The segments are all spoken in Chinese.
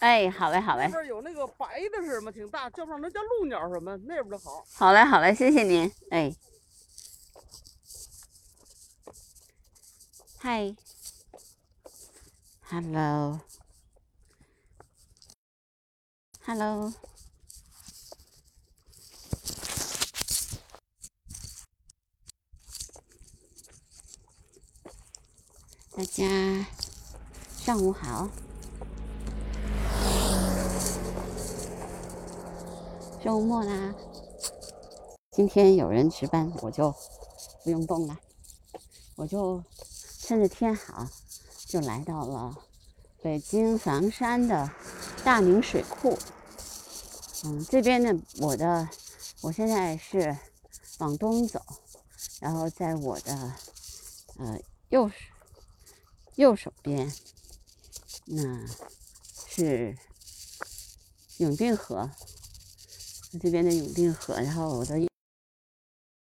哎，好嘞，好嘞那，边有那个白的是什么？挺大，叫不上那叫鹿鸟什么？那边的好。好嘞，好嘞，谢谢您。哎，嗨，hello，hello，大家上午好。周末啦，今天有人值班，我就不用动了，我就趁着天好，就来到了北京房山的大宁水库。嗯，这边呢，我的我现在是往东走，然后在我的呃右手右手边，那是永定河。这边的永定河，然后我的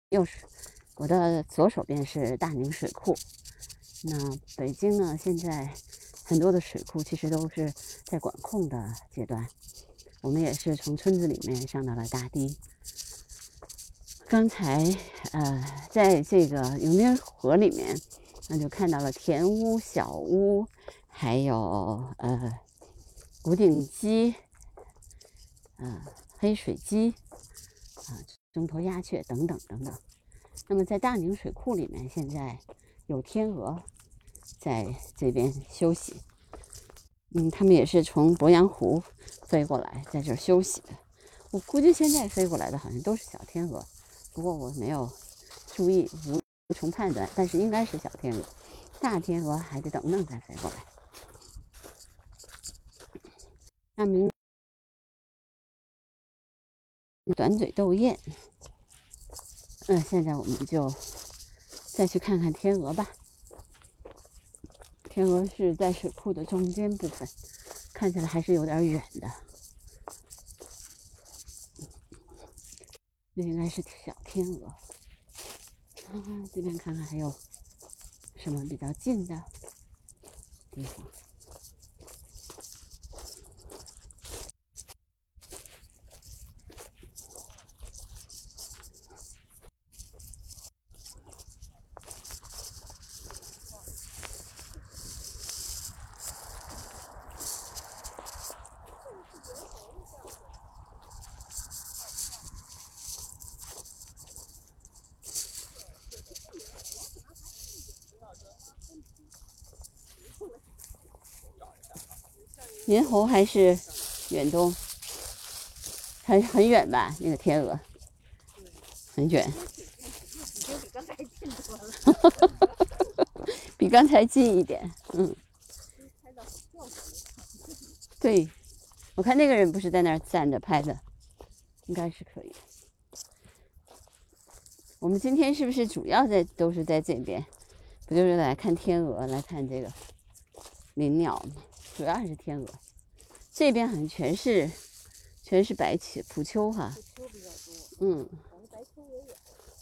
右手，我的左手边是大宁水库。那北京呢，现在很多的水库其实都是在管控的阶段。我们也是从村子里面上到了大堤。刚才呃，在这个永定河里面，那就看到了田屋、小屋，还有呃古顶鸡，嗯。黑水鸡啊，中头鸦雀等等等等。那么在大宁水库里面，现在有天鹅在这边休息。嗯，它们也是从鄱阳湖飞过来，在这儿休息的。我估计现在飞过来的好像都是小天鹅，不过我没有注意，无从判断。但是应该是小天鹅，大天鹅还得等等再飞过来。那明。短嘴斗雁，嗯，现在我们就再去看看天鹅吧。天鹅是在水库的中间部分，看起来还是有点远的。这应该是小天鹅。这边看看还有什么比较近的地方。银猴还是远东，还是很远吧？那个天鹅，很远。比刚才近一点，嗯。对，我看那个人不是在那儿站着拍的，应该是可以。我们今天是不是主要在都是在这边？不就是来看天鹅，来看这个林鸟吗？主要还是天鹅，这边好像全是全是白丘普丘哈，嗯，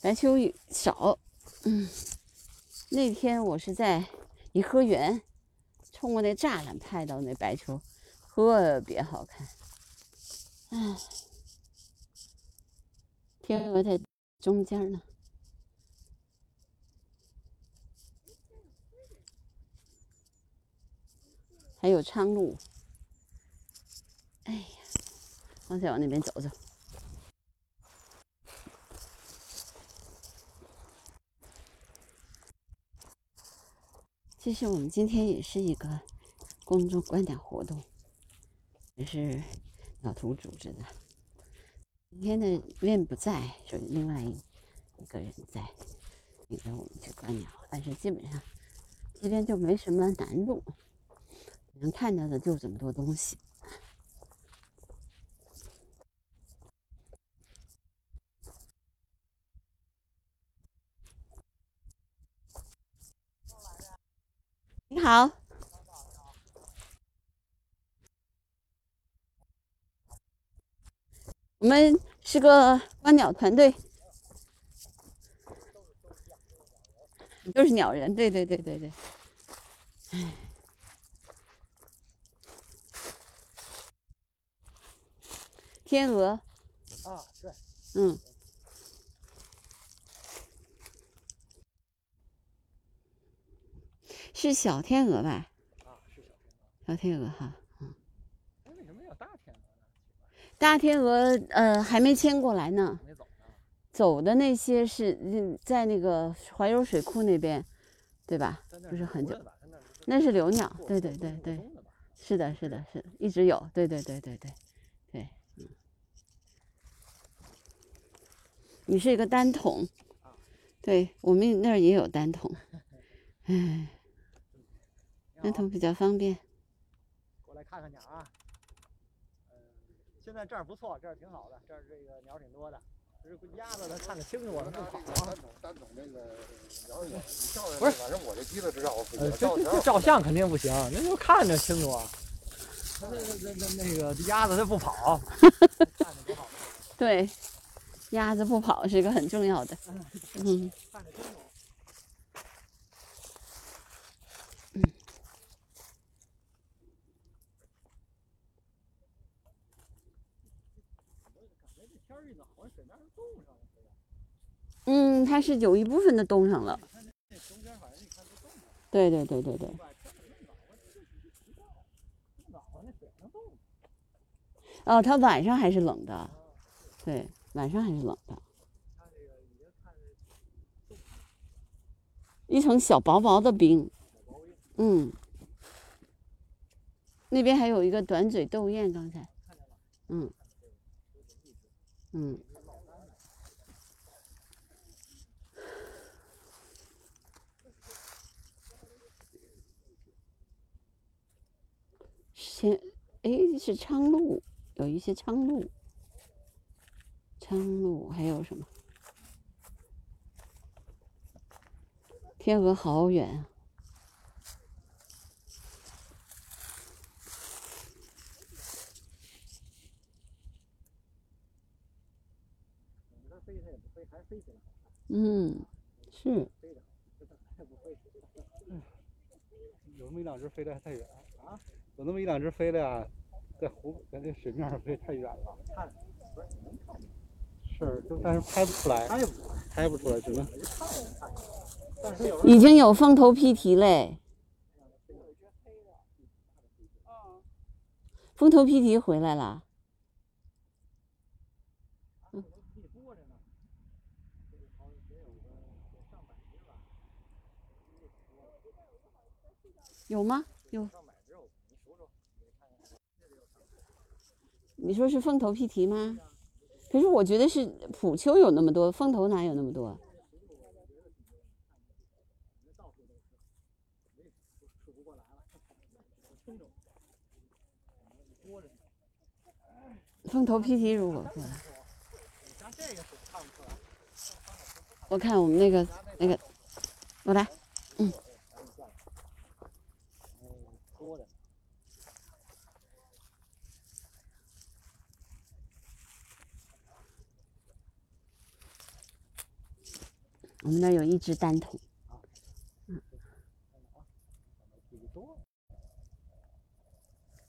白秋也少，嗯，那天我是在颐和园，冲过那栅栏拍到那白秋，特别好看，唉，天鹅在中间呢。还有苍鹭，哎呀，刚才往那边走走。其实我们今天也是一个公众观鸟活动，也是老图组织的。今天的院不在，就另外一一个人在领着我们去观鸟，但是基本上这边就没什么难度。能看到的就这么多东西。你好，我们是个观鸟团队，都是鸟人，对对对对对，哎。天鹅，啊，对，嗯，是小天鹅吧？啊是小天鹅。小天鹅哈，哎，为什么叫大天鹅呢？大天鹅呃还没迁过来呢，没走呢。走的那些是嗯在那个怀柔水库那边，对吧？不是很久那是留鸟，对对对对，是的，是的，是的，一直有，对对对对对对，嗯。你是一个单筒，对我们那儿也有单筒，唉，你好，单筒比较方便。过来看看鸟啊。嗯，现在这儿不错，这儿挺好的，这儿这个鸟儿挺多的。这鸭子它看得清楚我呢，不跑啊单。筒单筒那个鸟儿有，你照不是反正我这机子知道我照条照相肯定不行，那就看着清楚啊。那那那那那个鸭子它不跑，看着多好，对，鸭子不跑是一个很重要的，嗯。嗯，它是有一部分的冻上了。对对对对对。哦，它晚上还是冷的，对，晚上还是冷的，一层小薄薄的冰。嗯，那边还有一个短嘴斗雁，刚才，嗯。嗯，先，哎，是苍鹭，有一些苍鹭，苍鹭还有什么？天鹅好远啊！嗯，是，有那么一两只飞得太远啊，有那么一两只飞的呀，在湖在这水面上飞太远了。看，不是能看，是，就但是拍不出来，拍不出来，只能已经有凤头披蹄嘞，啊，凤头披蹄回来了。有吗？有。你说是凤头披蹄吗？可是我觉得是普丘有那么多，凤头哪有那么多？到处都是，没数数不过来了，我听着，多着呢。凤头披蹄如果过，来，我看我们那个那个，我来，嗯，我们那儿有一只单筒，屁股多了，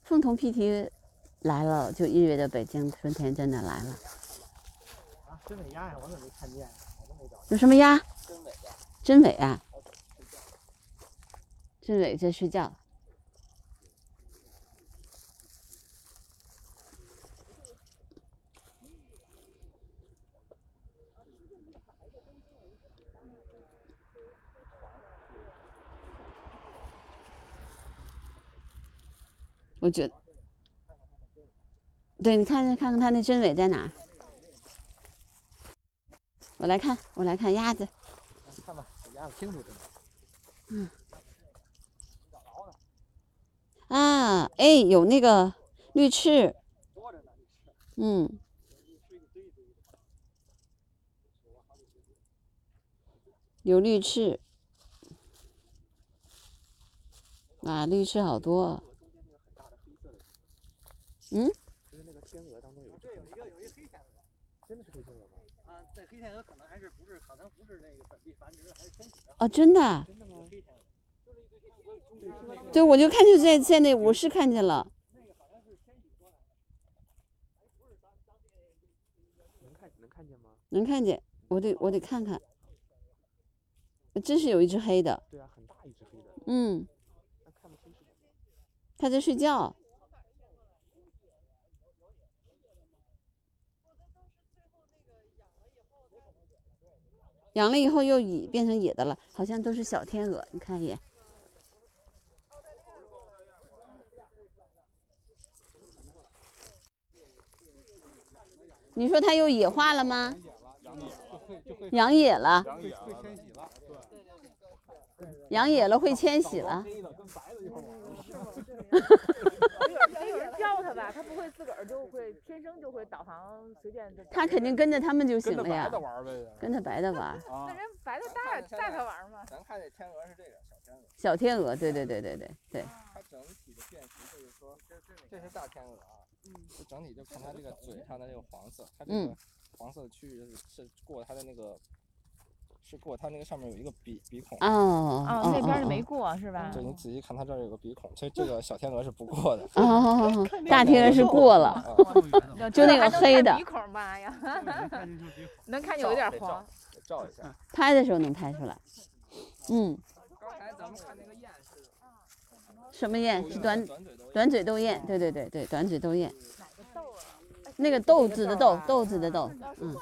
凤头披蹄来了，就意味着北京春天真的来了。啊，真尾鸭呀，我怎么没看见？我都没找见。有什么鸭？真尾鸭，真尾啊。真尾在睡觉。我觉得，对，你看看看看它那真伪在哪？我来看，我来看鸭子。看吧，鸭子清楚着呢。嗯。啊，哎，有那个绿翅。嗯。有绿翅。啊，绿翅好多。中间那个很大的黑色的。嗯。就是那个天鹅当中有。对有一个有一个黑天鹅。真的是黑天鹅吗？啊，这黑天鹅可能还是不是，可能不是那个本地繁殖，还是天启的。哦，真的啊？真的吗？对，我就看就在在那，我是看见了。那个好像是天启过来的，还不是当当能看见，我得我得看看，真是有一只黑的，对啊，很大一只黑的，嗯。它在睡觉。养了以后又野变成野的了，好像都是小天鹅。你看一眼，你说它又野化了吗？养野了，就会就会养野了，会会迁徙了。养野了会迁徙了。黑的跟白的一块儿玩儿。得有人教它吧，它不会自个儿就会天生就会导航，随便就。它肯定跟着他们就行了呀着白的，玩呗。跟着白的玩那，人白的带带它玩儿嘛。咱看这天鹅是这个小天鹅，小天鹅，对对对对对对，它整体的变形就是说，这是大天鹅啊，这整体就看它这个嘴上的这个黄色，它这嗯个黄色的区域是是过它的那个，是过它那个上面有一个鼻鼻孔。哦哦，那边儿就没哦过是吧？对你仔细看，它这儿有个鼻孔，其实这个小天鹅是不过的。哦哦，哦大天鹅是过了 啊，就那个黑的鼻孔吧呀。能看见 有点黄。照一下。拍的时候能拍出来。嗯，刚才咱们看那个雁是什么雁？是短短嘴都短嘴豆雁，对对对对，短嘴豆雁。那个豆子的豆，豆子的豆，嗯，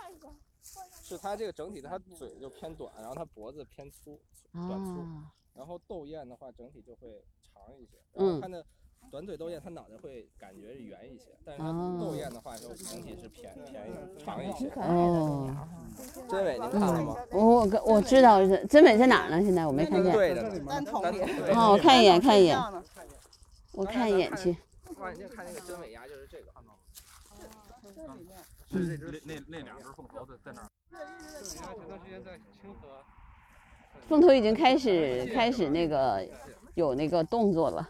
是它这个整体，它嘴就偏短，然后它脖子偏粗，短粗。哦，然后豆雁的话，整体就会长一些。然嗯后它那短嘴豆雁，它脑袋会感觉是圆一些，但是它哦豆雁的话，就整体是偏偏长一些哦。真美，您看了吗？我我跟我知道是真美在哪儿呢？现在我没看见。对的呢，单头里。对哦，我看一眼，看一眼，呢。我看一眼去。望远镜看那个真尾鸭就是这个。是那只那那两只凤头在在那儿。前段时间在清河，凤头已经开始开始那个有那个动作了。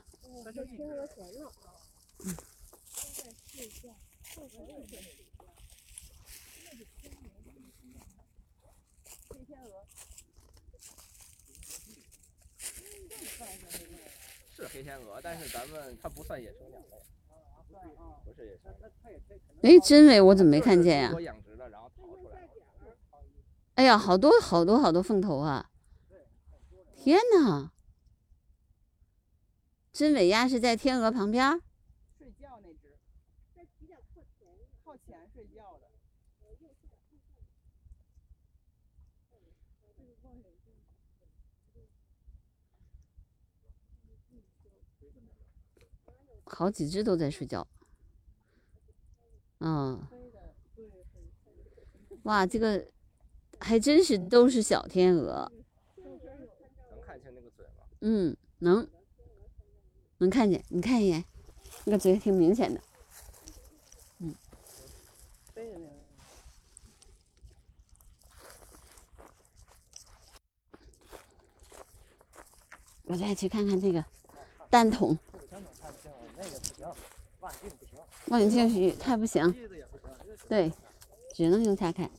是黑天鹅，但是咱们它不算野生鸟类，不是野生。哎，真伪，我怎么没看见呀、多养殖的，然后逃出来的。哎呀，好多好多好多凤头啊！天哪！真尾鸭是在天鹅旁边。睡觉那只。靠前睡觉的。好几只都在睡觉。嗯，哇，这个还真是都是小天鹅。能看清那个嘴吗？嗯，能能看见，你看一眼，那个嘴挺明显的。飞的那个。我再去看看这个单筒这个真的看不清，那个不行，望远镜不行，望远镜是它不行，机子也不行。对，只能用它看。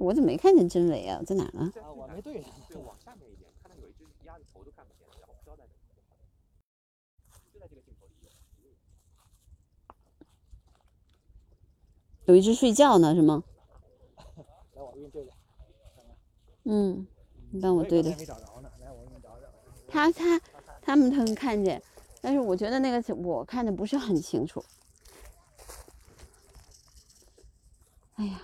我怎么没看见真伪啊？在哪呢？啊，我没对上。对，往下面一点，看到有一只鸭子头都看不见，然后飘在这里，就在这个镜头里有。有一只睡觉呢，是吗？来，我给你对对。嗯，你帮我对对也。没找着呢，来，我给你找找。他他他们能看见，但是我觉得那个我看的不是很清楚。哎呀，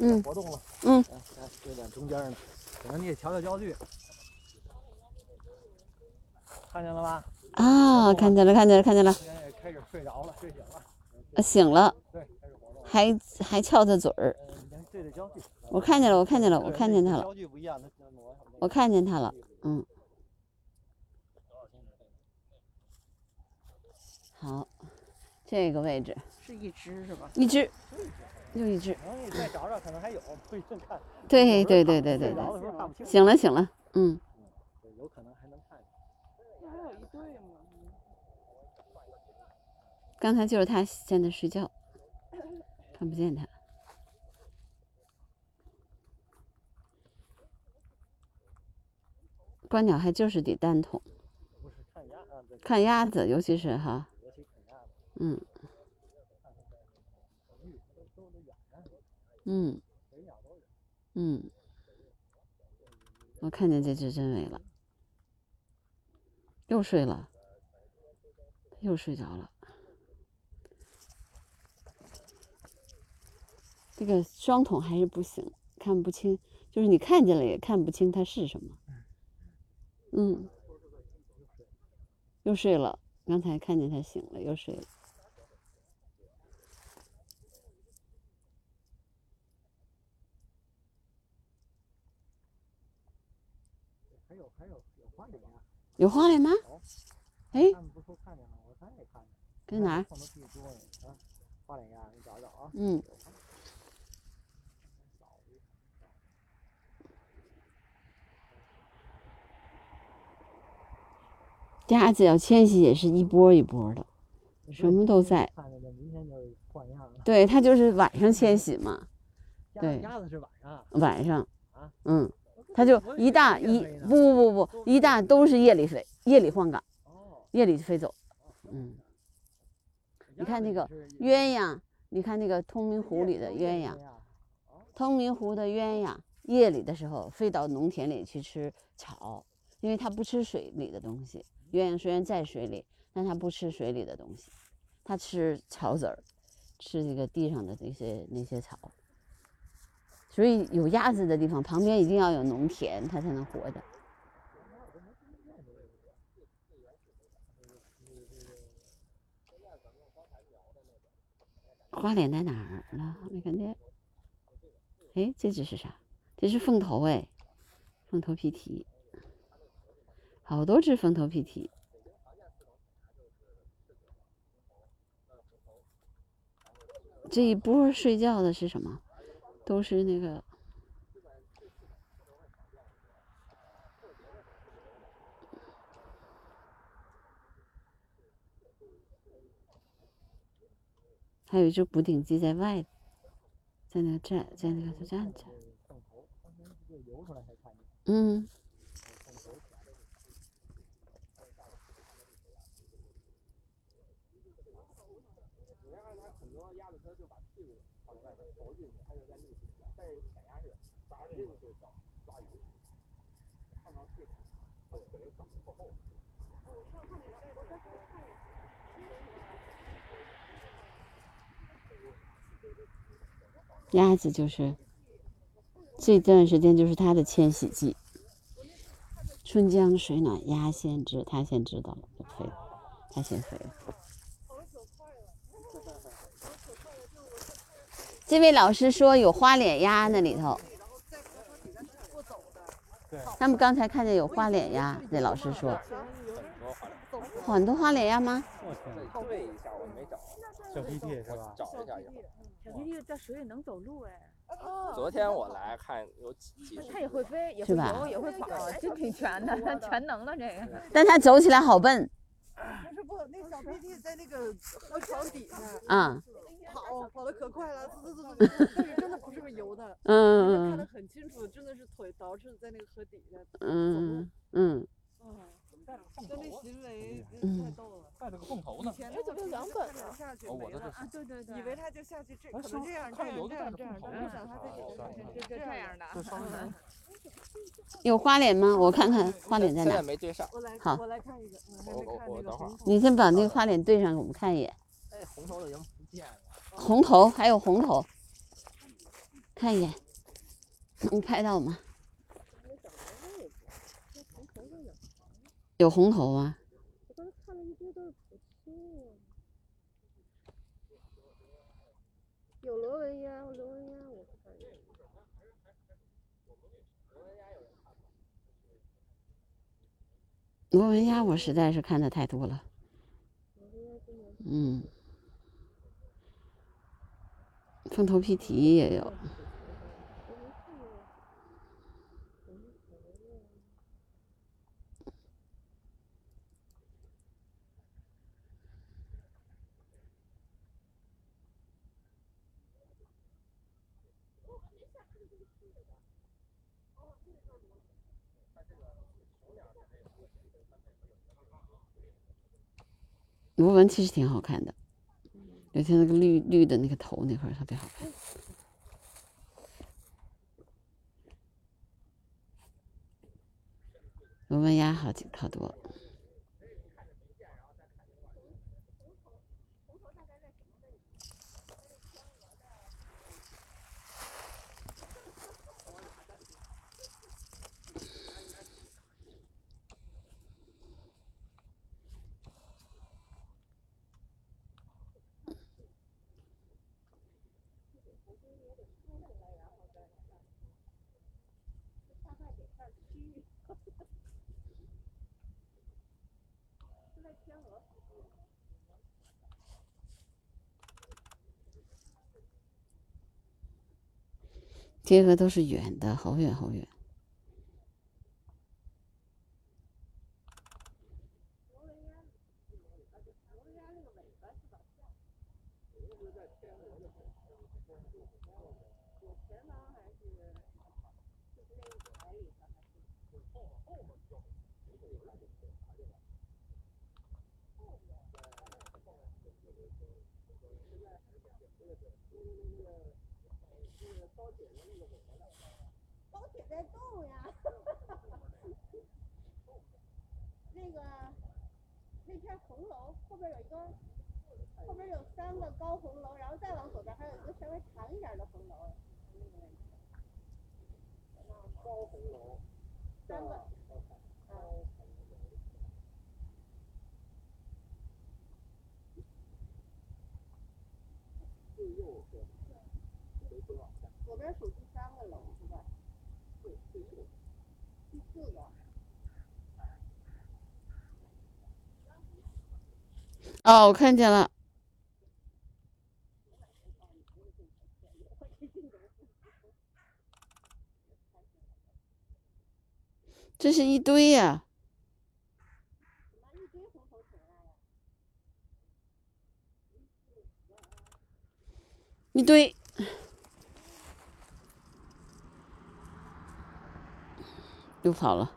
嗯活动了。嗯来，来，这点中间呢，可能你得调调焦距。看见了吧？啊，看见了，看见了，看见了，现在也开始睡着了，睡醒了。呃醒了，对，开始活动。还还翘着嘴儿。对着焦距。我看见了，我看见了，我看见他了，焦距不一样，我看见他了。嗯，好，这个位置是一只是吧？一只，就一只。可能你再找找，可能还有，不一定看。对对对对对对。醒了醒了，嗯，有可能还能看还有一对吗？刚才就是它现在睡觉，看不见它。观鸟还就是得单筒，看鸭子，尤其是哈，嗯看看在绿都都都远着，嗯。嗯，我看见这只真尾了，又睡了，又睡着了。这个双筒还是不行，看不清，就是你看见了也看不清它是什么。嗯，又睡了，刚才看见它醒了，又睡了。还有还有有花脸鸭，有花脸吗？哎。跟哪儿？嗯，鸭子要迁徙也是一波一波的，什么都在。对，它就是晚上迁徙嘛，对。鸭子是晚上。晚上。啊，嗯，它就一大一不不不不一大都是夜里飞，夜里换岗，哦，夜里飞走。嗯，你看那个鸳鸯，你看那个通明湖里的鸳鸯，通明湖的鸳鸯夜里的时候飞到农田里去吃草，因为它不吃水里的东西。鸳鸯虽然在水里，但它不吃水里的东西，它吃草籽儿，吃这个地上的那些那些草。所以有鸭子的地方旁边一定要有农田，它才能活着。花脸在哪儿了？没看见。哎，这只是啥？这是凤头哎，凤头皮蹄，好多只凤头皮蹄。这一波睡觉的是什么？都是那个。还有一只捕顶鸡在外，在那站，在那个站着。嗯。鸭子就是这段时间就是它的迁徙季。春江水暖鸭先知，它先知道了就飞了，它先飞了。这位老师说有花脸鸭那里头，他们刚才看见有花脸鸭，那老师说，很多花脸鸭吗？再对一下，我没找。小皮皮是吧？找一下一会儿。小皮皮在水里能走路哎。昨天我来看有几几它也会飞，也是吧会游，也会跑，真挺全的，它全能的这个。但它走起来好笨但是不，那小 飞机在那个河床底下嗯，跑，跑的可快了，滋滋滋滋，但是真的不是个游的，嗯看得很清楚，真的是腿捯饬在那个河底下，嗯嗯。嗯，就那行为嗯太逗了。带了个凤头呢。前的我两本我的这没了，啊，对对对，以为他就下去这可能这样这样这样这样，有花脸吗？我看看花脸在现在哪。没对上。好我来看一个，我我我我等会儿。你先把那个花脸对上，给我们看一眼。哎，红头的已经不见了。红头还有红头，看一眼，能拍到吗？有红头吗？有螺纹鸭，螺纹鸭我不看见。螺纹鸭我实在是看的太多了。嗯，凤头皮蹄也有。螺纹其实挺好看的，尤其那个绿绿的那个头那块特别好看。螺纹鸭好几好多。天河都是远的，好远好远。高铁在动呀，那个那片红楼后边有一个，后边有三个高红楼，然后再往左边还有一个稍微长一点的红楼。高红楼，三个，嗯。最右边，左边属第三个楼是吧？对，最右。第四个。哦，我看见了。这是一堆呀、一堆。又跑了。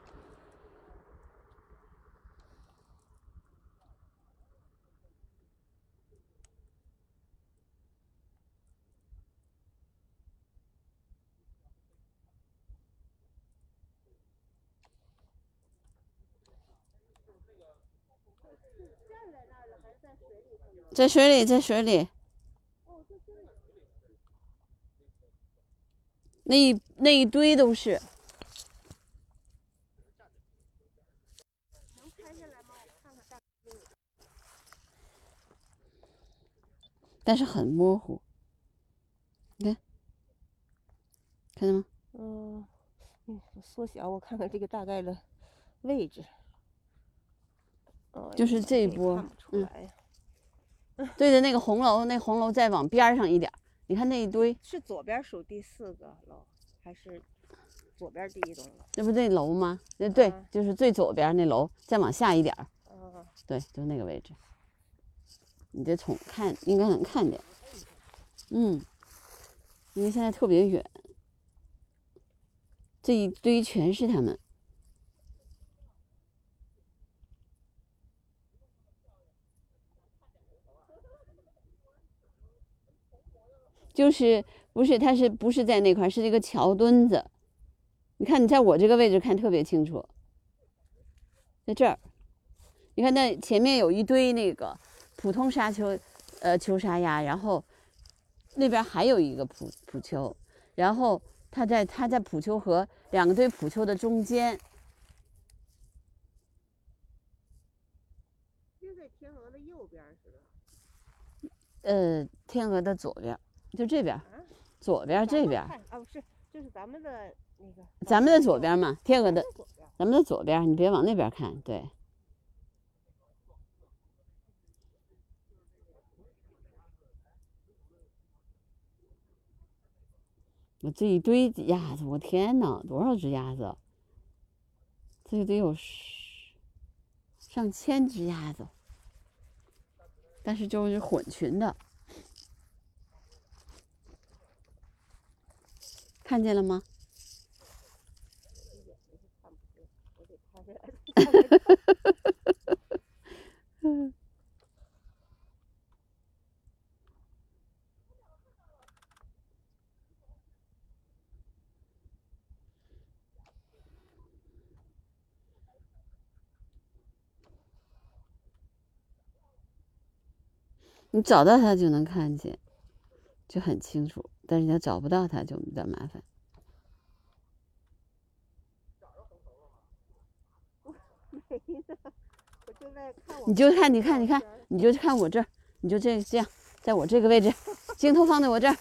在，水里？在水里，那一那一堆都是。但是很模糊。你看，看见吗？嗯，缩小我看看这个大概的位置。哦，就是这一波看不出来呀。对着那个红楼，那红楼再往边上一点儿，你看那一堆，是左边数第四个楼，还是左边第一栋楼？那不那楼吗？那对啊，就是最左边那楼，再往下一点对，就那个位置。你这从看应该能看见，嗯，因为现在特别远，这一堆全是他们。就是不是，它是不是在那块儿？是一个桥墩子。你看，你在我这个位置看特别清楚，在这儿。你看那前面有一堆那个普通沙丘，呃，丘沙鸭，然后那边还有一个普普丘，然后它在它在普丘和两个堆普丘的中间。就在天鹅的右边是吧？呃，天鹅的左边，就这边，啊，左边这边，看啊，不是，就是咱们的那个。咱们的左边嘛，天鹅的。咱们的左边，你别往那边看，对。我这一堆鸭子，我天呐，多少只鸭子？这得有十上千只鸭子，但是就是混群的，看见了吗？你找到它就能看见，就很清楚。但是你要找不到它就比较麻烦。你就看，你看，你看，你就看我这儿，你就这这样，在我这个位置，镜头放在我这儿。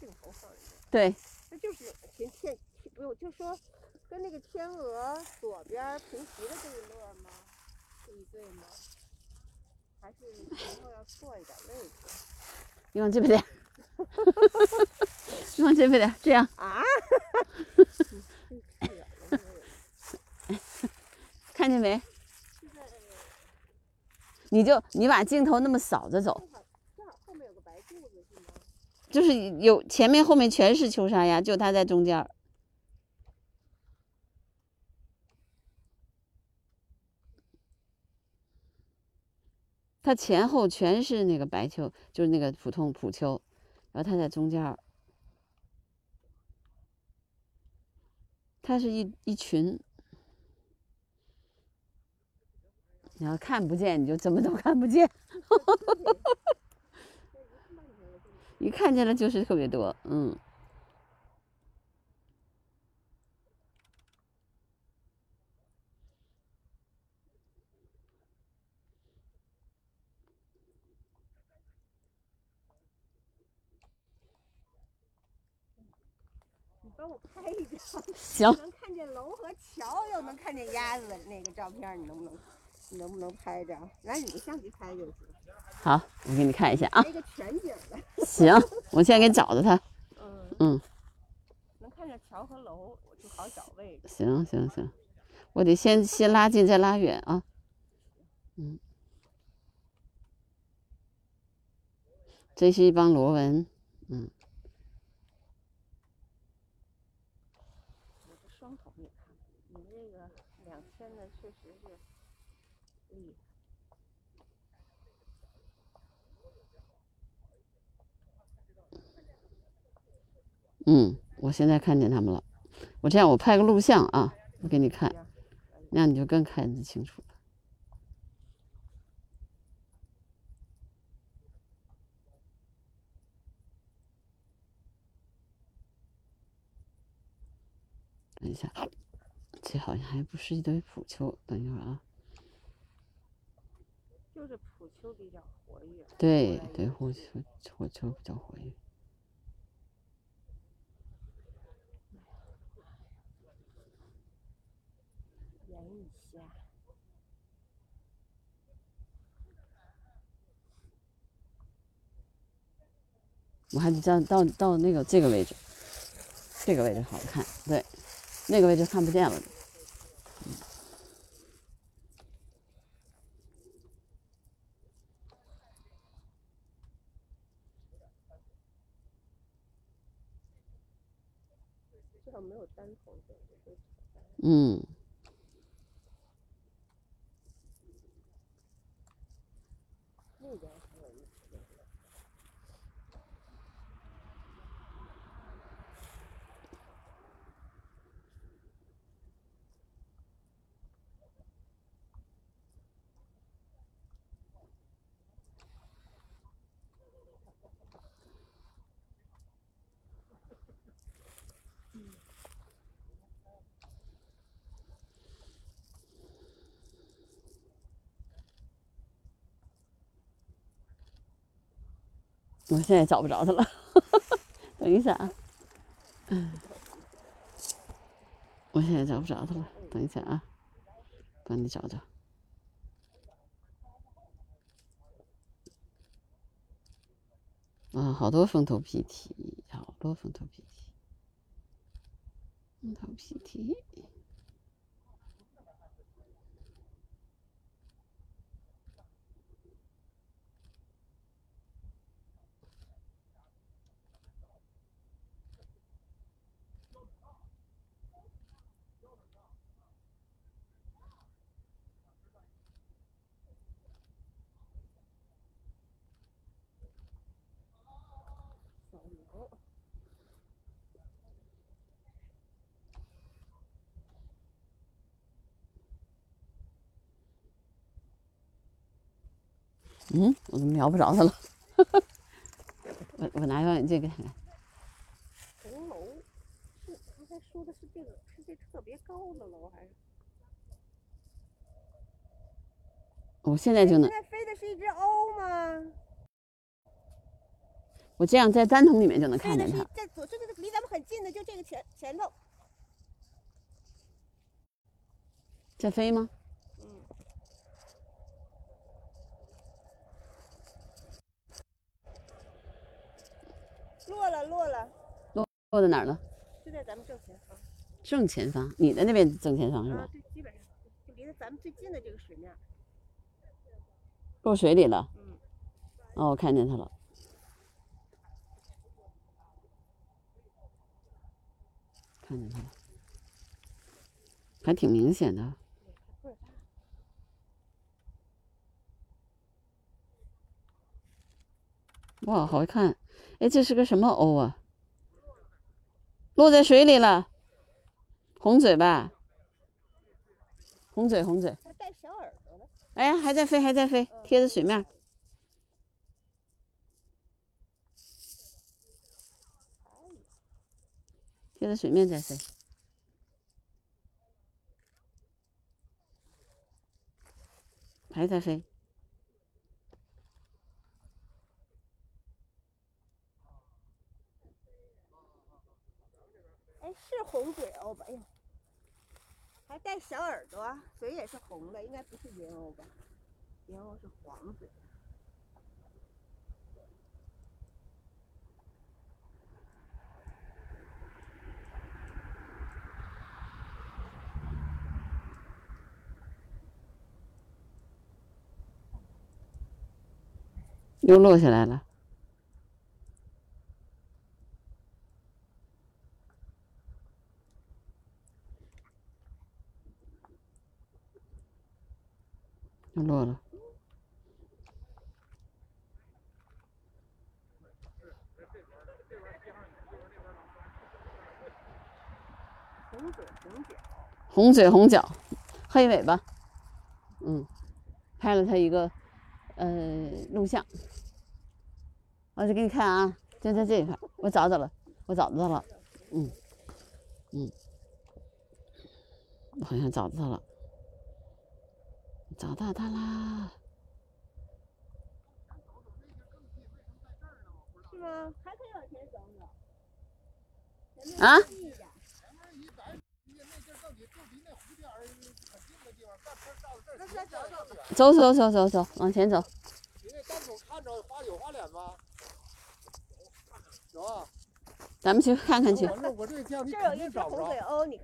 镜头放一下。对，那就是天天，不用就说跟那个天鹅左边平齐的这一摞吗？这一对吗？还是前后要错一点位置？你往这边点，你往这边点，这样啊？看见没？你就你把镜头那么扫着走，正好后面有个白柱子是吗？就是有前面后面全是秋沙鸭，就它在中间儿。它前后全是那个白秋，就是那个普通普秋，然后它在中间儿。它是一一群，你要看不见，你就怎么都看不见。一看见了就是特别多，嗯。你帮我拍一张，行能看见楼和桥，又能看见鸭子那个照片，你能不能？你能不能拍着？拿你的相机拍就行。好，我给你看一下啊。那个全景的。行，我现在给找着它。嗯。嗯。能看见桥和楼，我就好找位置。行行行，我得先先拉近再拉远啊。嗯。这是一帮螺纹，嗯。我这双瞳也看，你这个两千的确实是厉害。嗯，我现在看见他们了。我这样，我拍个录像啊，我给你看，那样你就更看得清楚了。等一下，这好像还不是一堆普丘，等一会儿啊。就是普秋比较活跃。对对，火球火球比较活跃。演一下。我还得到到到那个这个位置，这个位置好看，对，那个位置看不见了。至少没有单头的，嗯。我现在找不着它了，等一下啊，嗯，我现在找不着它了，等一下啊，帮你找找。啊，好多风头皮体，好多风头皮体，风头皮体。嗯，我怎么瞄不着它了？我我拿望远镜给他看。红楼是刚才说的是这个，是这特别高的楼还是？我现在就能，现在飞的是一只鸥吗？我这样在单筒里面就能看见它。在左，这个离咱们很近的，就这个前前头。在飞吗？嗯，落了落了，落落在哪儿了？就在咱们正前方。正前方，你的那边正前方是吧？，啊对，基本上就离着咱们最近的这个水面。落水里了。嗯，哦，我看见它了。看见它了，还挺明显的。哇，好看！哎，这是个什么鸥啊？落在水里了，红嘴吧？红嘴，红嘴。还带小耳朵的。哎呀，还在飞，还在飞，贴着水面。贴着水面在飞，还在飞。哎，是红嘴鸥吧？哎呀，还带小耳朵，嘴也是红的，应该不是银鸥吧？银鸥是黄嘴。又落下来了。又落了。红嘴红脚，黑尾巴，嗯，拍了它一个呃录像，我就给你看啊，就在这一块，我找着了，我找到了，嗯嗯，我好像找到了，找到它啦，是吗？还可以往前走走。啊走走。走走走往前走，咱们去看看去。这有一只红嘴。鸥，你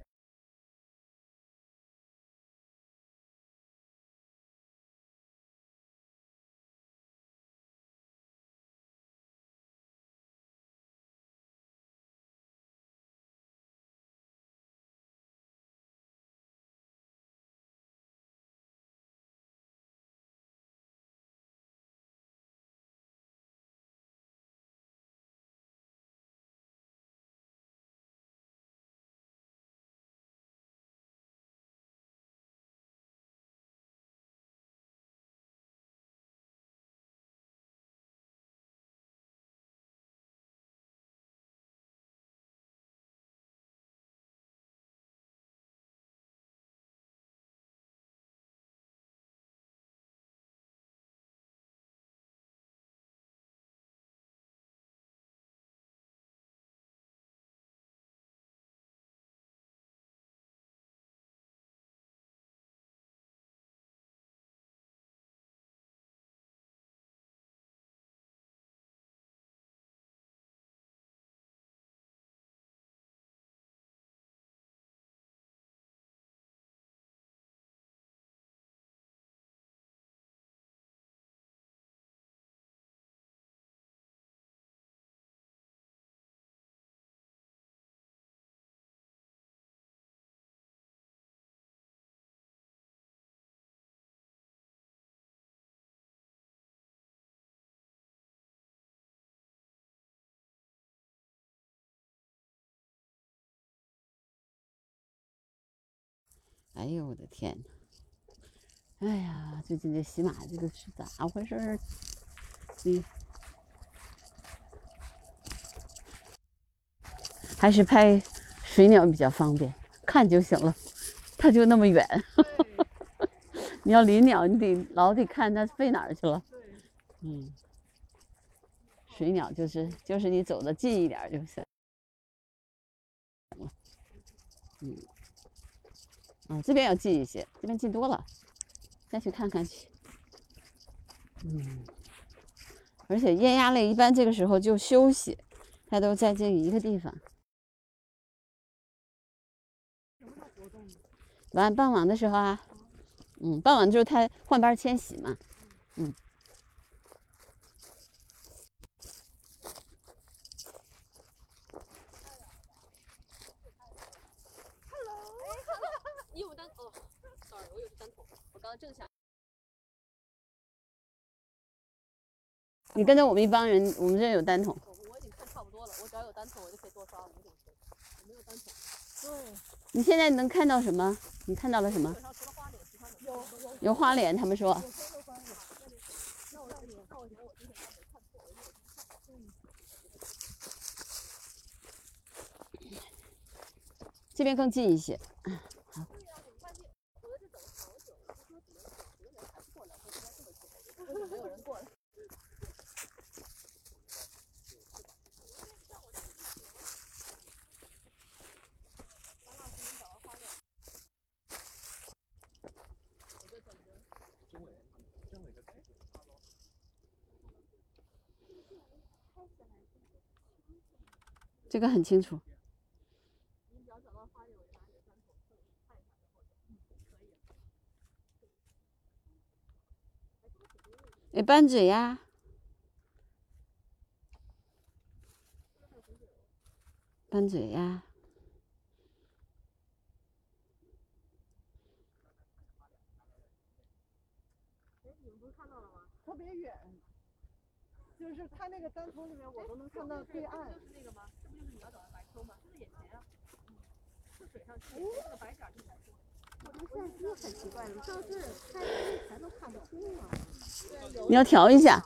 哎呦我的天呐！哎呀，最近这喜马这个是咋回事儿？你还是拍水鸟比较方便，看就行了，它就那么远。你要林鸟，你得老得看它飞哪儿去了。嗯，水鸟就是就是你走的近一点儿就行。嗯，这边要近一些，这边近多了，再去看看去。嗯，而且雁鸭类一般这个时候就休息，它都在这一个地方。晚傍晚的时候啊，嗯，傍晚就是它换班迁徙嘛，嗯。你有单哦，sorry，我有单正想。你跟着我们一帮人，我们这有单筒。我我已经看差不多了，我只要有单筒，我就可以多刷五种球。我没有单筒。对。你现在能看到什么？你看到了什么？有有有花脸，他们说。那我让你我之前看错，这边更近一些。好。为什么没有人过来？这个很清楚。哎，扳嘴呀！扳嘴呀！特别远，就是它那个单筒里面，我都能看到对岸。就是那个吗？这不就是你要找的白秋吗？就在眼前啊。是你要调一下，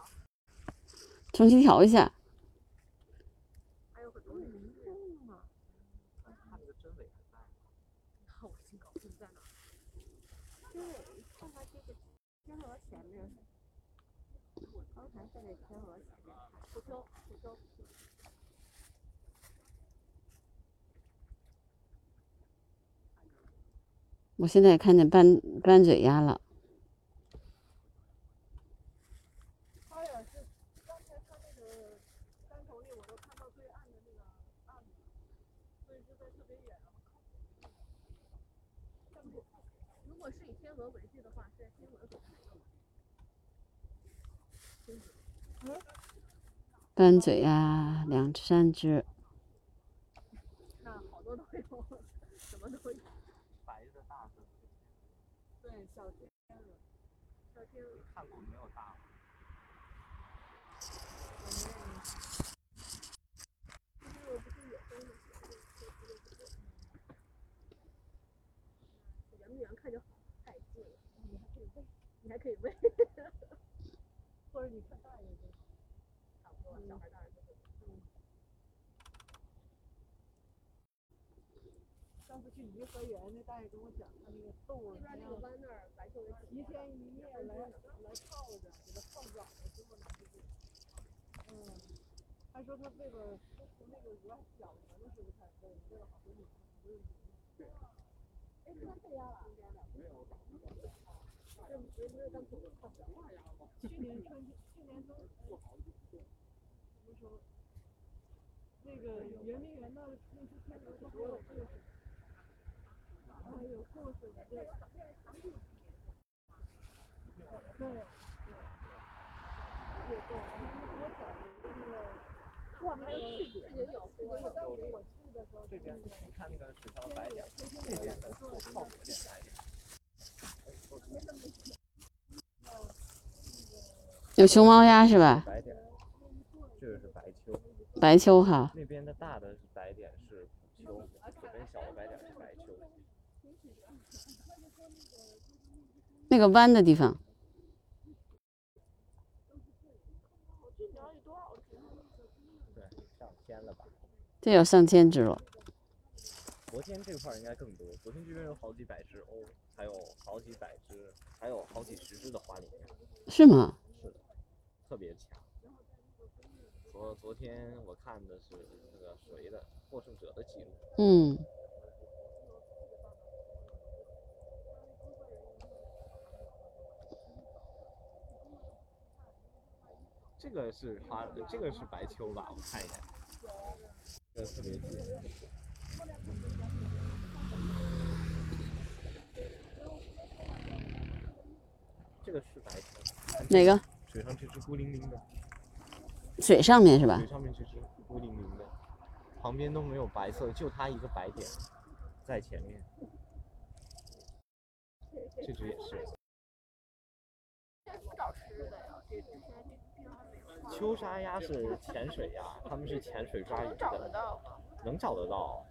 重新调一下。我现在也看见斑斑嘴鸭了。它也是，刚才它那个单筒里，我都看到对岸的那个岸了，所以就在特别远，然后靠近。如果是以天我现在看见斑斑嘴鸭了，斑嘴啊，两三只。那好多都有，什么都有。白的大的。对，小天鹅，小天鹅。看过没有大的？圆不圆看就好，太近了，你还可以喂，你还可以喂。或者你看大一点的。差不多，小孩大人都会。嗯。上次去颐和园，那大爷跟我讲，他那个动物，那边那个湾那儿白秋一天一夜来来泡着，给它泡软了之后嗯，他说他为了从那个鹅小年的时候开始喂，喂了好多年，不是哎，这被压了。没有。去年春，去年冬，不是说，那个圆明园那那些天鹅都还有故事，还有故事的这个。对，对，对对，我讲的那个，哇，还有视觉也有，视觉有。当时我去的时候，这边你看那个水上的白点，这边的靠谱点白有熊猫鸭是吧？白点，这个是白秋。白秋哈。那边的大的白点是普秋，这边小的白点是白秋。那个弯的地方，对，上千了吧？这有上千只了。昨天这块应该更多，昨天这边有好几百只鸥，还有好几百只，还有好几十只的花鲢，是吗？特别强。昨昨天我看的是那个谁的获胜者的记录，嗯，这个是花，这个是白秋吧？我看一下，这个特别近。这个是白秋，哪个？水上这只孤零零的，水上面是吧嘴？上面这只孤零零的，旁边都没有白色，就它一个白点在前面。这只也是。秋沙鸭是潜水鸭，它们是潜水抓鱼的，能找得到。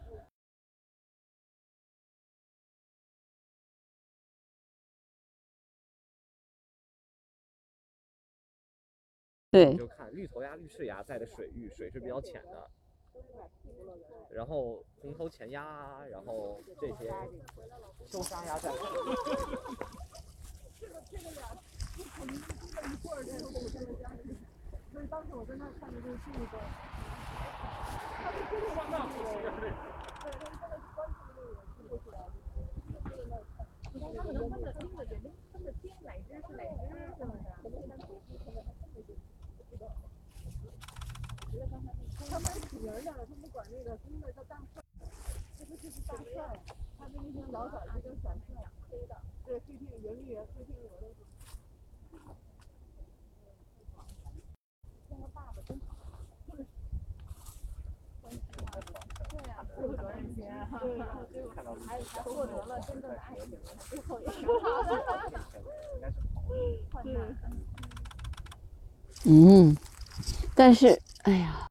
对你就看绿头鸭、绿翅鸭在的水域，水是比较浅的。然后红头前鸭，然后这些秋沙鸭在。所以当时我在那儿看的就是这个，他们起名儿的，他们管那个公的叫大帅，这个就是大帅，他的那些老崽儿就叫小帅，黑的，对，黑天圆明园黑天鹅的。负责任心，对，还还获得了真正的爱情，最后也是对，嗯，但是哎呀，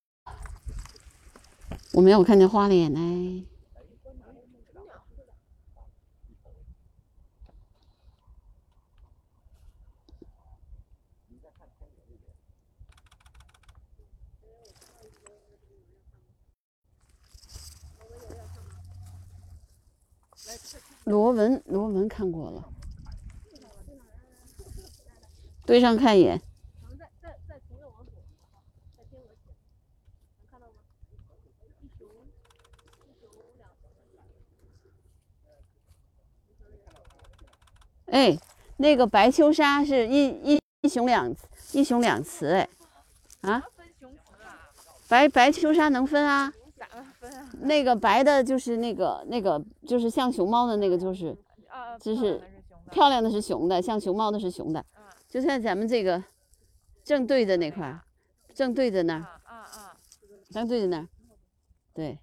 我没有看见花脸呢。螺纹，螺纹看过了，对上看一眼。可能在在在同乐王左，在天鹅前，能看到吗？一雄一雄两哎，那个白秋沙是一一一雄两一雄两雌哎，啊？白白秋沙能分啊？咋分啊？那个白的就是那个那个就是像熊猫的那个就是啊，就是。漂亮的是熊的，像熊猫的是熊的，啊就像咱们这个正对着那块儿，正对着那儿，啊啊啊！正对着那儿，对，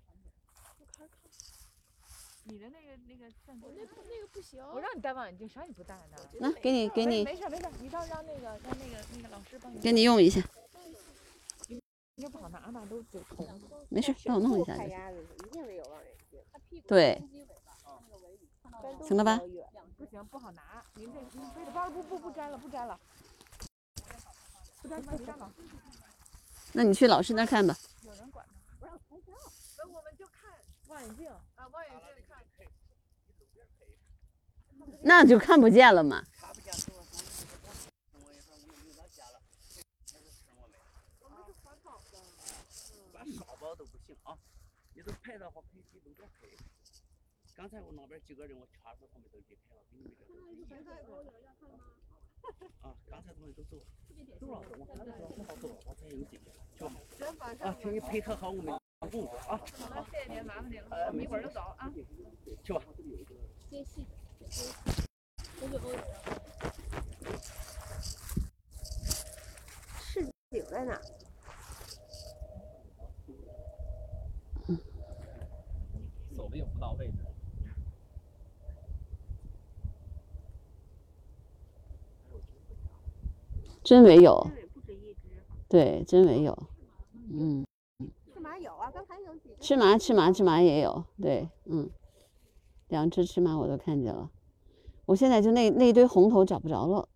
你的那个那个相机，那那个不行，我让你戴望远镜，啥你不戴呢？那给你给你没事没事，你到让那个让那个那个老师帮你给你用一下，你这不好拿嘛，都有虫。没事，帮我弄一下就行。鸭子一定得有望远镜，它屁股对行了吧？不行，不好拿。您这您背着包不不不摘了，不摘了，不摘不摘了。那你去老师那看吧。有人管呢，不让拍照。那我们就看望远镜那就看不见了嘛。管沙包都不行啊！你都拍的话，可以都多拍。刚才我那边几个人，我全部他们都离开了，给你们这个。啊，刚才他们都走，走了，我看的时候很好走，我才有劲，去吧。啊，请你配合好我们工作啊。好了，谢谢您，麻烦您了，我们一会儿就走啊。去吧。接戏，市井在哪？走的也不到位置。真没有，对，真没有，嗯，赤马有啊，刚才有几只。赤麻赤麻赤麻也有，对，嗯，两只赤麻我都看见了。我现在就那那一堆红头找不着了，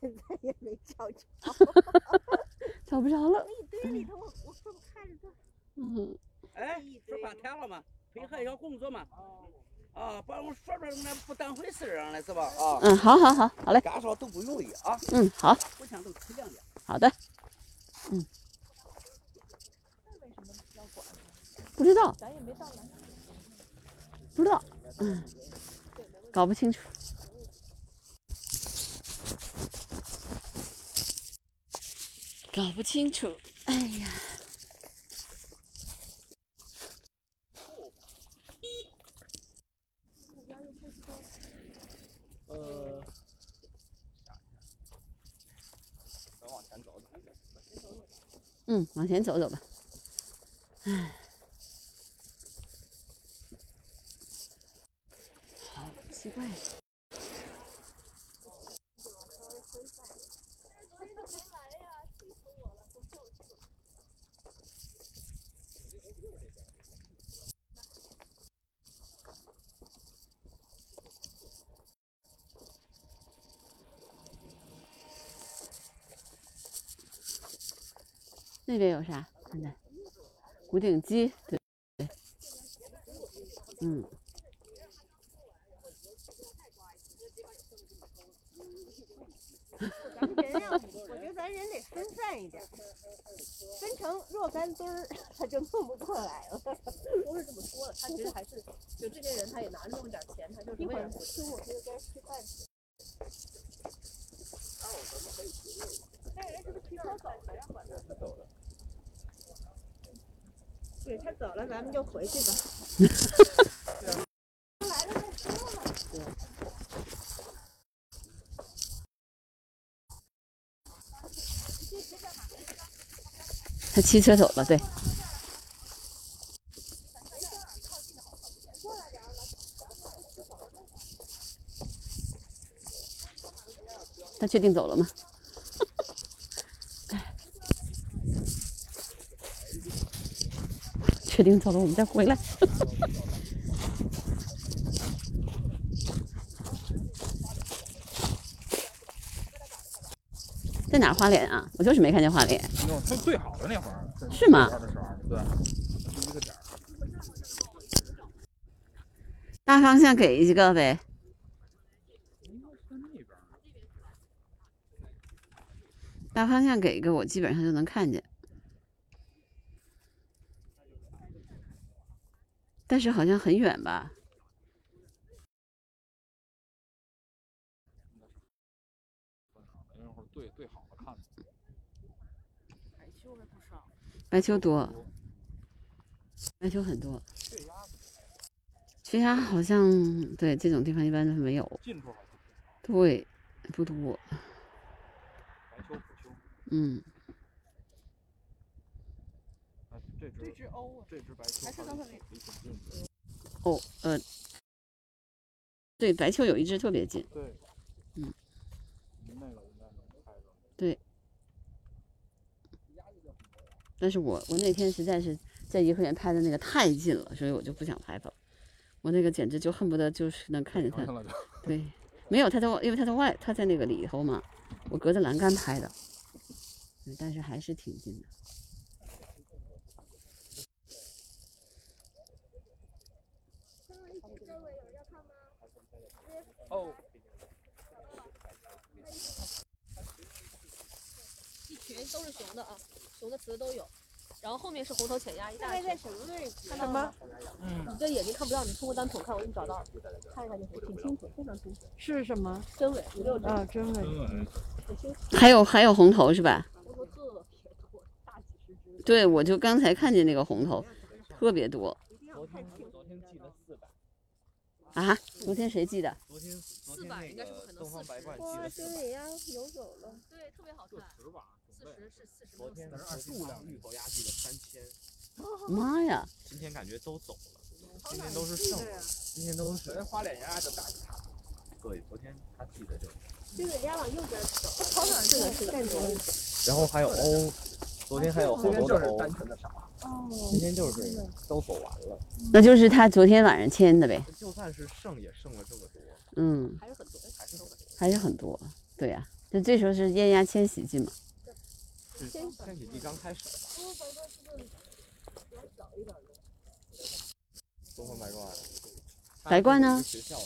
现在也没找着。找不着了。那一堆里头，我我看着它？嗯，哎，这半天了嘛，配合一下工作嘛。啊，把我说出来那不当回事儿啊，那是吧？啊，嗯，好好好，好嘞。干啥都不容易啊。嗯，好，互相都体谅点。好的。嗯。不知道。咱也没到呢。不知道。嗯。搞不清楚。搞不清楚。哎呀。呃，往前走走。嗯，往前走走吧。唉，奇怪。那边有啥？看看，古顶鸡，对对，嗯，咱们人啊，我觉得咱人得分散一点，分成若干堆儿，他就弄不过来了。都是这么说的，他其实还是就这些人，他也拿那么点钱，他就是一会儿为了中午就该吃饭去。那人是不是提车走了呀？他走了。对他走了，咱们就回去吧。来了再说嘛。他骑车走了，对。确定走了吗？确定走了，我们再回来。在哪儿花脸啊？我就是没看见花莲。用最最好的那会儿。是吗玩的时候，对，一个点儿。大方向给一个呗。大方向给一个，我基本上就能看见。但是好像很远吧？那会儿最最好的看。白球还不少。白秋多，白球很多。缺鸭好像对这种地方一般都是没有。对，不多。这只这只鸥啊，这只白秋还是刚才那离挺近的。哦，呃，对，白球有一只特别近。对。嗯。那个应该能拍着。对。但是我我那天实在是在颐和园拍的那个太近了，所以我就不想拍它了。我那个简直就恨不得就是能看见它。对，没有它在外，因为它在外，它在那个里头嘛，我隔着栏杆拍的。对，但是还是挺近的。哦。一群都是雄的啊，雄的雌的都有。然后后面是红头浅鸭，一大在什么位置？看到吗？嗯。你这眼睛看不到，你通过单筒看，我给你找到了，看一下就行，挺清楚，非常清楚。是什么？真尾，五六只。啊，真尾。还有还有红头是吧？特别多，大几十只。对，我就刚才看见那个红头，特别多。昨天昨天寄了四百。啊？昨天谁寄的？昨天昨天那个东方白鹳寄哇，了四百。真尾鸭游走了。对，特别好看。四十是四十。昨天是数量绿头鸭寄了三千。妈呀！今天感觉都走了，今天都是剩的，今天都是。花脸鸭就大几塔。对，昨天他记得就。这个鸭往右边走，跑哪儿去了？是的。然后还有鸥，昨天还有好今天就是多的欧，单纯的啥。哦，今天就是都走完了。那就是他昨天晚上签的呗。就算是剩也剩了这么多，嗯，还是很多，还是很多。还是很多。对呀、那这时候是燕鸭迁徙季嘛。是迁徙季刚开始吧。东方白鹳，白鹳呢学校的，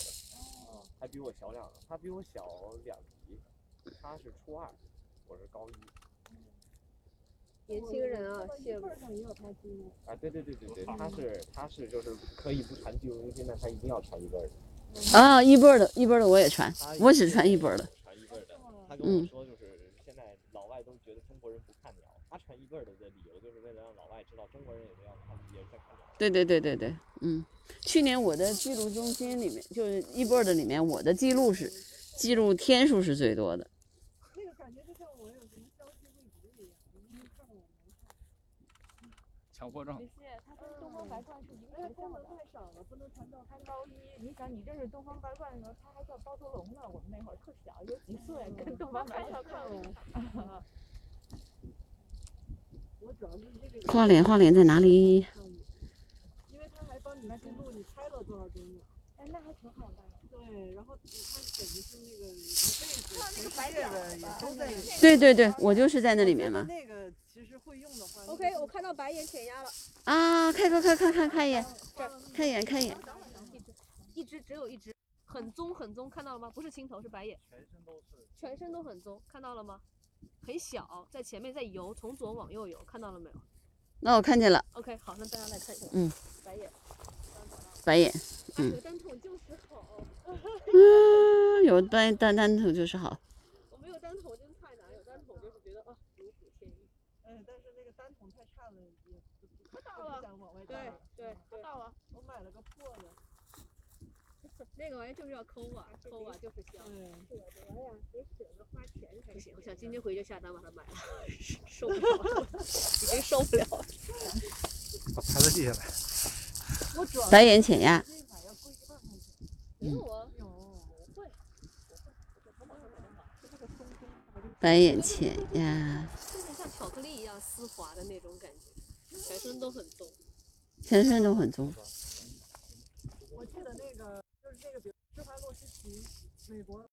还比我小两，他比我小两级，他是初二，我是高一。年轻人啊，羡慕。啊，对对对对对，他是他是就是可以不传技术中心，但他一定要传一辈儿的。啊，一波儿的，一波儿的我也传，我只传一波儿的。传一辈儿的。他跟我嗯说，就是现在老外都觉得中国人不看鸟，他传一辈儿的的理由就是为了让老外知道中国人也是要看，也是在看鸟。对对对对对，嗯，去年我的记录中心里面，就是一波儿的里面，我的记录是记录天数是最多的。那个感觉就像我有什么消息未读一样，你明明看到我没看。强迫症。没事，它跟东方白鹳是一个学校的。太少了，不能传到他高一，你想你认识东方白鹳的时候，他还叫包头龙呢。我们那会儿特小，有几岁，跟东方白鹳看了。我主要是这个。花脸，花脸在哪里？因为他还帮你记录你拍了多少种鸟。哎，那还挺好的。对，然后他简直是那个一辈子全世界的也都在。对对对，我就是在那里面嘛。那个其实会用的话。OK，我看到白眼潜鸭了。啊，看看看看看看一眼，看一眼看一眼。一只只有一只，很棕很棕，看到了吗？不是青头，是白眼。全身都是。全身都很棕，看到了吗？很小，在前面在游，从左往右游，看到了没有那我看见了，？OK，好，那大家来看一下。嗯，白眼。白眼。嗯有单筒就是好。嗯，有单单单筒就是好。我没有单筒真太难，有单筒就是觉得啊，如虎添翼。嗯，但是那个单筒太差了，也不不到了想往外对。对对，大了。我买了个破的。那个玩意就是要抠啊，抠啊就是香。得呀，得舍得花钱才不行，我想今天回去下单把它买了，受不了了，已经受不了了。把牌子记下来。我主要白眼潜鸭，那把要贵一万块钱。没有啊，有，我会，我会，我淘宝上能买，就那个松松，白眼潜鸭，有点像巧克力一样丝滑的那种感觉，全身都很棕。全身都很棕。我记得那个美国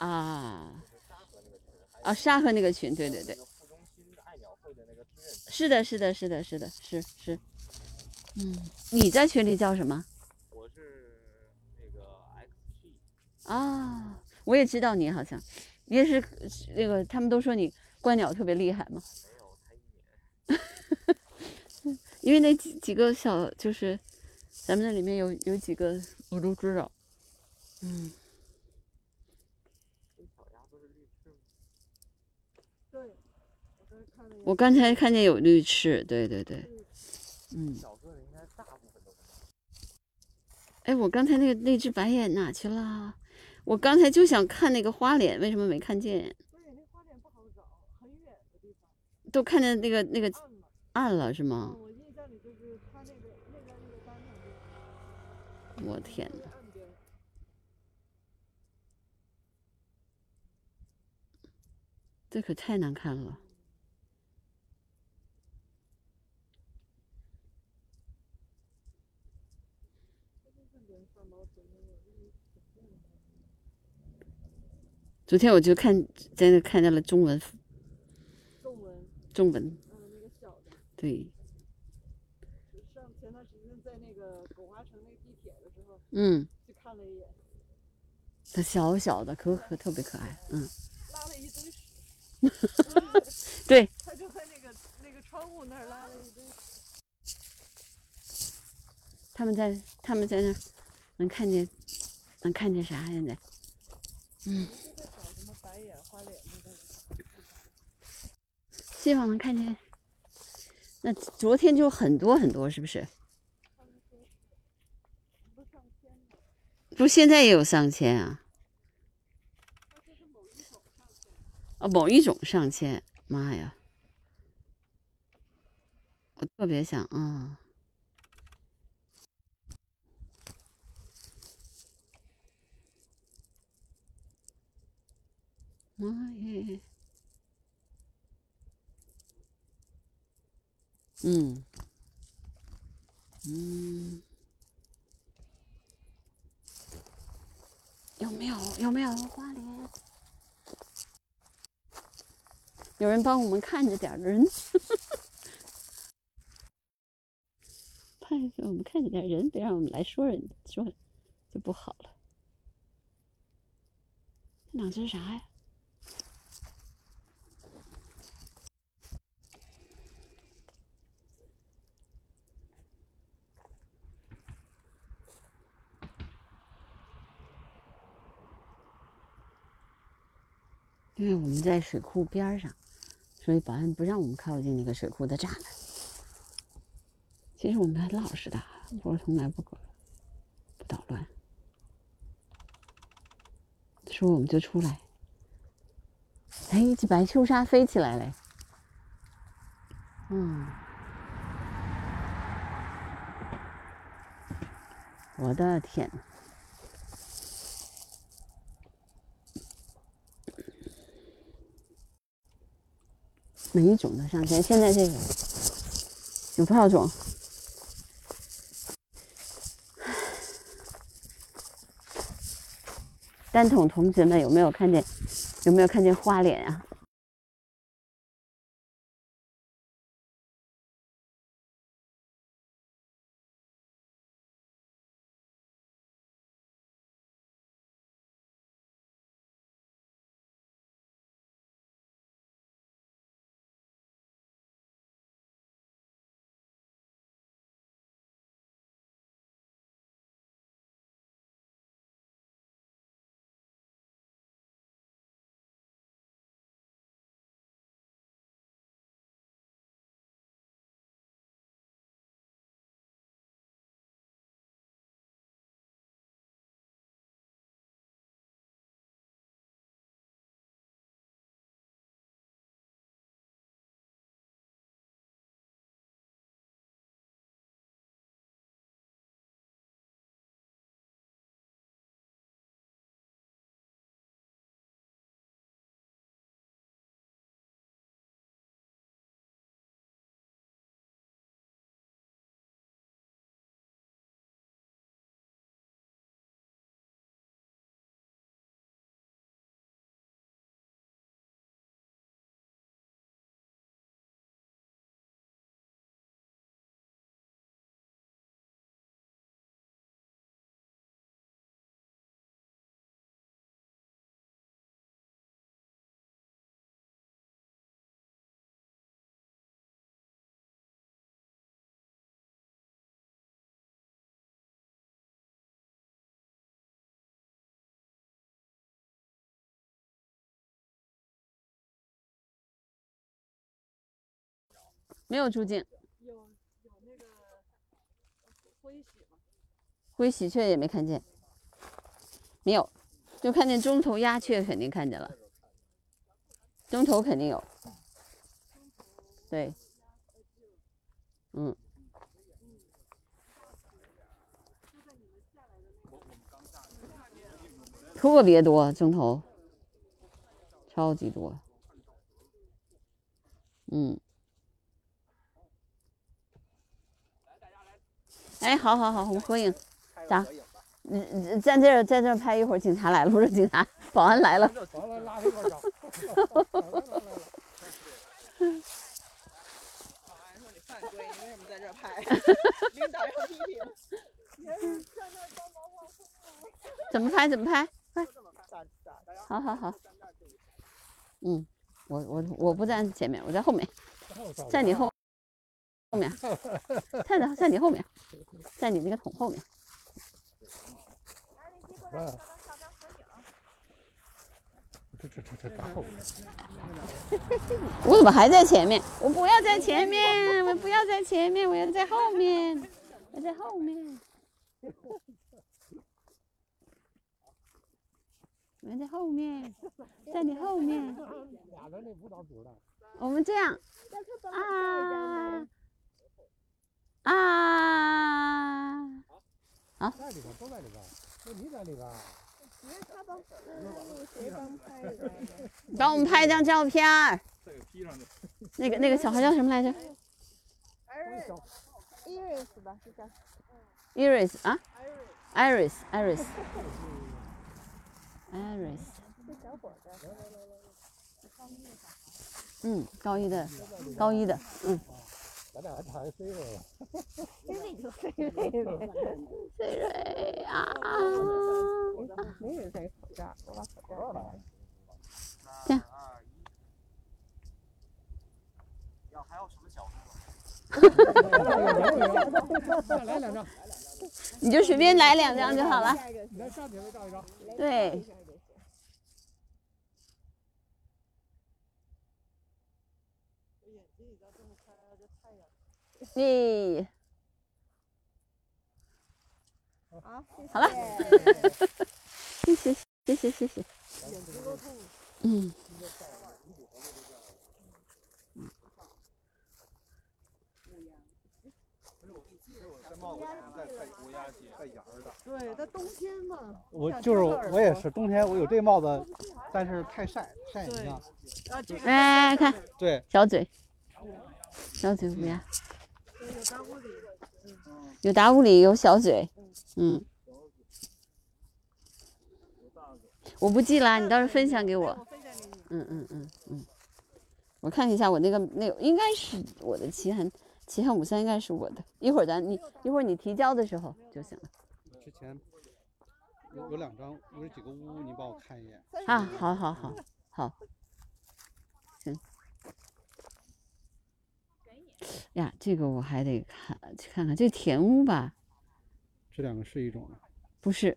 啊啊，沙河那个群，对对对，是的，是的，是的，是的，是是。嗯，你在群里叫什么？我是那个 XG，啊，我也知道你好像，你也是那个，他们都说你观鸟特别厉害嘛。因为那几几个小就是，咱们那里面有有几个我都知道。嗯，这小鸭子是绿翅吗？对，的呀。我刚才看见有绿翅，对对对，嗯。小个的应该大部分都是。哎，我刚才那个那只白眼哪去了？我刚才就想看那个花脸，为什么没看见？对，那花脸不好找，很远的地方。都看见那个那个暗了。是吗？嗯，我印象里就是它那个那边那个单上我天哪！这可太难看了。昨天我就看在那看到了中文，中文，中文，嗯，那个小的。对，上前段时间在那个狗华城那个地铁的时候，嗯，去看了一眼，它小小的，可可特别可爱，嗯，拉了一堆屎。对，它就在那个那个窗户那儿拉了一堆屎。他们在他们在那儿能看见能看见啥？现在，嗯，在找什么白眼花脸那个。希望能看见。那昨天就很多很多，是不是？不，现在也有上千啊。啊，某一种上千，妈呀！我特别想，嗯。妈耶！嗯，嗯，有没有有没有花莲？有人帮我们看着点人，怕我们看着点人，别让我们来说人说就不好了。这两只啥呀？因为我们在水库边上，所以保安不让我们靠近那个水库的栅栏。其实我们还老实的，我从来不搞不捣乱。说我们就出来。哎，这白秋沙飞起来嘞。嗯，我的天！每一种的上千，现在这个有多少种？单筒同学们有没有看见？有没有看见花脸啊？没有朱颈，有有那个灰喜吗？灰喜鹊也没看见，没有，就看见中头鸦雀肯定看见了，中头肯定有，对，嗯，特别多中头，超级多，嗯。哎，好好好，我们合影，咋？嗯嗯，在这儿在这儿拍一会儿，警察来了，不是警察，保安来了。领导要批评。怎么拍？怎么拍？快！好好好。嗯，我我我不站前面，我在后面，在你后后面，在在在你后面，在你那个桶后面。这这这这大后面。我怎么还在前面？我不要在前面，我不要在前面，我要在后面，我在后面，我在后面，在你后面。我们这样啊啊！啊，在里边，都在里边，就你在里边。别他帮谁帮拍的？帮我们拍一张照片儿。这个 P 上去。那个那个小孩叫什么来着？Iris 吧，是叫。？Iris 啊？Iris Iris Iris。这小伙子。嗯，高一的，高一的，嗯。咱俩还差一 C 位了。这位就 C 位呗。C 位啊！没人戴口罩，我把口罩戴。这样。要还有什么角度？再来两张。你就随便来两张就好了。你来上前面照一张。对。咦，好，好了，谢谢谢谢谢谢，嗯。对，它冬天嘛。我就是我也是冬天，我有这帽子，但是太晒，晒眼睛。哎，看，对，小嘴，小嘴不要。有达乌里，有小嘴，嗯。我不记啦，你到时候分享给我。嗯嗯嗯嗯。我看一下我那个那个应该是我的奇汉奇汉五三应该是我的，一会儿咱你一会儿你提交的时候就行了。之前有有两张，有几个屋，你帮我看一眼。啊，好好好好。呀，这个我还得看去看看，这田屋吧？这两个是一种吗？不是，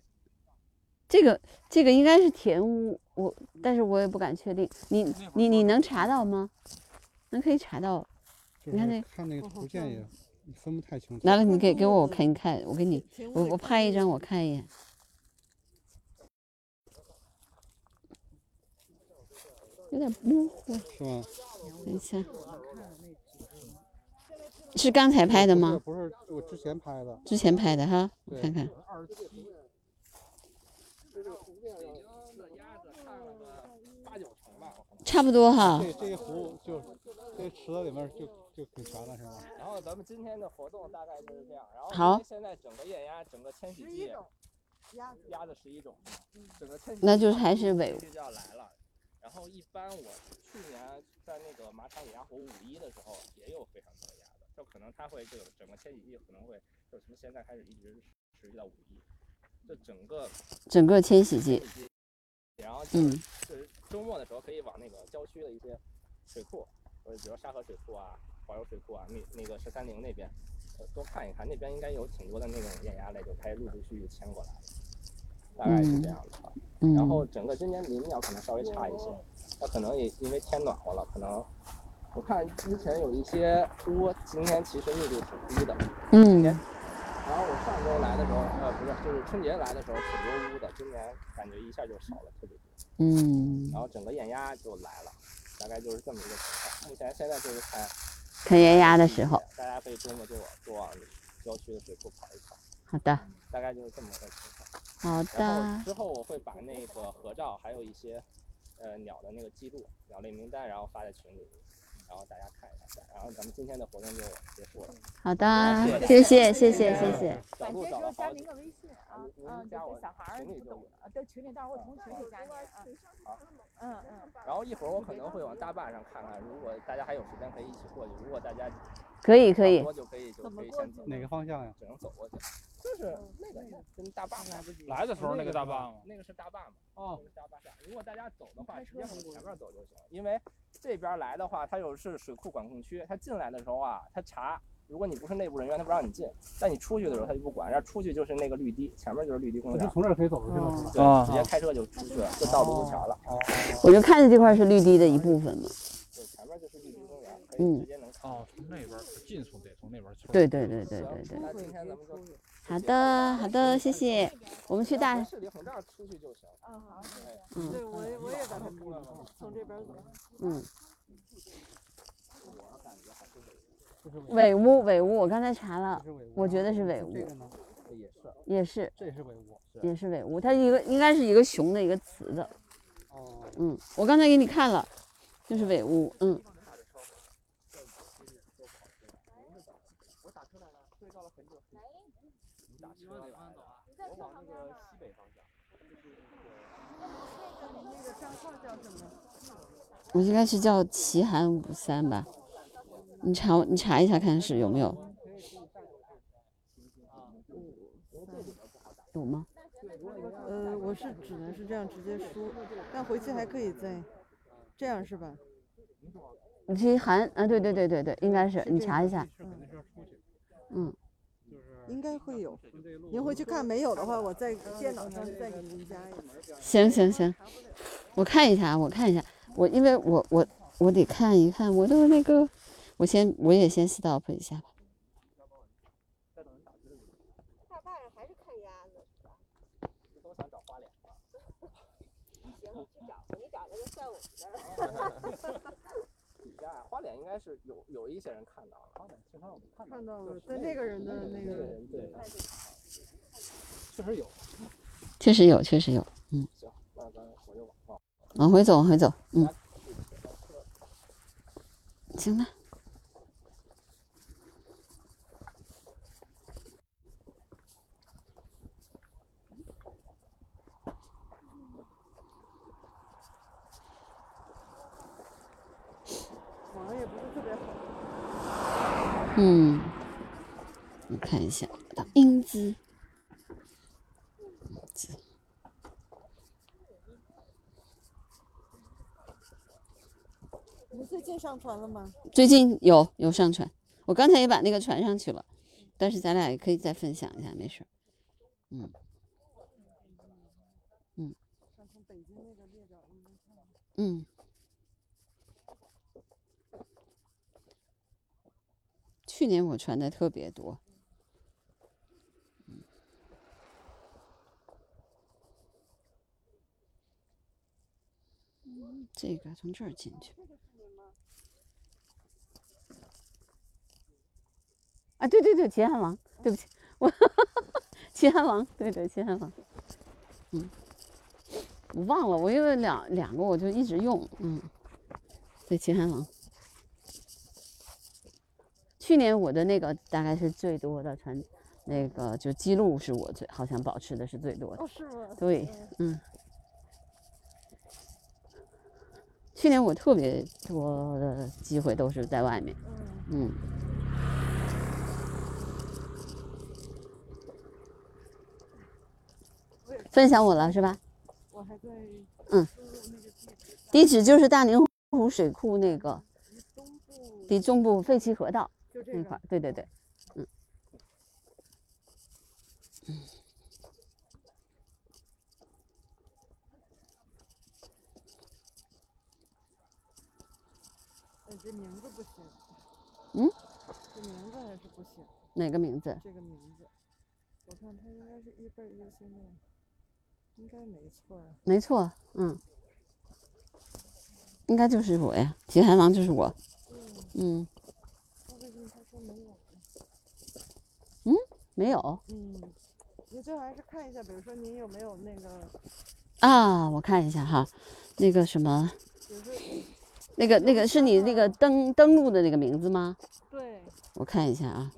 这个这个应该是田屋，我但是我也不敢确定。你你你能查到吗？能可以查到？你看那看那个图片也分不太清楚。来了，你给给我我看一看，我给你我我拍一张我看一眼。有点模糊。是吧？等一下。是刚才拍的吗？不是，我之前拍的。之前拍的哈，我看看。差不多哈。这这一壶就这池子里面就就挺全了，是吗？然后咱们今天的活动大概就是这样。然后好。现在整个液压，整个迁徙季，鸭鸭子十一种，整个迁徙那就是还是尾。就要来了。然后一般我去年在那个马场野鸭湖五一的时候，也有非常多的鸭子，就可能它会这个整个迁徙季可能会就从现在开始一直持续到五一，就整个整个迁徙季。然后嗯，就是周末的时候可以往那个郊区的一些水库，或者比如沙河水库啊、华柔水库啊，那那个十三陵那边，呃，多看一看，那边应该有挺多的那种野鸭类就开始陆陆续续迁过来了。大概是这样的啊，嗯、然后整个今年林鸟可能稍微差一些，它可能也因为天暖和了，可能我看之前有一些屋，今天其实密度挺低的。嗯，然后我上周来的时候，呃，不是，就是春节来的时候挺多屋的，今年感觉一下就少了特别多。嗯，然后整个艳压就来了，大概就是这么一个情况。目前现在就是看看艳压的时候，大家可以周末就往就往郊区的水库跑一跑，好的，大概就是这么个情况。好然后的，之后我会把那个合照，还有一些呃鸟的那个记录、鸟类名单，然后发在群里，然后大家看一下。然后咱们今天的活动就结束了。好的，谢谢谢谢谢谢。小路晚些时候找了好几加您个微信啊，嗯，加我对小孩儿不懂群里就有啊，对群里，到时候我从群里加您啊，好嗯嗯。然后一会儿我可能会往大坝上看看，如果大家还有时间可以一起过去。如果大家可以可以差不多就可以就可以先走。哪个方向呀？只能走过去。就是那个跟大坝来不及。来的时候那个大坝吗？那个是大坝嘛？哦，那个是大坝。如果大家走的话，直接从前面走就行。因为这边来的话，它有是水库管控区，它进来的时候啊，它查。如果你不是内部人员，他不让你进；但你出去的时候，他就不管。然后出去就是那个绿堤，前面就是绿堤公园我就。从这儿可以走出去了？对，直接开车就出去了，就到卢沟桥了。我就看见这块是绿地的一部分嘛。对，前面就是绿堤公园，可以嗯直接能看。哦，从那边儿进从得从那边儿出。对对对对对对。那今天咱们就好的好的，谢谢。我们去大，市里从这儿出去就行。嗯，好，谢谢。嗯对，我也我也在这出来了，从这边走。嗯。伪屋伪屋，我刚才查了，我觉得是伪屋这，个呢？也是，也是这是伪屋。也是伪屋，它一个应该是一个雄的一个雌的。哦，嗯，我刚才给你看了，就是伪屋，嗯。我打车来了，对照了很久。你打车来的？我往那个西北方向，就是那个账号叫什么？我应该是叫奇寒五三吧，你查你查一下看是有没有，有吗？呃，我是只能是这样直接输，但回去还可以再这样是吧？你去韩啊，对对对对对，应该是你查一下，嗯，应该会有。您回去看没有的话，我在电脑上再给您加一个。行行行，我看一下，我看一下，我因为我我我得看一看我的那个，我先我也先 stop 一下吧。大坝上还是看鸭子是吧？都想找花脸。行，你去找，你找那个算我们的。底下花脸应该是有有一些人看到了，花脸经常我们看看到了，在那个人的那个。对，确实有。确实有，确实有，嗯，行，那咱我就往往回走，往回走，嗯，行吧。网也不是特别好。嗯，我看一下我的英姿。你们最近上传了吗？最近有有上传，我刚才也把那个传上去了，但是咱俩也可以再分享一下，没事儿。嗯嗯。嗯。去年我传的特别多。这个从这儿进去。啊，对对对，齐汉王，对不起，我齐汉王，对对，齐汉王，嗯，我忘了，我有两两个我就一直用，嗯，对，齐汉王。去年我的那个大概是最多的传，那个就记录是我最好像保持的是最多的。哦，是吗？对，嗯。去年我特别多的机会都是在外面，嗯。分享我了是吧？我还在。嗯。地址就是大宁湖水库那个，离中部废弃河道那块，对对对，嗯。嗯。这名字不行。嗯？这名字还是不行。哪个名字？这个名字，我看它应该是一辈儿优先的，应该没错啊。没错，嗯，应该就是我呀，齐寒王就是我。嗯。说没有？嗯，没有。嗯，你最好还是看一下，比如说您有没有那个，啊，我看一下哈，那个什么，那个那个是你那个登登录的那个名字吗？对，我看一下啊，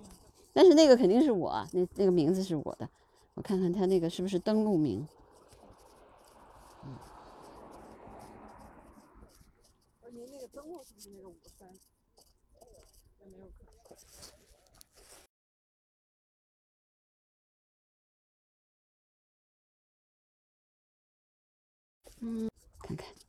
但是那个肯定是我，那那个名字是我的，我看看他那个是不是登录名。嗯您那个登录是不是那个五三？也没有看。嗯，看看。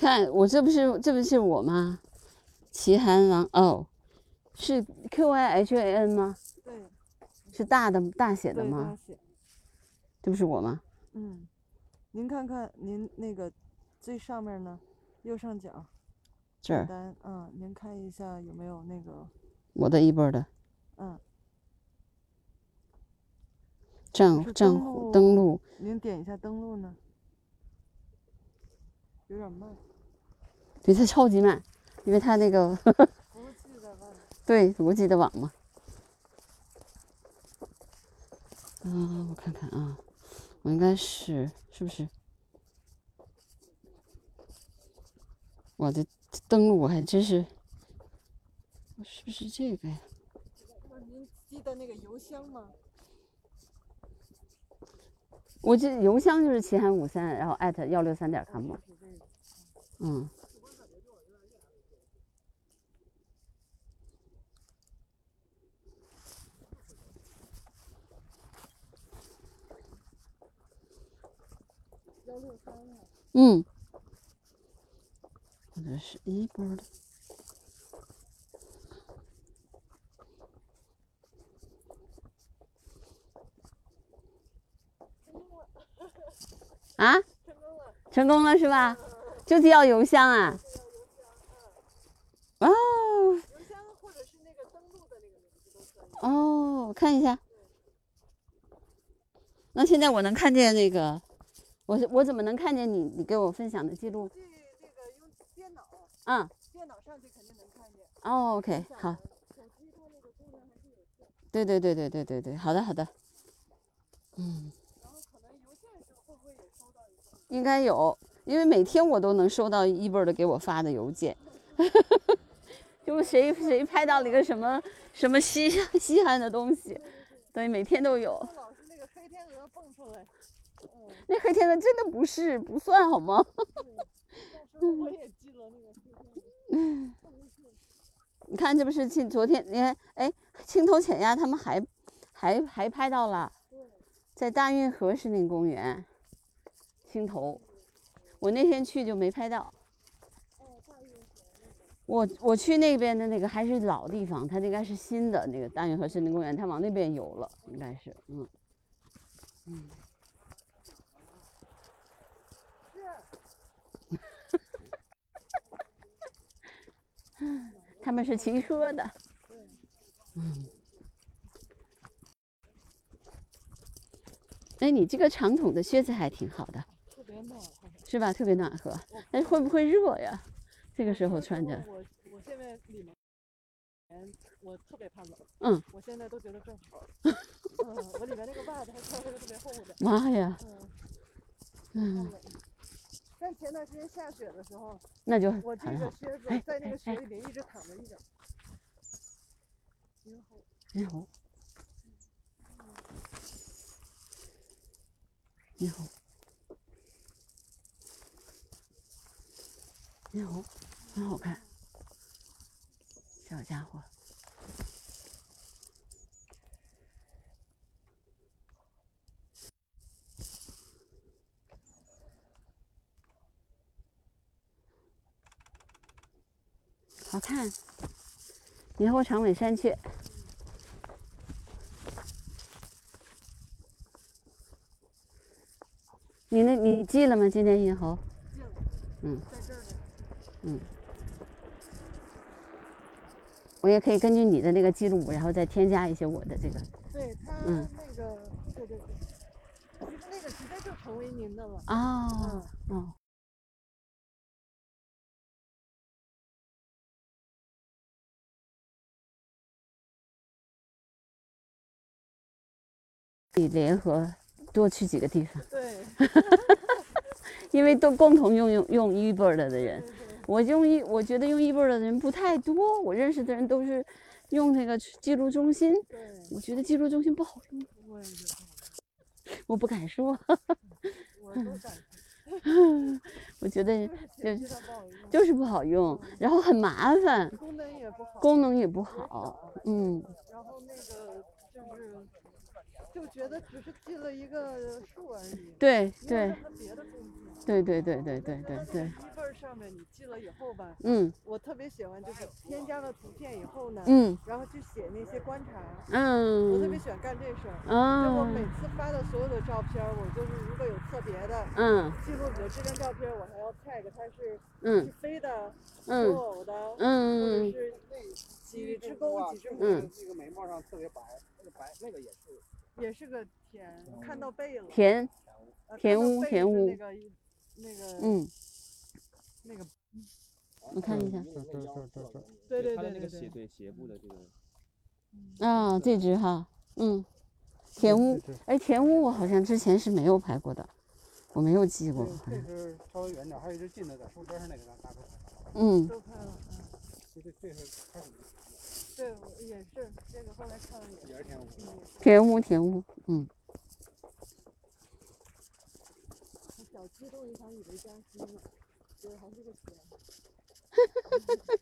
看我这不是这不是我吗？齐寒王哦，是 Q I H A N 吗？对，是大的大写的吗？写。这不是我吗？嗯，您看看您那个最上面呢，右上角。这儿单，嗯，您看一下有没有那个，我的一波的嗯，是账账登户登录，您点一下登录呢，有点慢，对，它超级慢，因为它那个服务器在外面。对国际的网嘛。啊，我看看啊，我应该是是不是？我的登录我还真是，我是不是这个呀？那您记得那个邮箱吗？我这邮箱就是齐寒五三，然后艾特幺六三点 com。嗯。幺六三呀。嗯。或者是一波的。啊？成功了是吧？就是要邮箱啊。哦。邮箱或者是那个登录的那个名字都可以。哦，我看一下。那现在我能看见那个，我是我怎么能看见你你给我分享的记录？这那个用电脑。嗯。电脑上去肯定能看见。哦，OK，好。手机它那个功能还是有限。对对对对对对对，好的好的。嗯。然后可能邮件是会不会也收到？应该有，因为每天我都能收到一波的给我发的邮件，就谁谁拍到了一个什么什么稀稀罕的东西，对，每天都有。老是那个黑天鹅蹦出来。那黑天鹅真的不是不算好吗？我也记了那个黑天鹅。你看，这不是青昨天你看，哎，青头浅鸭他们还还还拍到了，在大运河森林公园，青头。我那天去就没拍到。我我去那边的那个还是老地方，它应该是新的那个大运河森林公园，它往那边游了，应该是，嗯，嗯。他们是骑车的，嗯。哎，你这个长筒的靴子还挺好的，特别暖和，是吧？特别暖和，但是会不会热呀？这个时候穿着，我我现在里面，我特别怕冷，嗯，我现在都觉得正好，嗯，我里面那个袜子还穿了个特别厚的，妈呀，嗯，嗯，但前段时间下雪的时候，那就我这个靴子哎在那个雪哎里面一直躺着一点，挺好。你好，你好，你好，很好看，小家伙。好看，猕猴长尾山雀。你那你记了吗？今天银猴？嗯在这儿呢。嗯。我也可以根据你的那个记录，然后再添加一些我的这个。对他嗯那个，对对对，其实那个直接就成为您的了。哦嗯哦。可以联合多去几个地方，对，因为都共同用用用 eBird 的人，我用一我觉得用 eBird 的人不太多，我认识的人都是用那个记录中心，我觉得记录中心不好用，我 不敢说，我都敢 我觉得就是不好用，然后很麻烦，功能也不好，功能也不好，嗯，然后那个就是就觉得只是记了一个数而已，对对。对对对对对对对，一份儿上面你记了以后吧，嗯，我特别喜欢就是添加了图片以后呢，嗯，然后去写那些观察，嗯我特别喜欢干这事儿，嗯就我每次发的所有的照片儿，我就是如果有特别的，嗯记录里的这张照片儿，我还要 tag 它是嗯是飞的，嗯求偶的，嗯或者是几只公几只母，嗯那个眉毛上特别白，那个白那个也是。也是个田，看到背了，田呃田屋田屋那个那个嗯，那个我看一下，对对对对对对对那个斜对斜部的这个，啊，这只哈，嗯，田屋，哎，田屋我好像之前是没有拍过的，我没有记过，这只稍微远点，还有一只近的，在树枝上那个咱大哥拍的。嗯都看了，嗯，这这这是开始对，我也是这个后来看了也也是田屋。田屋田屋，嗯，我小激动一场以为江西呢，结果还是个田。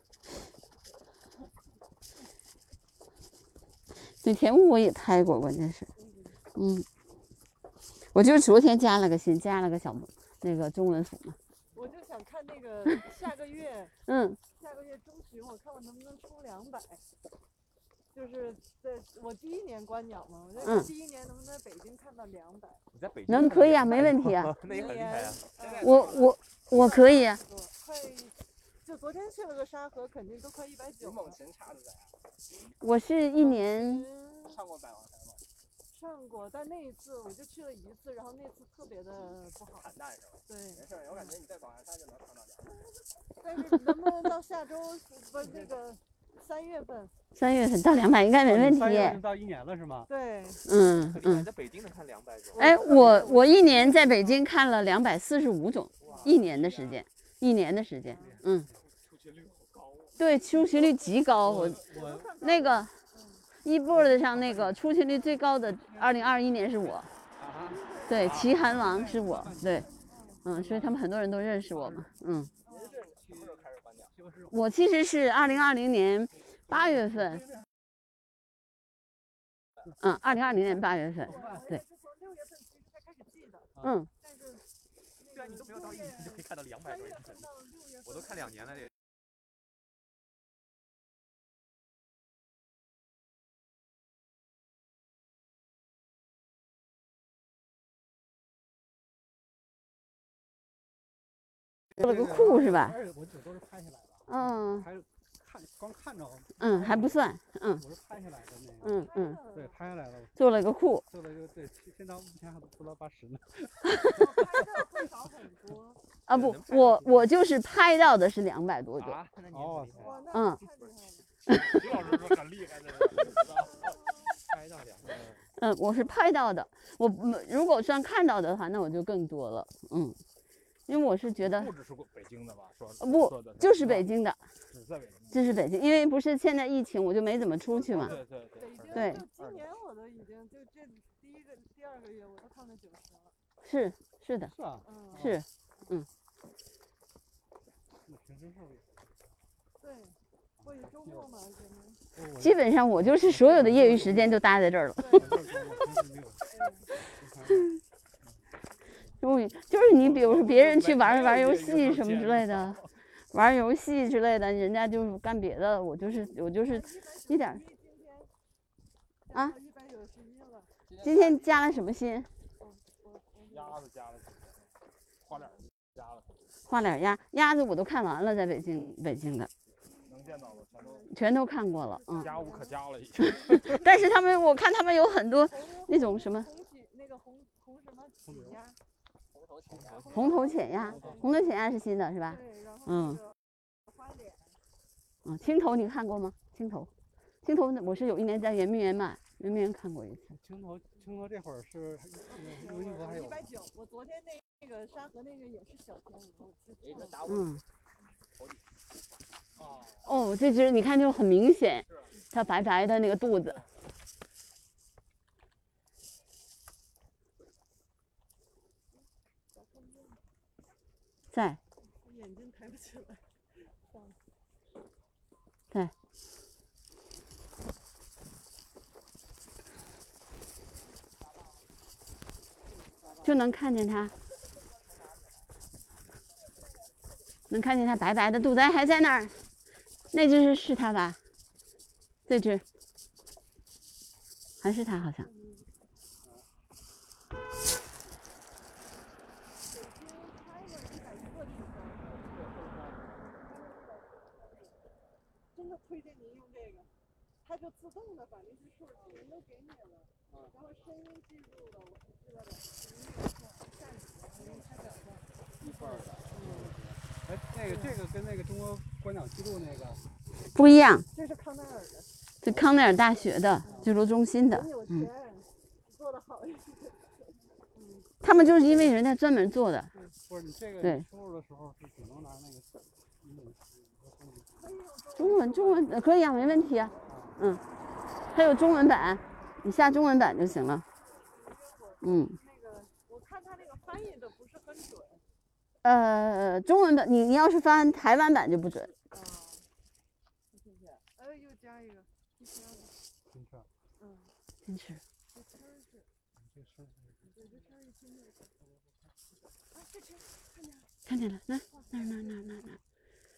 对田屋我也拍过，关键是，嗯，我就是昨天加了个新，加了个小那个中文府嘛，我就想看那个下个月，嗯，下个月中旬我看我能不能冲两百，就是在我第一年观鸟嘛，我就嗯第一年能不能在北京看到两百？你在北能可以啊，没问题啊，那也很厉害啊。我我我可以啊，快，就昨天去了个沙河，肯定都快一百九了。前差的。我是一年上过百王山吗？上过，但那一次我就去了一次，然后那次特别的不好。惨淡是吧？对，没事儿，我感觉你在宝山山就能看到两百。但是能不能到下周不是那个三月份？三月份到两百应该没问题三，月份到一年了是吗？对，嗯嗯。在北京能看两百种。哎，我我一年在北京看了两百四十五种，一年的时间，一年的时间，嗯，对，出勤率极高。我我那个 eBird 上那个出勤率最高的，二零二一年是我，对，齐韩王是我，对，嗯，所以他们很多人都认识我嘛，嗯？我其实是二零二零年八月份，嗯，二零二零年八月份，对，嗯，但是你都没有到一年就可以看到两百多人，我都看两年了这。做了个库是吧？而且我这都是拍下来的，嗯拍看光看着。嗯，还不算，嗯我是拍下来的那个。嗯嗯，对，拍下来了。做了个库。做了一个对，现在目前还不到八十呢。啊不，我我就是拍到的是两百多个。哦，嗯。徐老师是很厉害的，拍到两个。嗯，我是拍到的。我嗯如果算看到的话，那我就更多了。嗯，因为我是觉得不只是北京的吧？说呃不就是北京的，只在北京。这是北京，因为不是现在疫情，我就没怎么出去嘛。对对对。对就今年我都已经就这第一个第二个月我都看到九十了。是是的。是啊。嗯。是，嗯。平时是。对，或者周末嘛，基本上我就是所有的业余时间都待在这儿了。就就是你，比如说别人去玩玩游 戏什么之类的，玩游戏之类的，人家就干别的，我就是我就是一点儿啊。今天加了什么新？鸭子加了，花脸加了。花脸鸭鸭子我都看完了，在北京北京的。能见到的全都全都看过了，嗯。加无可加了已经。但是他们，我看他们有很多那种什么那个红红什么红头浅鸭，红头浅鸭是新的是吧？嗯。嗯，青头你看过吗？青头，青头我是有一年在圆明园买，圆明园看过一次。青头青头这会儿是有一河还有。一百九，我昨天那那个沙河那个也是小青头。嗯。哦，这只你看就很明显，它白白的那个肚子。在。眼睛抬不起来。在。就能看见它。能看见它白白的肚子，还在那儿，那只是是它吧？这只还是它好像。真的推荐您用这个，它就自动的把那些数全都给你了，然后声音记录了，我是知道的，音乐上、站址、音开表上，一块儿的。哎，那个这个跟那个中国观鸟记录那个不一样。这是康奈尔的。这康奈尔大学的记录中心的，嗯。做的好一些。他们就是因为人家专门做的。不是你这个对。输入的时候是只能拿那个中文中文可以啊，没问题啊，嗯，还有中文版，你下中文版就行了，嗯。那个我看他那个翻译的不是很准。呃，中文版你你要是翻台湾版就不准。啊。谢谢。哎，又加一个，第三个。金翅。嗯。看见了，那那那那那那，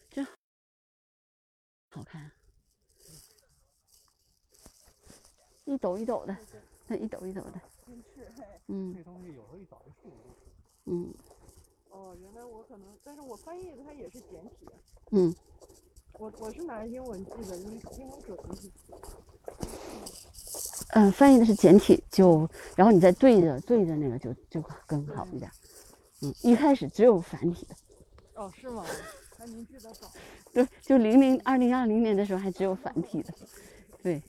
真好看。一抖一抖的，那一抖一抖的。嗯。这东西有时候一早就数。嗯。哦，原来我可能，但是我翻译的它也是简体。嗯。我我是拿英文记的，因为英文准一些。嗯，翻译的是简体，就然后你再对着对着那个就就更好一点。嗯，一开始只有繁体的。哦，是吗？那您记得早。对，就零零二零二零年的时候还只有繁体的，对。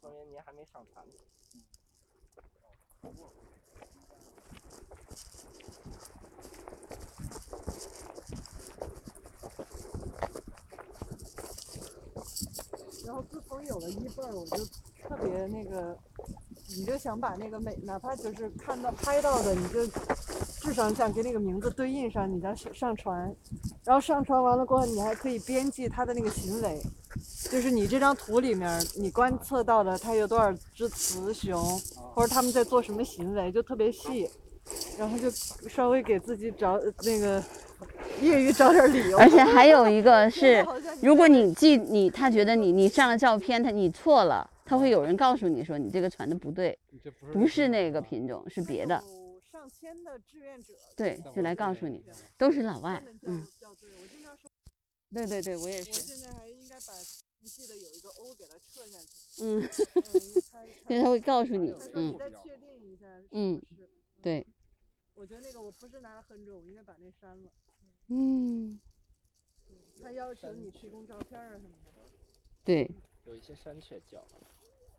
说明您还没上传。然后自从有了一辈儿，我就特别那个，你就想把那个每哪怕就是看到拍到的，你就至少想给那个名字对应上，你再上传，然后上传完了过后，你还可以编辑他的那个行为，就是你这张图里面你观测到的它有多少只雌雄，或者他们在做什么行为，就特别细，然后就稍微给自己找那个业余找点理由。而且还有一个是，如果你记你他觉得你你上了照片，他你错了，他会有人告诉你说你这个传的不对，不是那个品种，是别的。上千的志愿者，对，就来告诉你，都是老外嗯，对，我经常说，对对对，我也我是。现在还应该把详细的有一个 O 给它撤下去。嗯，嗯，它因为他会告诉你嗯再确定一下嗯？对，我觉得那个我不是拿了很准，我应该把那删了。嗯，他要求你提供照片儿啊什么的。对，有一些山雀叫，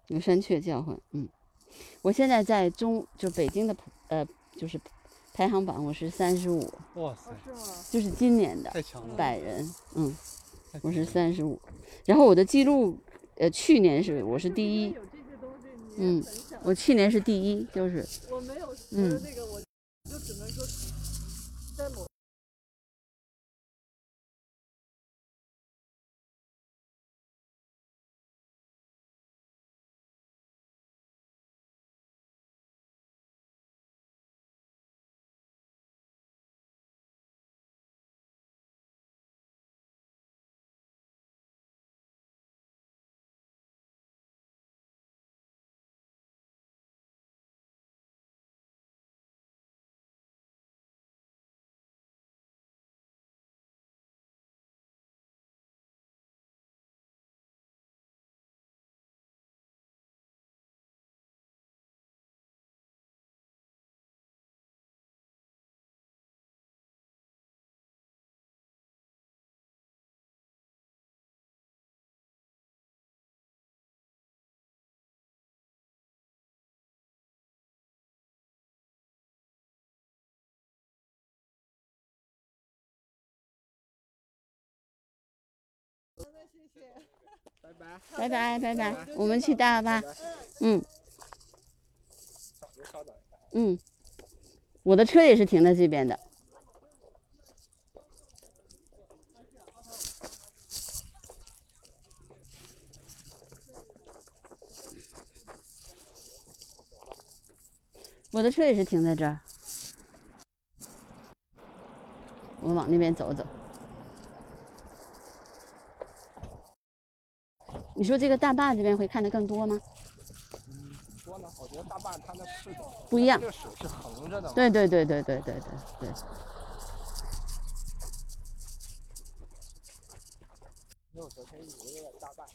有山雀叫唤。嗯，我现在在中就北京的普呃就是排行榜，我是三十五，哇塞哦，，是吗？就是今年的太强了，百人。嗯，我是三十五，然后我的记录呃去年是我是第一，有这些东西你也嗯。我去年是第一，就是我没有，我嗯那个我就只能说在某。谢谢。拜拜。拜拜拜拜，我们去大巴。嗯您稍等一下。嗯，我的车也是停在这边的。我的车也是停在这儿，我往那边走走。你说这个大坝这边会看得更多吗？怎么说呢？我觉得大坝它的视角不一样这个水是横着的嘛。对对对对对对对对。因为我昨天以为那个大坝，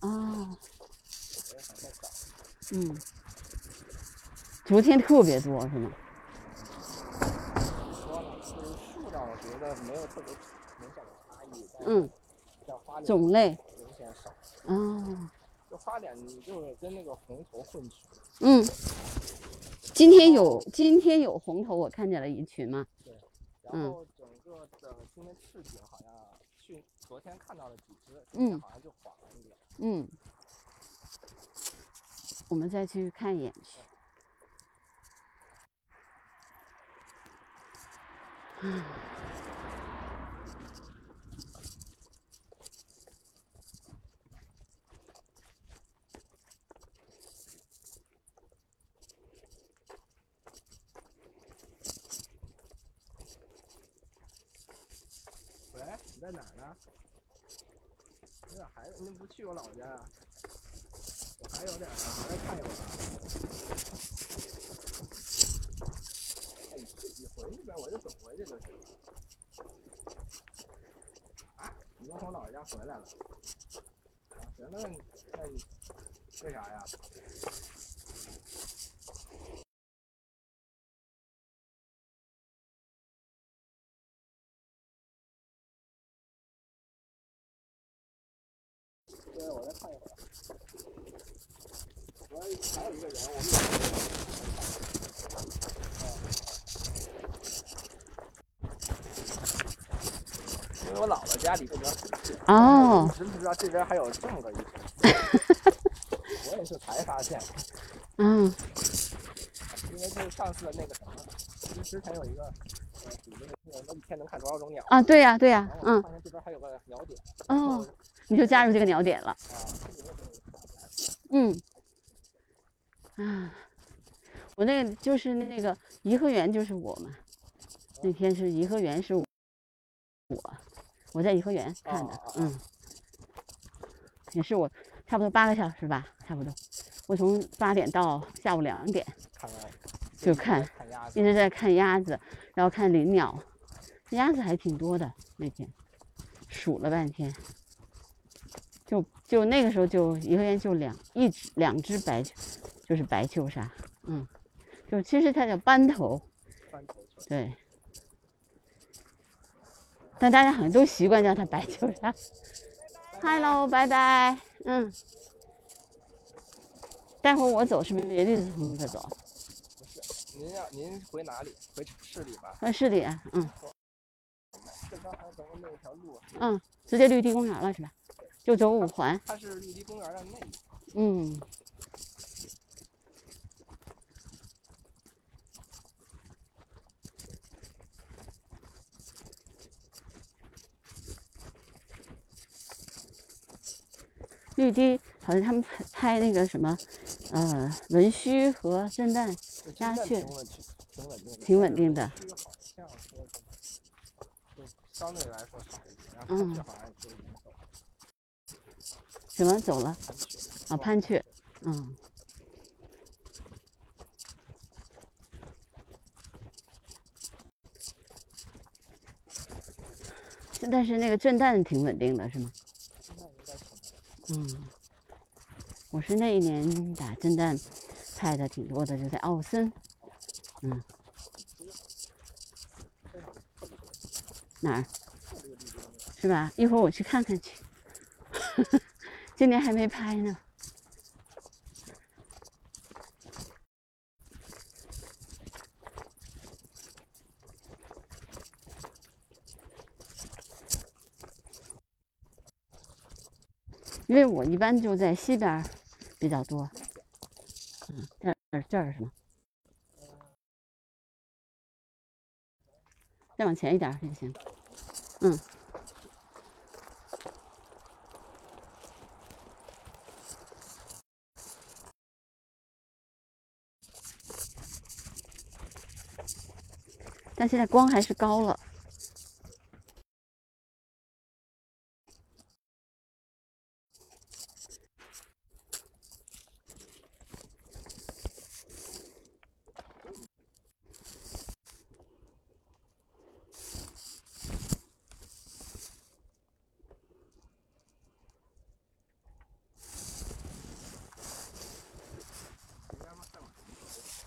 啊，我也还在找。嗯，昨天特别多是吗？说呢？就是树上我觉得没有特别明显的差异，嗯，种类明显少。啊，就花脸你就是跟那个红头混群，嗯，今天有今天有红头，我看见了一群嘛。然嗯。后整个的今天赤景好像去昨天看到了几只，今天嗯好像就黄了一点。嗯，我们再去看一眼。去。喂，你在哪儿呢？你不去我老家啊？我还有点儿呢，我再看一会儿。哎，你自己回去呗，我就走回去就行了。啊，你又从老家回来了？啊，行，那你那为啥呀？对，我再看一会儿。我还有一个人，我们因为我姥姥家离这边很近。哦你知不知道这边还有这么个一我也是才发现，嗯因为就是上次那个什么，其实之前有一个呃，比那个那一天能看多少种鸟。啊，对呀、对呀、嗯发现这边还有个鸟点。哦，你就加入这个鸟点了。嗯，啊，我那个就是那个颐和园，就是我嘛。那天是颐和园，是我，我在颐和园看的，嗯，也是我差不多八个小时吧，差不多。我从八点到下午两点就看，一直在看鸭子，然后看林鸟，鸭子还挺多的那天，数了半天。就就那个时候就颐和园就两一只两只白，就是白秋沙，嗯，就其实它叫斑头，斑头对，但大家好像都习惯叫它白秋沙。Hello，拜拜，嗯，待会儿我走是不是也得从这走？您要您回哪里？回市里吧。回市里啊，嗯这边还有咱们那条路。嗯，直接绿地公园了是吧？就走五环，它是绿地公园的内。嗯。绿地好像他们拍拍那个什么，呃，文须和震旦鸦雀挺稳定的。的。相对来说少一点，然后就。什么走了？啊，潘雀，嗯。是但是那个震旦挺稳定的，是吗？嗯，我是那一年打震旦拍的挺多的，就在奥森。嗯，哪儿？是吧？一会儿我去看看去。今年还没拍呢。因为我一般就在西边比较多。嗯，这儿这儿是吗？再往前一点儿也行。嗯。但现在光还是高了。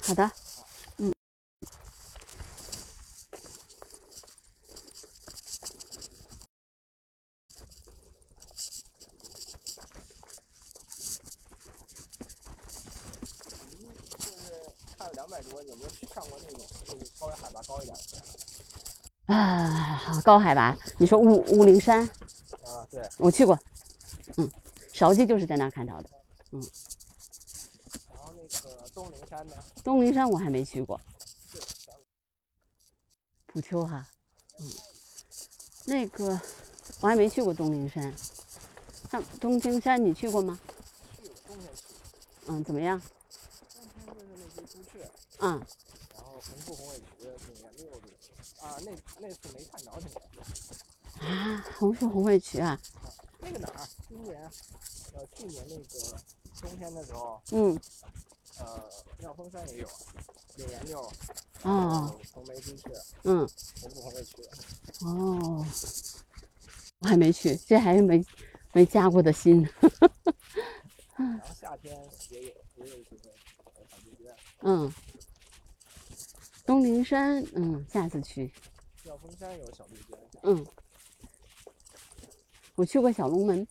好的，嗯。就是看了两百多，有没有去上过那种就是稍微海拔高一点的？啊，好高海拔，你说雾雾灵山，啊，对。我去过，嗯，勺鸡就是在那儿看到的，嗯，然后那个东陵山呢？东陵山我还没去过，普丘哈，嗯，那个我还没去过东陵山，那东京山你去过吗？去过冬天去，嗯，怎么样？冬天就是那些朱雀，嗯，然后红腹红尾渠那个溜子，啊，那那次没看着挺远。啊，红树红尾渠啊，那个哪儿？今年，呃，去年那个冬天的时候，嗯，呃，妙峰山也有有岩溜，哦，红眉朱雀，嗯，红腹红尾渠。哦，我还没去，这还是没没加过的心。然 后夏天也有也有机会有小杜鹃，嗯，东陵山，嗯，下次去。妙峰山有小杜鹃，嗯，我去过小龙门，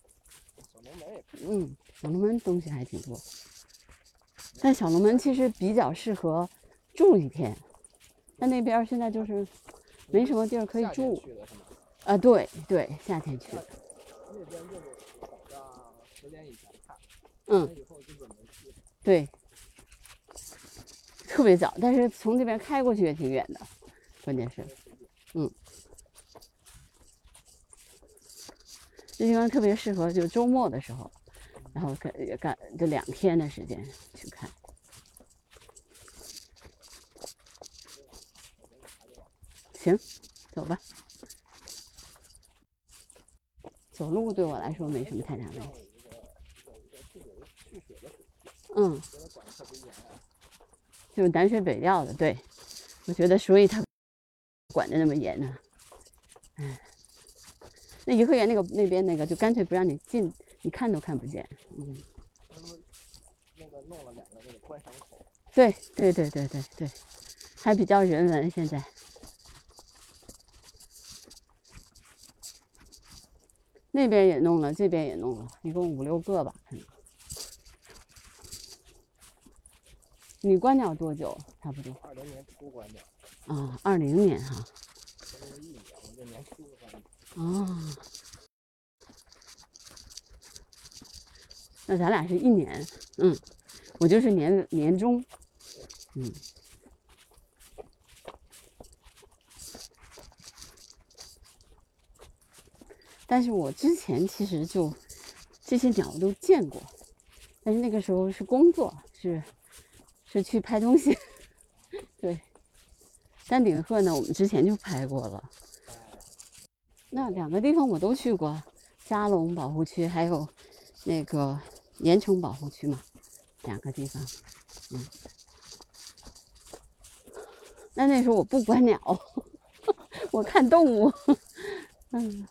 小龙门也。嗯，小龙门东西还挺多，但小龙门其实比较适合住一天，但那边现在就是没什么地儿可以住。啊，对对，夏天去，那边就是早上十点以前看，嗯，以后基本没去。对，特别早，但是从这边开过去也挺远的，关键是，嗯，这地方特别适合就周末的时候，然后干也干这两天的时间去看。行，走吧。走路对我来说没什么太大问题。嗯，就是南水北调的，对，我觉得所以他管的那么严呢。哎，那颐和园那个那边那个就干脆不让你进，你看都看不见。嗯，那个弄了两个那个观赏口，对对对对对对，还比较人文现在。那边也弄了，这边也弄了，一共五六个吧，可能。你关掉多久？差不多二零年初关掉，啊，二零年哈。差不多一年，我这年初观鸟。哦，那咱俩是一年，嗯，我就是年年中，嗯。但是我之前其实就这些鸟都见过，但是那个时候是工作，是是去拍东西，对。丹顶鹤呢，我们之前就拍过了。那两个地方我都去过，加龙保护区还有那个盐城保护区嘛，两个地方，嗯。那那时候我不观鸟，我看动物，嗯。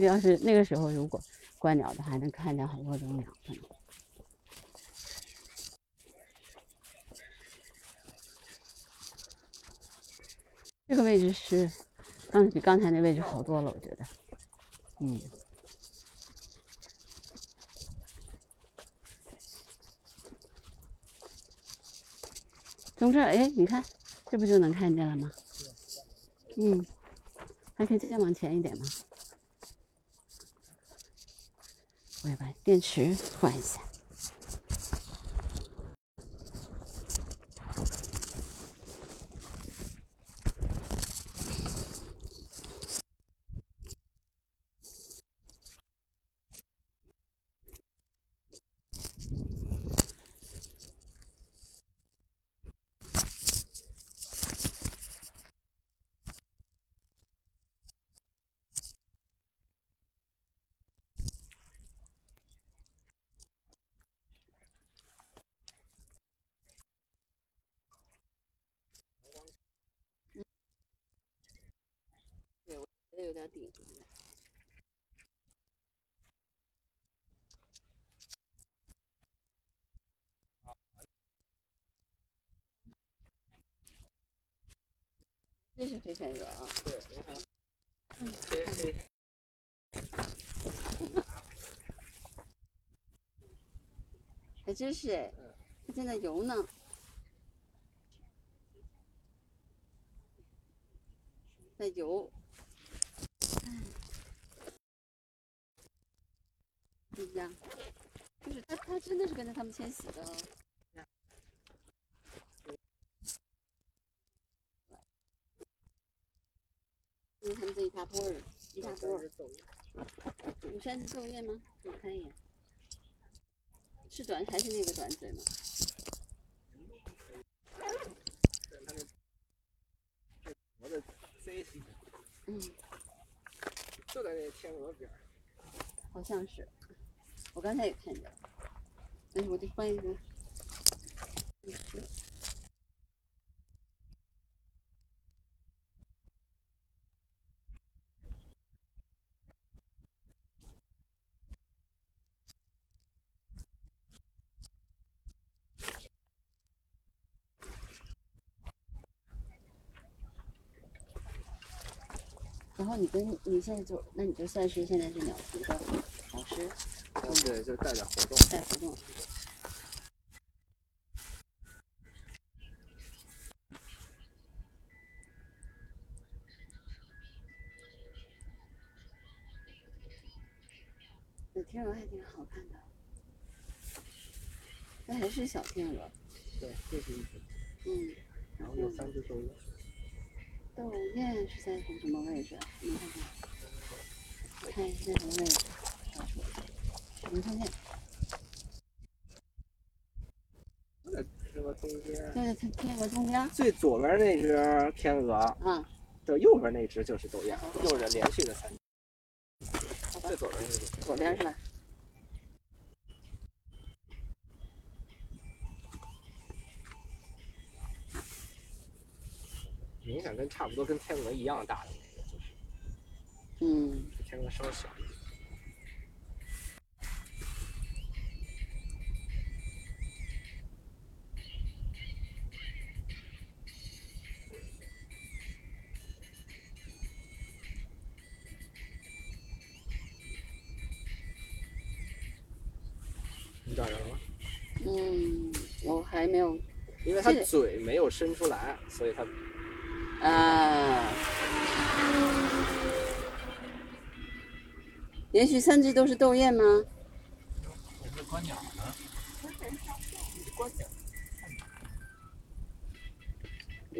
要是那个时候如果观鸟的，还能看见好多种鸟可能。这个位置是，嗯比刚才那位置好多了，我觉得。嗯。从这儿，哎，你看，这不就能看见了吗？嗯，还可以再往前一点吗？我要把电池换一下。有点顶。这是飞天鹅啊。对，嗯。还真是哎，它正在游呢。在游。不一样，就是它，它真的是跟着他们迁徙的哦。因为他们这一大波儿，一大波儿。五山是昼夜吗？我看一眼，是短还是那个短嘴吗？嗯。就在那天鹅边儿。好像是。我刚才也看见了，但是我得换一个。然后你跟你现在就，那你就算是现在是鸟族的老师。对，就带点活动。带活动。这天鹅还挺好看的，那还是小天鹅。对，这是一只。嗯。然后有三只斗雁。斗雁是在什么位置？能看看？看一下什么位置，没看见。这个中间，对对，天鹅中间。最左边那只天鹅，嗯，这右边那只就是豆芽，又是连续的三只。最左边那只，左边是吧？明显跟差不多跟天鹅一样大的那个，就是嗯，比天鹅稍小一点。因为它嘴没有伸出来，所以它啊。连续三只都是斗燕吗？这是观鸟呢。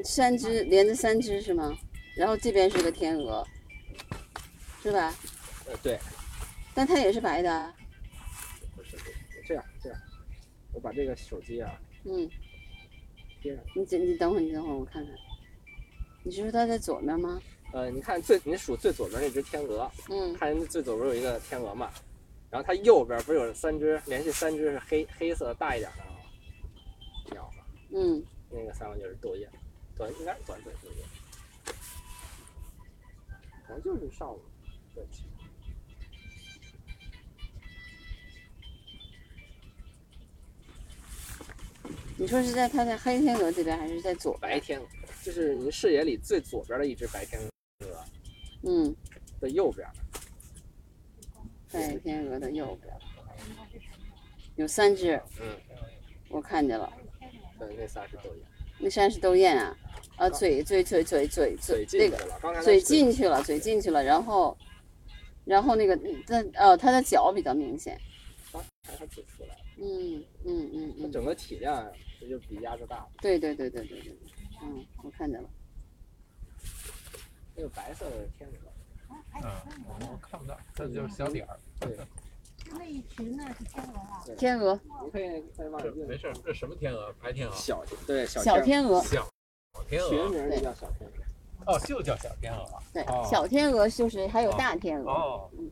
三只连着三只是吗？然后这边是个天鹅，是吧？呃对，但它也是白的啊。不是这样这样，我把这个手机啊嗯。你等你等会儿，你等会儿我看看。你是说它在左面吗？呃，你看最你数最左边那只天鹅，嗯，看人最左边有一个天鹅嘛，然后它右边不是有三只，连续三只是黑黑色大一点的鸟吗？嗯，那个三个就是斗雁，短应该是短嘴斗雁，可能就是上午对你说是在它在黑天鹅这边，还是在左边？白天鹅，就是您视野里最左边的一只白天鹅嗯，的右边，白天鹅的右边有三只，嗯，我看见了，对，那仨是斗雁，那三是斗雁啊，啊，嘴嘴嘴嘴嘴嘴嘴那个嘴进去了，嘴进去了，然后，然后那个那呃，它的脚比较明显，刚才它嘴出来。了，嗯嗯嗯嗯，它整个体量这就比鸭子大，对对对对对对，嗯，我看见了，那个白色的天鹅。嗯，我看不到，这就是小点儿。对，那一群呢是天鹅啊。天鹅，你可以再望远镜。没事，这什么天鹅？白天鹅。小对小小天鹅，小天鹅。学名就叫小天鹅。哦，就叫小天鹅。对，哦小天鹅就是还有大天鹅，哦。嗯。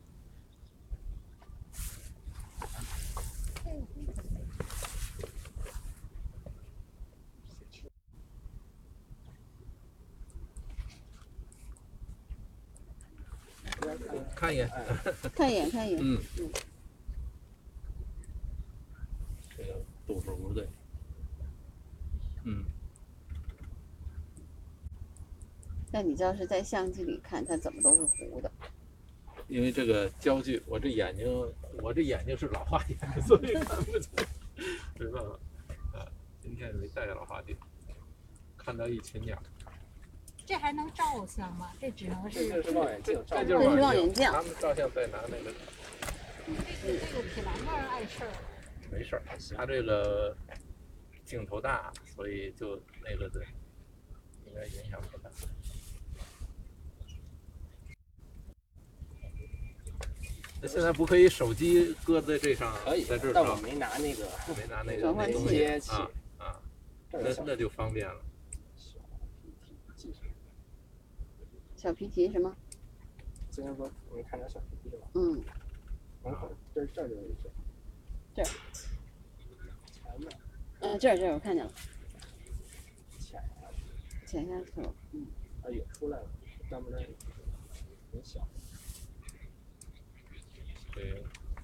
看一眼，看一眼看一眼，嗯。嗯，这个度数不对，嗯，但你知道是在相机里看，它怎么都是糊的，因为这个焦距，我这眼睛，我这眼睛是老花眼，所以看不清，没办法，啊，今天没戴老花镜，看到一群鸟，这还能照相吗？这只能是。这就是望远镜，这就是望远镜他们照相再拿那个，这个铁栏杆碍事儿。没事儿，他这个镜头大，所以就那个对，应该影响不大。那现在不可以手机搁在这上，可以在这儿照但我没拿那个没拿那个东西啊啊，那那就方便了。小皮提是吗？之前不是你看着小皮皮吗？嗯，门口这这就有一只。这儿，前面。嗯，这儿这儿我看见了，浅潜下去了，嗯，啊也出来了，但不是很小。对，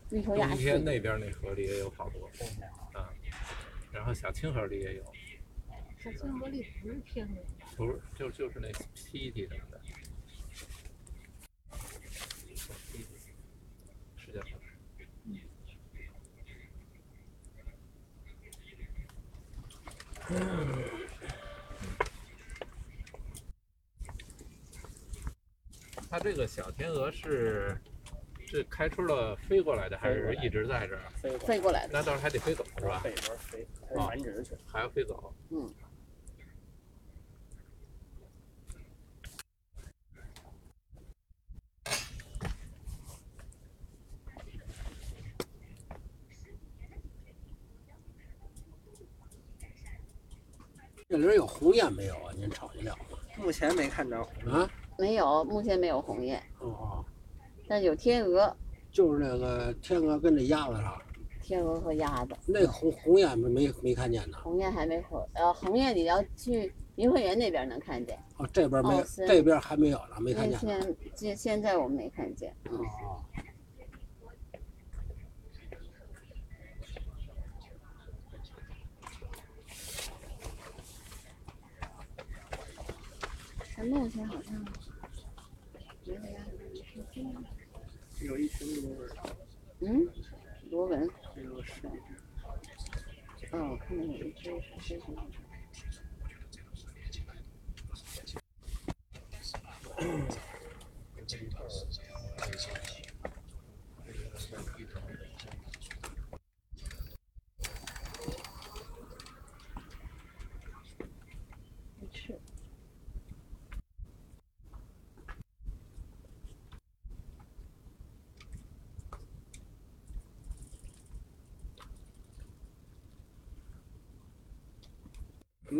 绿头鸭冬天那边那河里也有好多啊，然后小清河里也有，小青河里不是天鹅？不是就就是那梯梯什么的，是叫什么？它这个小天鹅是是开春了飞过来的，还是一直在这儿？飞过飞过来的，那到时候还得飞走是吧？飞，还是繁殖去。还要飞走。嗯，这里有红雁没有啊？您瞅见了吗？目前没看着。啊？没有，目前没有鸿雁，哦，但有天鹅，就是那个天鹅跟那鸭子上，天鹅和鸭子。那红红雁没没没看见呢。鸿雁还没回，呃，鸿雁你要去颐和园那边能看见。哦，这边没这边还没有呢，没看见。现现现在我们没看见。嗯。哦，但目前好像觉得鸭子没事情。有一群螺纹。嗯，螺纹。有十几只。哦，我看到有一只是飞行的。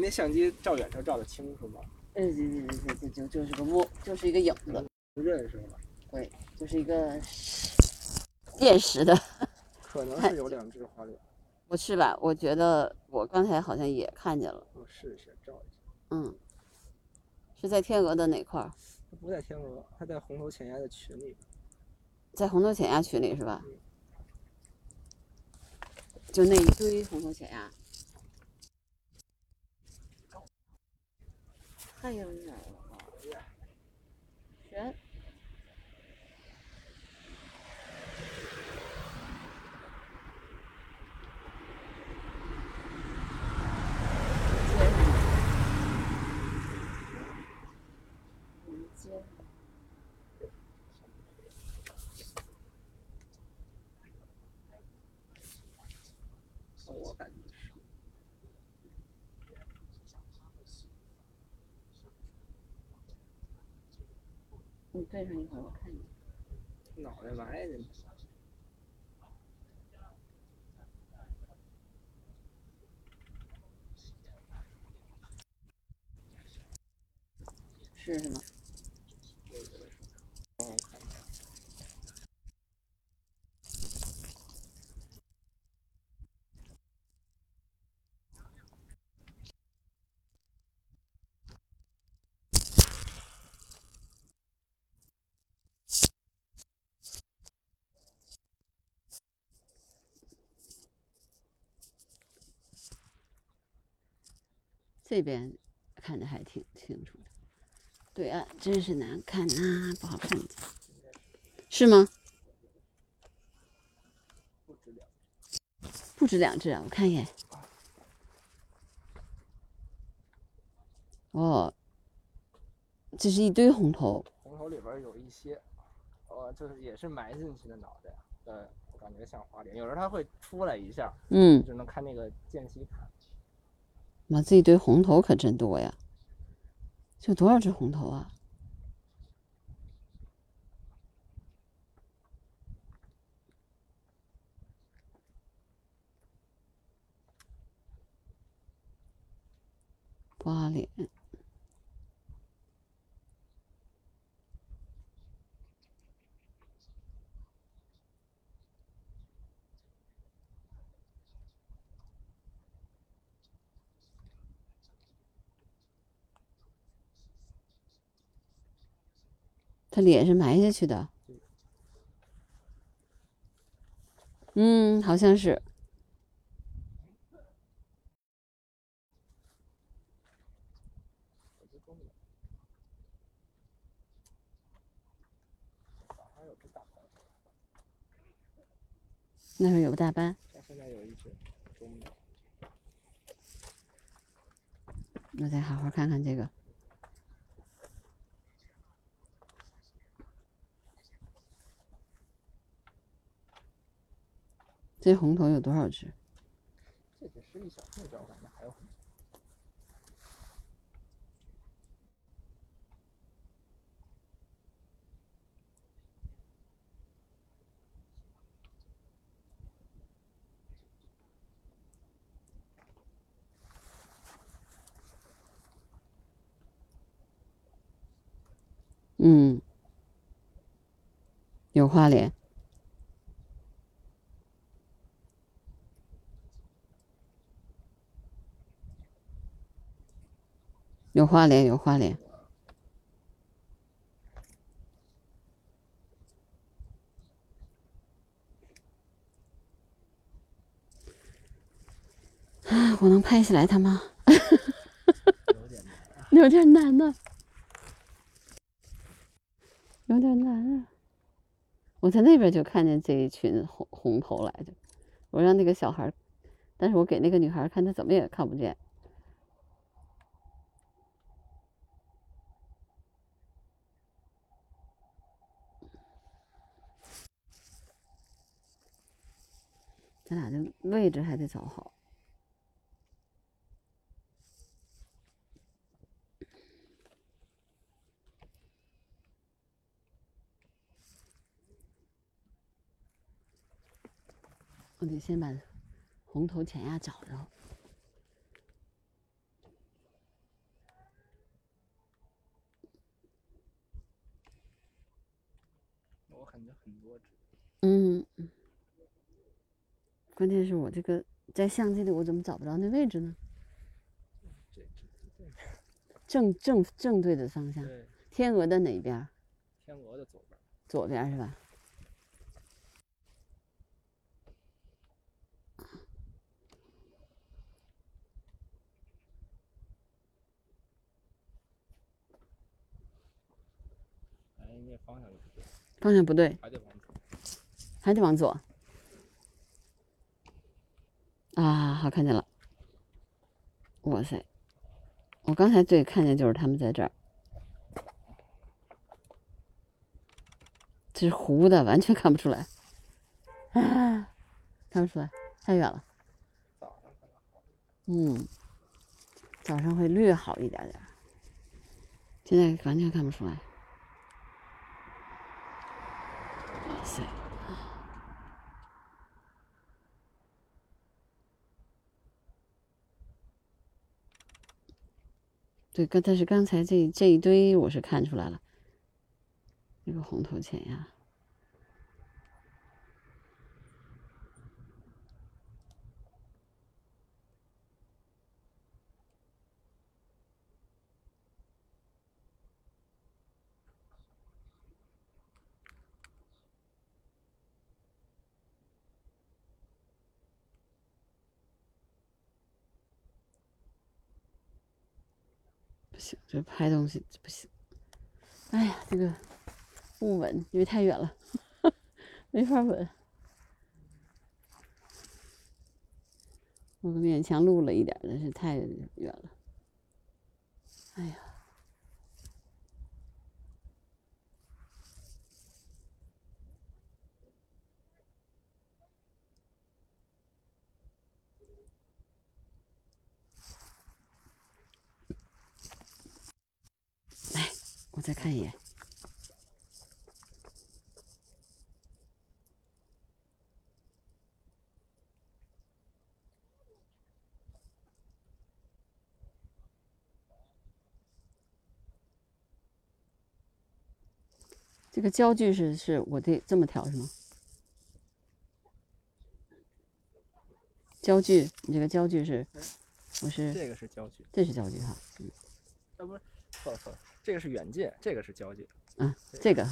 那相机照远处照的清楚吗？嗯，对对对对对，就就是个摸，就是一个影子。不认识了。对，就是一个现实的。可能是有两只花脸。不是吧？我觉得我刚才好像也看见了。我试一下照一下。嗯，是在天鹅的哪块儿？它不在天鹅，它在红头浅鸭的群里。在红头浅鸭群里是吧？就那一堆红头浅鸭。太有点了吧？悬。你对上一会儿，我看你。脑袋歪的。是是吗？这边看的还挺清楚的，对岸真是难看呐、不好看，是吗？不止两只啊，我看一眼。哦，这是一堆红头，红头里边有一些，呃，就是也是埋进去的脑袋，呃，我感觉像花脸，有时候它会出来一下，嗯只能看那个间隙看。妈，这一堆红头可真多呀！这多少只红头啊？花脸，他脸是埋下去的。嗯，好像是。那会儿有个大斑，它现在有一只，我再好好看看这个。这红头有多少只？嗯。有花脸。有花莲，有花莲。啊，我能拍下来它吗？有点难呢，有点难啊。我在那边就看见这一群红红头来着，我让那个小孩，但是我给那个女孩看，她怎么也看不见。咱俩的位置还得找好。我得先把红头浅鸭找着。我感觉很多只。嗯，关键是我这个在相机里，我怎么找不着那位置呢？正正正对的方向，天鹅的哪边？天鹅的左边。左边是吧？哎，那方向不对。方向不对，还得往左。还得往左。啊，好，看见了。哇塞！我刚才最看见就是他们在这儿，这是糊的，完全看不出来。啊，看不出来，太远了。嗯，早上会略好一点点，现在完全看不出来。哇塞！对，刚但是刚才这这一堆我是看出来了，那个红头钱呀。这拍东西不行。哎呀，这个不稳，因为太远了，没法稳。我勉强录了一点，但是太远了。哎呀，来，我再看一眼。这个焦距是是我得这么调是吗？焦距，你这个焦距是，我是这个是焦距，这是焦距哈，嗯啊不是，错了错了，这个是远近，这个是交界，嗯，这个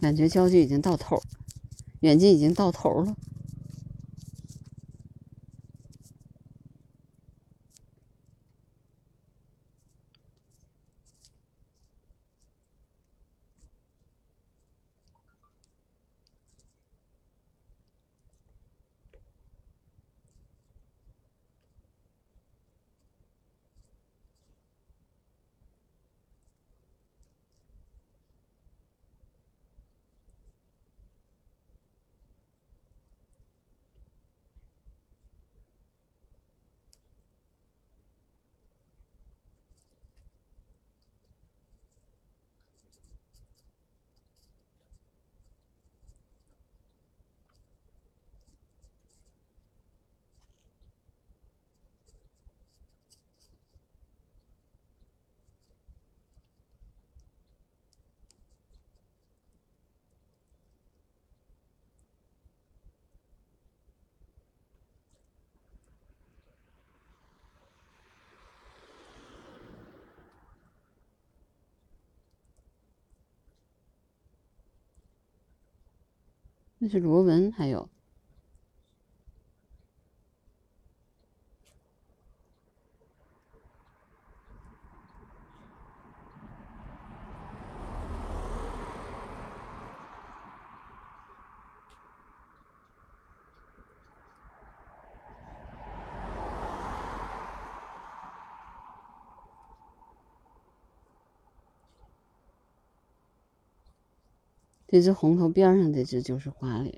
感觉焦距已经到头儿，远近已经到头了。那是螺纹，还有这只红头边上这只就是花脸。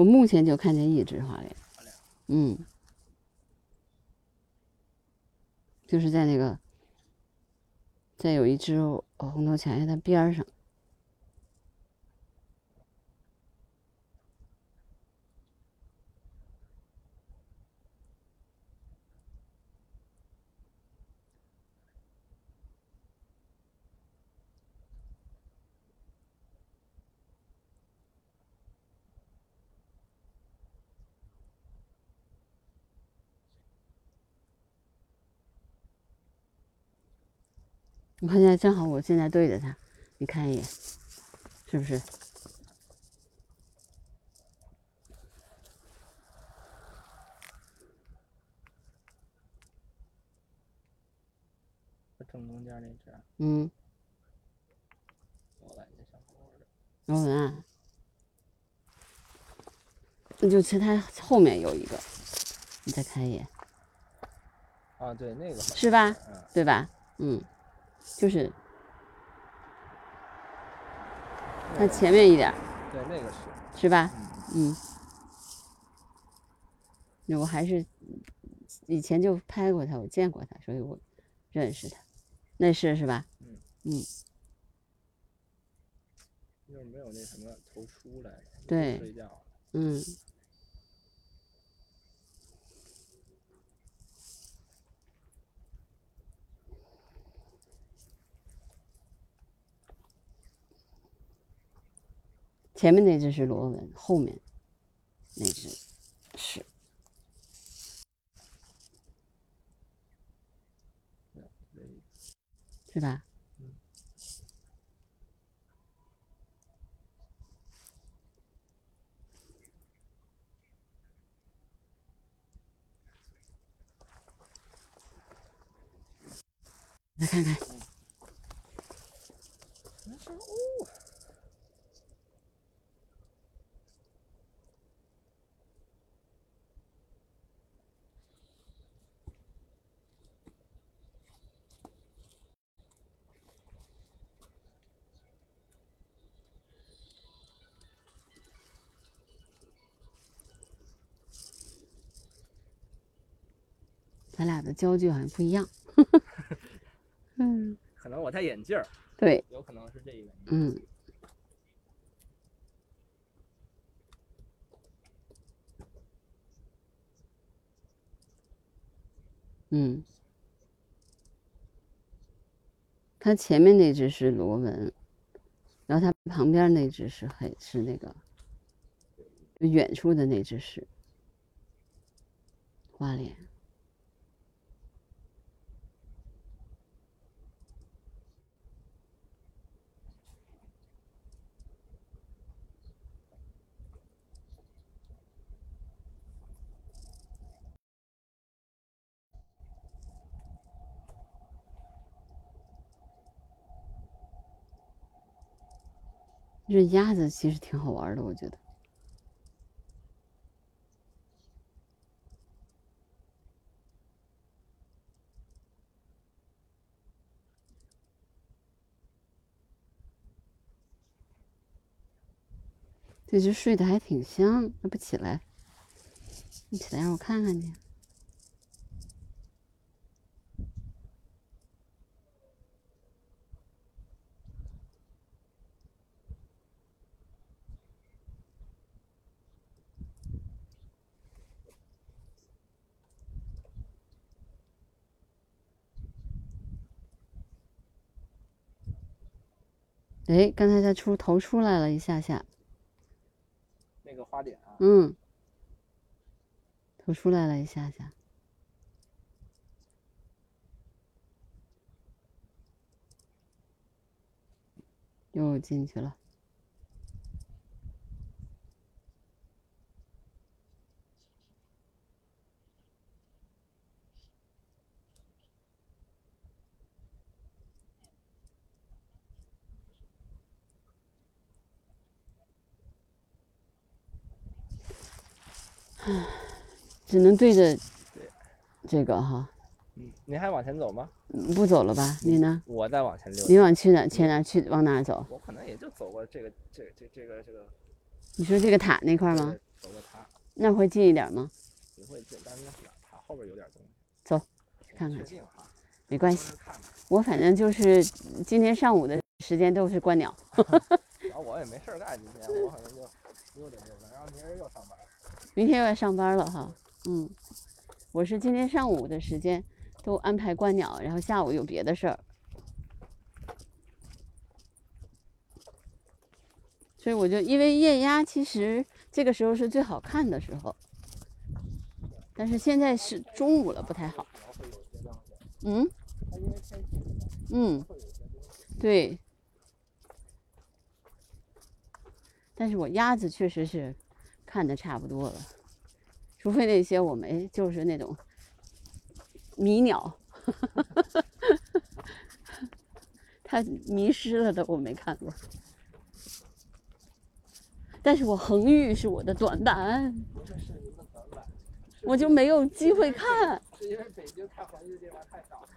我目前就看见一只花脸，嗯，就是在那个，在有一只红头强叶的边儿上。我看见正好，我现在对着它，你看一眼，是不是？正中间那只。嗯。我感觉像螺纹。螺纹啊？那就其他后面有一个，你再看一眼。啊，对，那个。是吧？对吧？嗯。就是，它前面一点对，那个是，是吧？嗯。那我还是以前就拍过他，我见过他，所以我认识他。那是是吧？嗯。嗯。就是没有那什么头出来。对。睡觉。嗯。前面那只是螺纹，后面那只是，是吧？来看看。咱俩的焦距好像不一样，嗯，可能我戴眼镜儿，对，有可能是这个，嗯，嗯，它前面那只是螺纹，然后它旁边那只是黑，是那个远处的那只是花脸。这鸭子其实挺好玩的，我觉得。这只睡得还挺香，它不起来，你起来让我看看去。哎，刚才它出头出来了一下下，那个花点啊，嗯，头出来了一下下。又进去了。只能对着这个哈，嗯，您还往前走吗？嗯不走了吧？你呢？我再往前溜。你往去哪？前哪？去往哪走？我可能也就走过这个这个这这个这个，你说这个塔那块儿吗？走过塔，那会近一点吗？不会近，但是那塔后边有点东西。走，看看去确定哈，没关系。我反正就是今天上午的时间都是观鸟。然后我也没事儿干，今天我可能就溜达溜达，然后明儿又上班。明天又要上班了哈，嗯，我是今天上午的时间都安排观鸟，然后下午有别的事儿，所以我就因为夜鸭其实这个时候是最好看的时候，但是现在是中午了，不太好。嗯，嗯，对，但是我鸭子确实是看的差不多了，除非那些我没就是那种迷鸟，它迷失了的我没看过。但是我恒玉是我的短板，我就没有机会看。是因为北京看黄金的地方太少了。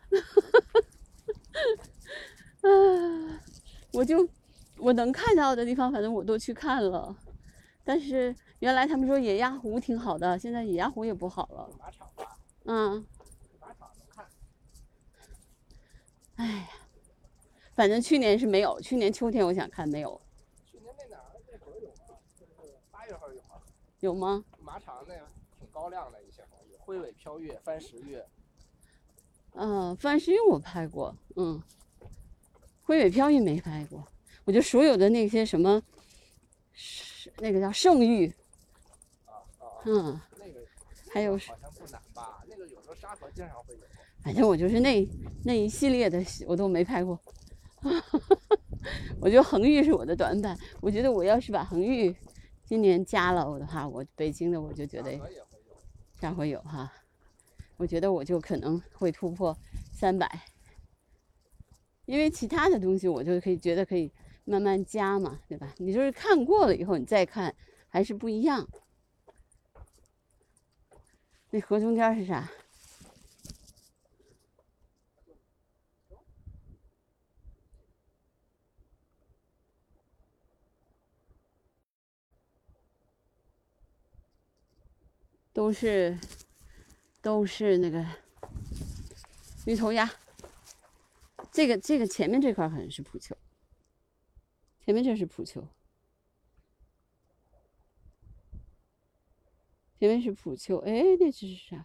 啊，我就我能看到的地方，反正我都去看了。但是原来他们说野鸭湖挺好的，现在野鸭湖也不好了。马场吧，嗯，马场能看。哎呀，反正去年是没有，去年秋天我想看没有，去年那哪儿那会儿有吗，就是八月份有吗。有吗？马场那个挺高亮的一些黄鱼，灰尾飘月、番石月。嗯，番石玉我拍过，嗯，灰尾飘玉没拍过。我觉得所有的那些什么，是那个叫圣玉，嗯，那个还有好像不难吧？那个有时候沙河经常会有。反正我就是那那一系列的我都没拍过。我觉得恒玉是我的短板。我觉得我要是把恒玉今年加了我的话，我北京的我就觉得下回有哈。我觉得我就可能会突破三百，因为其他的东西我就可以觉得可以慢慢加嘛，对吧？你就是看过了以后你再看还是不一样。那河中间是啥？都是都是那个鱼头鸭。这个这个前面这块好像是蒲丘，前面这是蒲丘，前面是普丘。哎，那只是啥？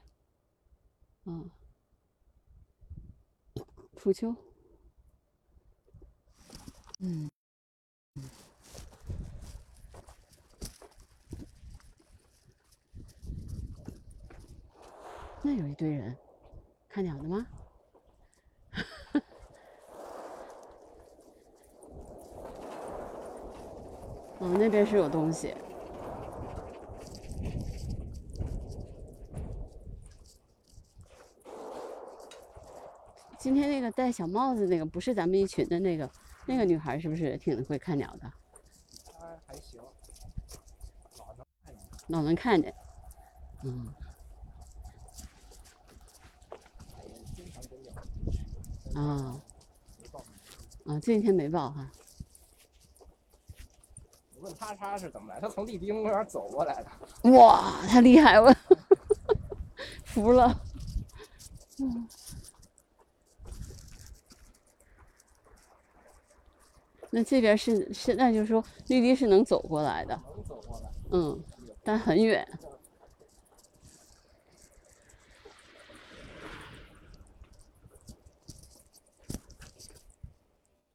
啊，普丘。嗯。那有一堆人看鸟的吗？哦，那边是有东西。今天那个戴小帽子那个不是咱们一群的那个那个女孩，是不是挺会看鸟的？她还行，老能看见。老能看见。嗯。啊，啊，这几天没报哈。我问他他是怎么来，他从丽滨公园走过来的。哇，太厉害了，服了。嗯。那这边是现在就是说绿地是能走过来的嗯但很远。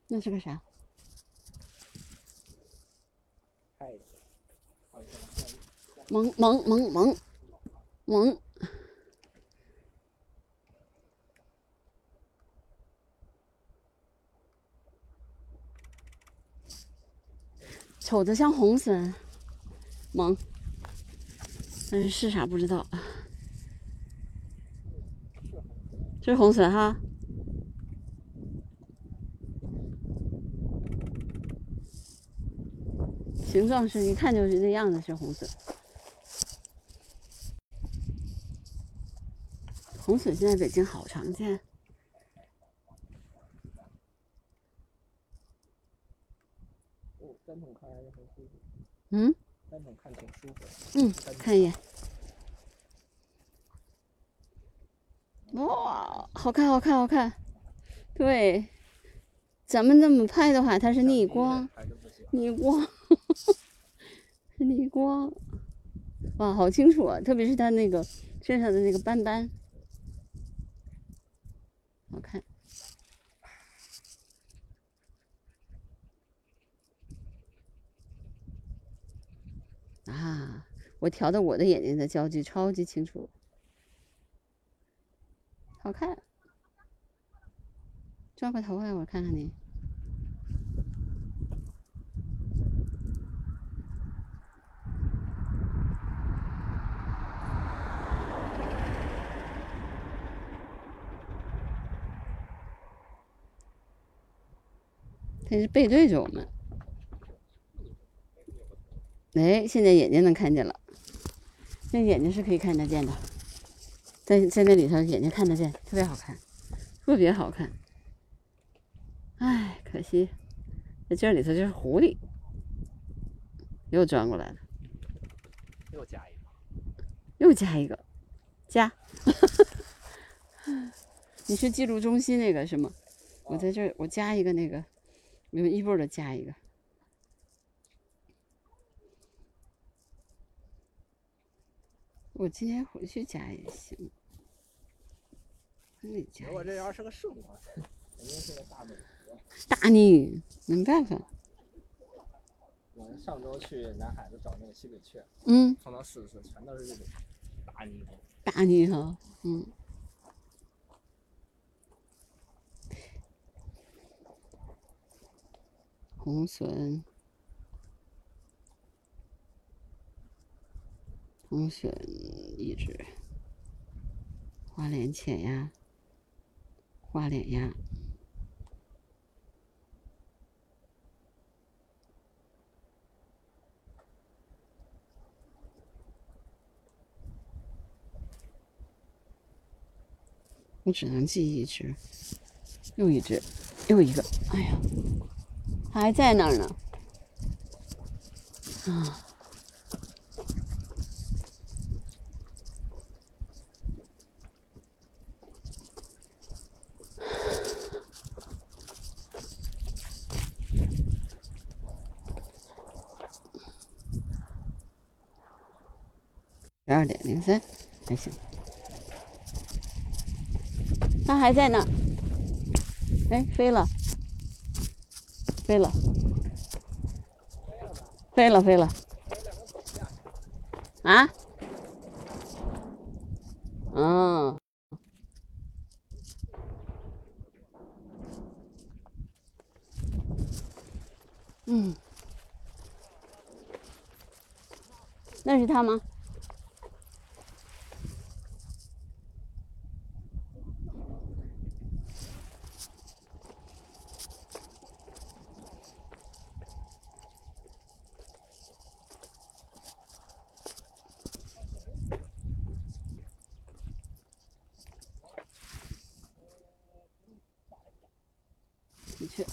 那是个啥？蒙蒙蒙蒙蒙瞅着像红笋，萌，但是是啥不知道。这是红笋哈。形状是一看就是那样子是红笋，红笋现在北京好常见。单筒看还是很舒服。嗯，单筒看挺舒服。嗯，看一眼。哇，好看，好看，好看。对，咱们这么拍的话，它是逆光，逆光。是逆光，哇，好清楚啊！特别是它那个身上的那个斑斑，好看。啊，我调的我的眼睛的焦距超级清楚，好看。转过头来，我看看你。他是背对着我们，哎，现在眼睛能看见了，那眼睛是可以看得见的，在在那里头眼睛看得见，特别好看，特别好看。哎，可惜在这里头就是狐狸，又钻过来了，又加一个，又加一个，加。你是记录中心那个是吗？我在这儿，我加一个那个。用一步的加一个，我今天回去加也行。那加。我这要是个顺话，肯定是个大美大逆，没办法。我们上周去南海子找那个西北雀，嗯，碰到四次全都是这种大泥猴。大泥猴，嗯。红笋，红笋一只，花脸浅鸭，花脸鸭，我只能记一只，又一只，又一个，哎呀！还在那儿呢，啊！十二点零三，还行。它还在那儿，哎，飞了。飞了，飞了，飞了，啊？嗯，嗯，那是他吗？的确。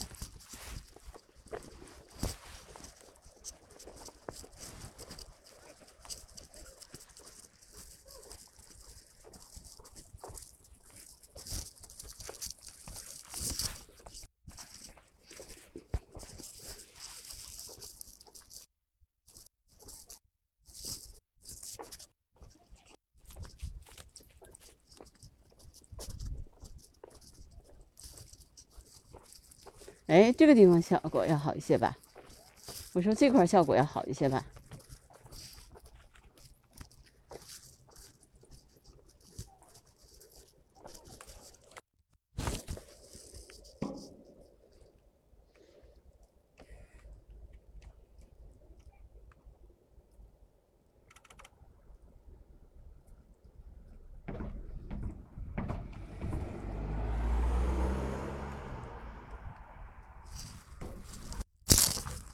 哎，这个地方效果要好一些吧？我说这块效果要好一些吧？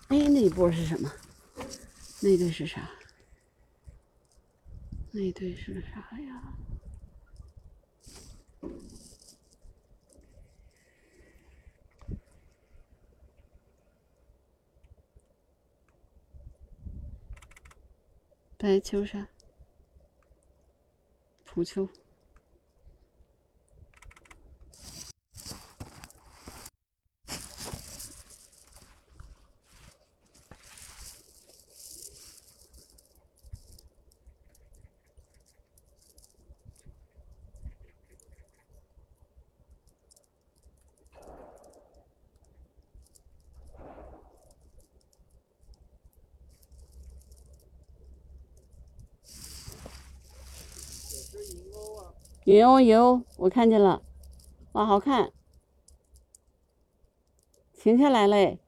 哎，那一波是什么？那对是啥？那对是啥呀？白秋山，蒲秋。有有，我看见了，哇，好看！停下来嘞，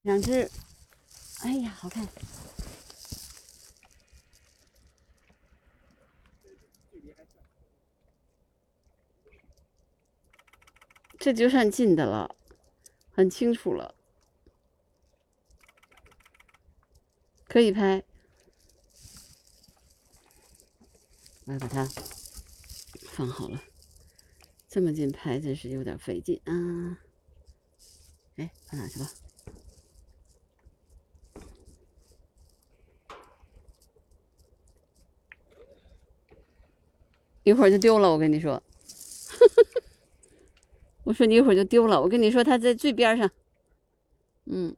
两只，哎呀，好看！这就算近的了，很清楚了，可以拍。来把它。放好了，这么近拍真是有点费劲啊！哎，放哪去了？一会儿就丢了，我跟你说。我说你一会儿就丢了，我跟你说，它在最边上。嗯。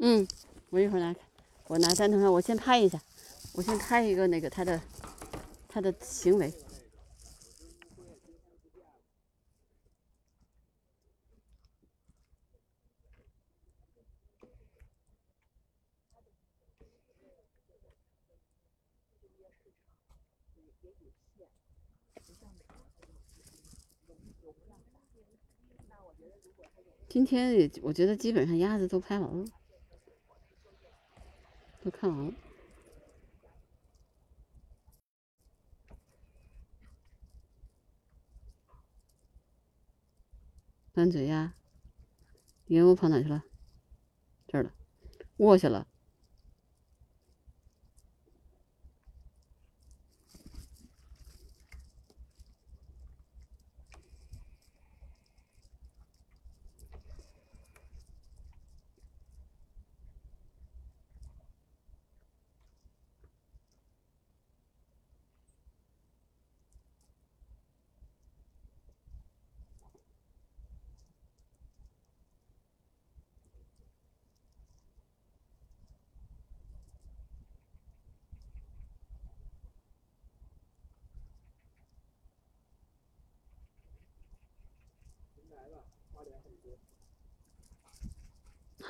嗯，我一会儿拿，我拿三头，我先拍一下，我先拍一个那个他的他的行为。今天也，我觉得基本上鸭子都拍完了，看完了。翻嘴鸭，鹦鹉跑哪去了？这儿了，卧下了。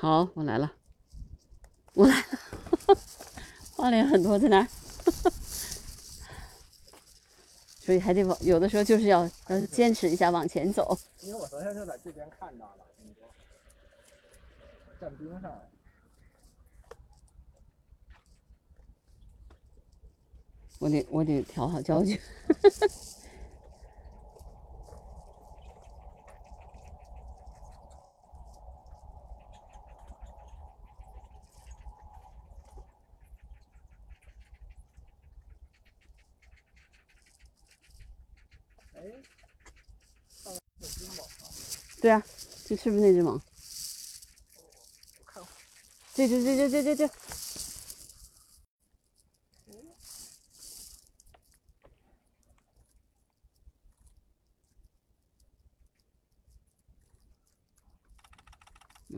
好，我来了，我来了，花脸很多在哪？所以还得往，有的时候就是要要坚持一下往前走。因为我昨天就在这边看到了，你说站冰上。我得我得调好焦距。对啊，这是不是那只蟒？这这这这这这这。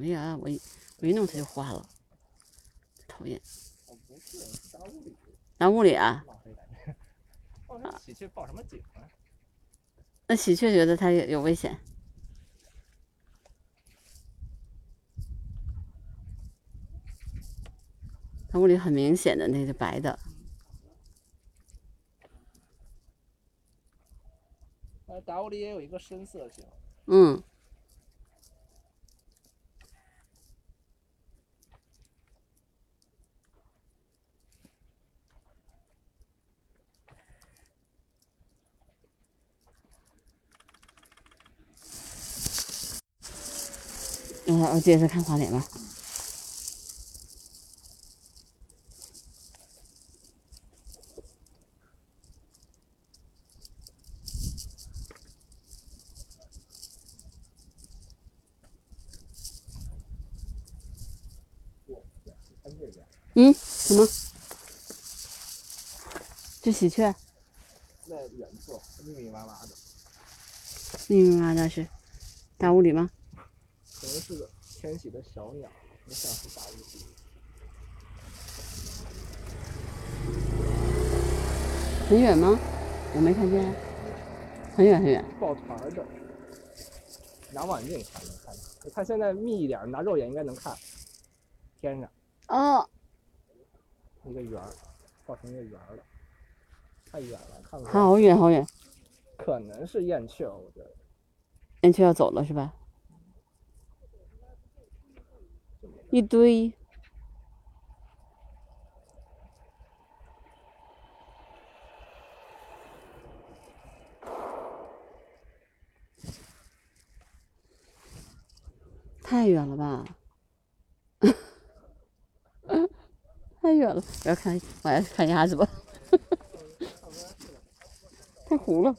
哎呀，我一我一弄它就花了，讨厌。哦，不是，是大屋里。大屋里啊？那喜鹊报什么警啊？那喜鹊觉得它有有危险。它屋里很明显的那是白的。呃，大屋里也有一个深色型。嗯。嗯，我接着看花脸吧。嗯，什么？这喜鹊？那远处，密密麻麻的。密密麻麻的是大屋里吗？可能是个迁徙的小鸟，不像是大屋里。很远吗？我没看见。很远很远。抱团的，拿望远镜才能看到。你看现在密一点，拿肉眼应该能看。天上。哦。一个圆儿，画成一个圆儿了。太远了，看不见。好远好远。可能是燕雀，我觉得。燕雀要走了是吧？一堆。太远了吧？太远了，我要看，我要看鸭子吧。太糊了。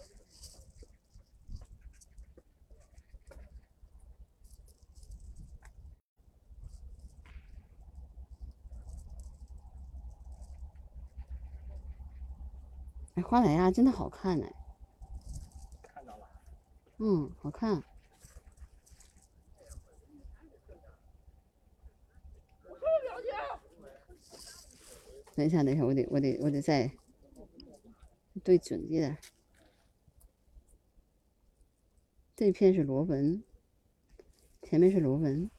哎，花奶鸭真的好看哎！看到了。嗯，好看。等一下，等一下，我得，我得，我得再对准一点。这片是螺纹，前面是螺纹。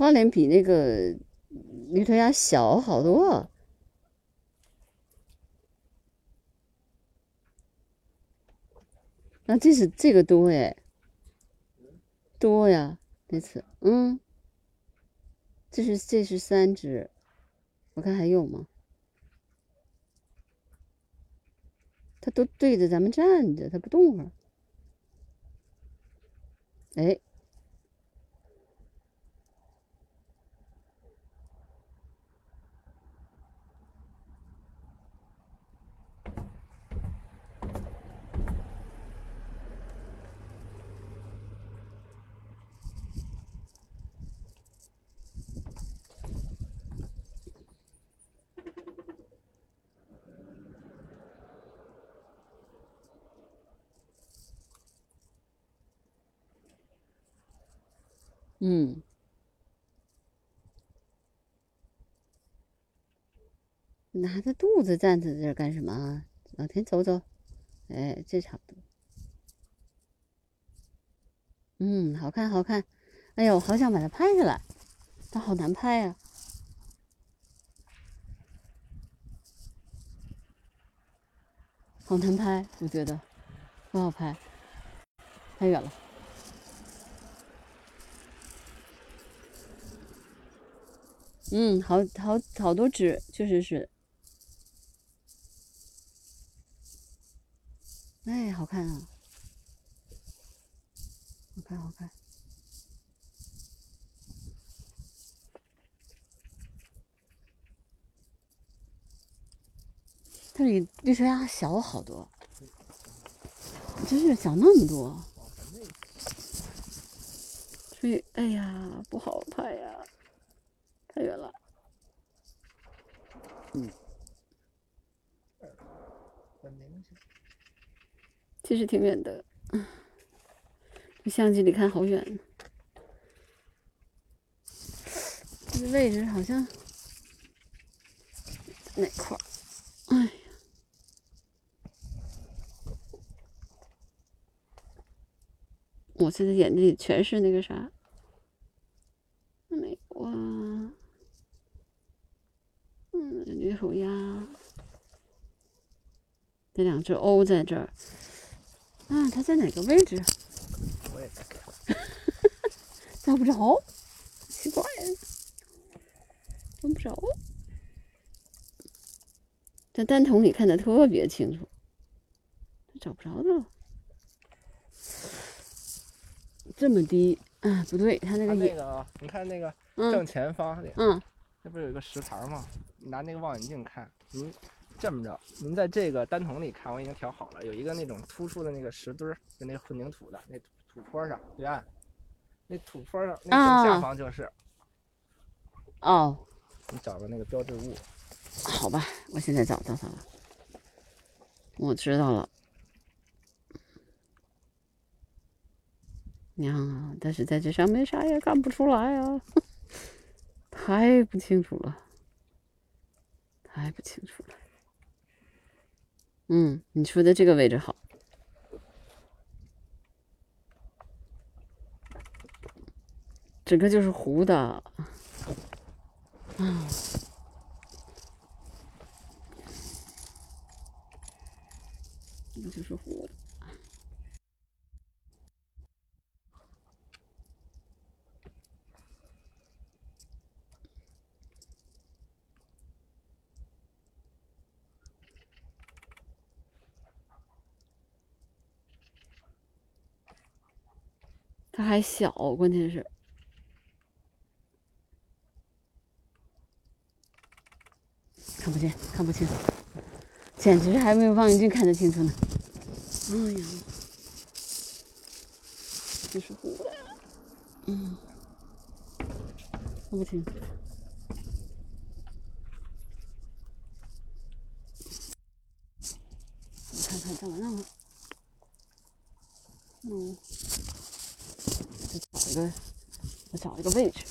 花脸比那个驴头鸭小好多，啊，这是这个多哎，多呀，这次，嗯，这是这是三只，我看还有吗？它都对着咱们站着，它不动啊，哎。嗯，拿着肚子站在这儿干什么？往前走走，哎，这差不多。嗯，好看，好看。哎呦，好想把它拍下来，它好难拍呀，好难拍，我觉得不好拍，太远了。嗯，好好好多只，确实是。哎，好看啊！好看，好看。它比绿球鸭小好多，真是小那么多。所以，哎呀，不好拍呀，太远了。嗯，很明显。其实挺远的，这相机里看好远。这个位置好像哪块儿？哎呀，我现在眼睛里全是那个啥，没有啊。嗯，绿手鸭，这两只鸥在这儿。啊，它在哪个位置？我也找不着，奇怪，找不着。在单筒里看的特别清楚，找不着的了。这么低啊？不对，它那个眼，那个，你看那个嗯正前方，嗯，那不是有一个石台吗？你拿那个望远镜看，您这么着，您在这个单筒里看，我已经调好了，有一个那种突出的那个石墩儿，就那个混凝土的那土土坡上对岸，那土坡上那正下啊方就是，哦，你找个那个标志物。好吧，我现在找到它了，我知道了。呀，但是在这上面啥也看不出来啊，太不清楚了，还不清楚。嗯，你说的这个位置好，整个就是糊的，嗯。这个就是糊的。还小，关键是看不见，看不清，简直还没有望远镜看得清楚呢。哎呀，这是糊，嗯，看不清。我看看怎么弄。嗯，一个，我找一个位置。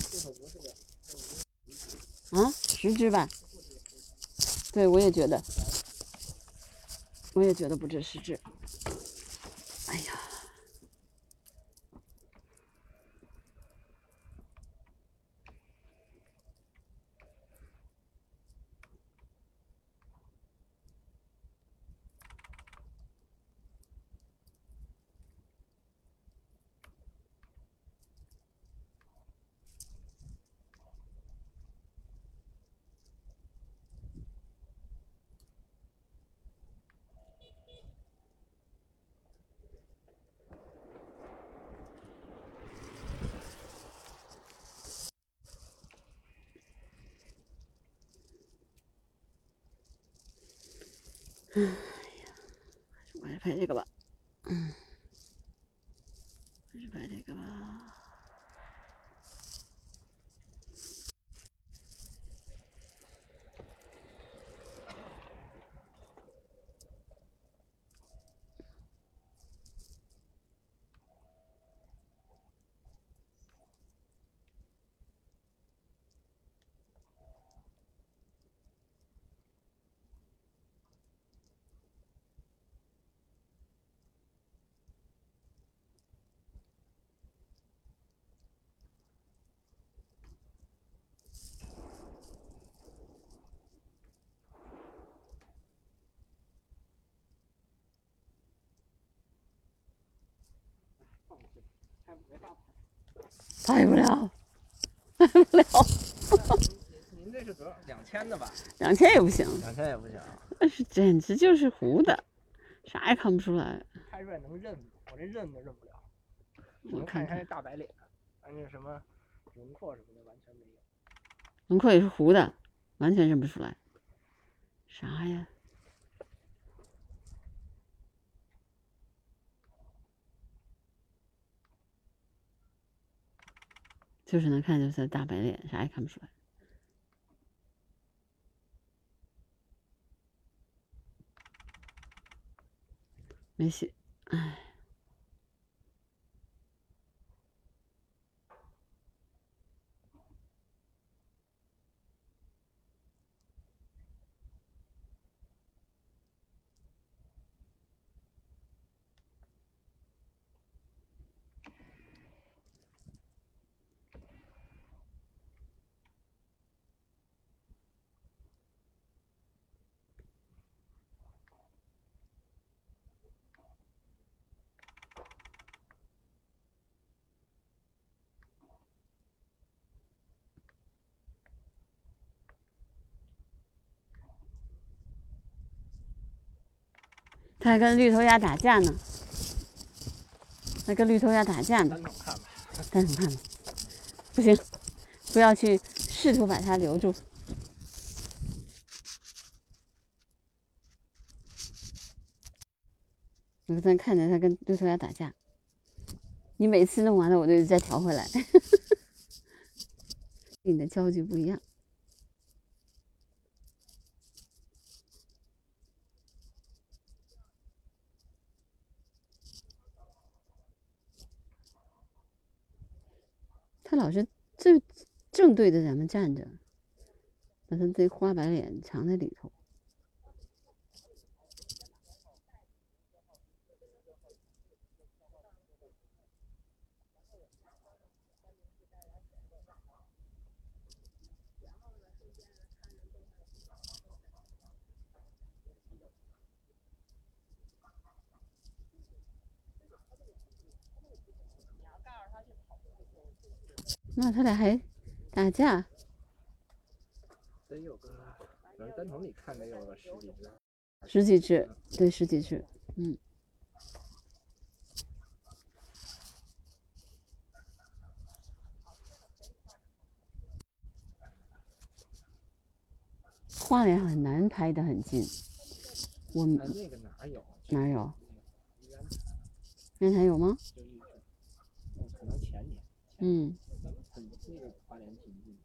啊，十只吧。对，我也觉得，我也觉得不止十只。哎呀，嗯呀，我还是拍这个吧。嗯，还是拍这个吧。拍不了，拍不了，您这是多少？两千的吧？两千也不行，两千也不行。那是简直就是糊的，啥也看不出来。拍出来能认，我这认都认不了。我看看能看一下这大白脸，但是什么轮廓什么的完全没有。轮廓也是糊的，完全认不出来。啥呀？就是能看就是大白脸，啥也看不出来。没洗，唉。还跟绿头鸭打架呢，还跟绿头鸭打架呢。单场看吧，不行，不要去试图把它留住。我在看着他跟绿头鸭打架，你每次弄完了，我就再调回来。你的焦距不一样。他我是正正对着咱们站着，把他这花白脸藏在里头。那他俩还打架？得有个，反正单筒里看得有个十几只。十几只，对，十几只，嗯。画脸很难拍的很近，我们那个哪有？哪有？原台有吗？可花莲挺近。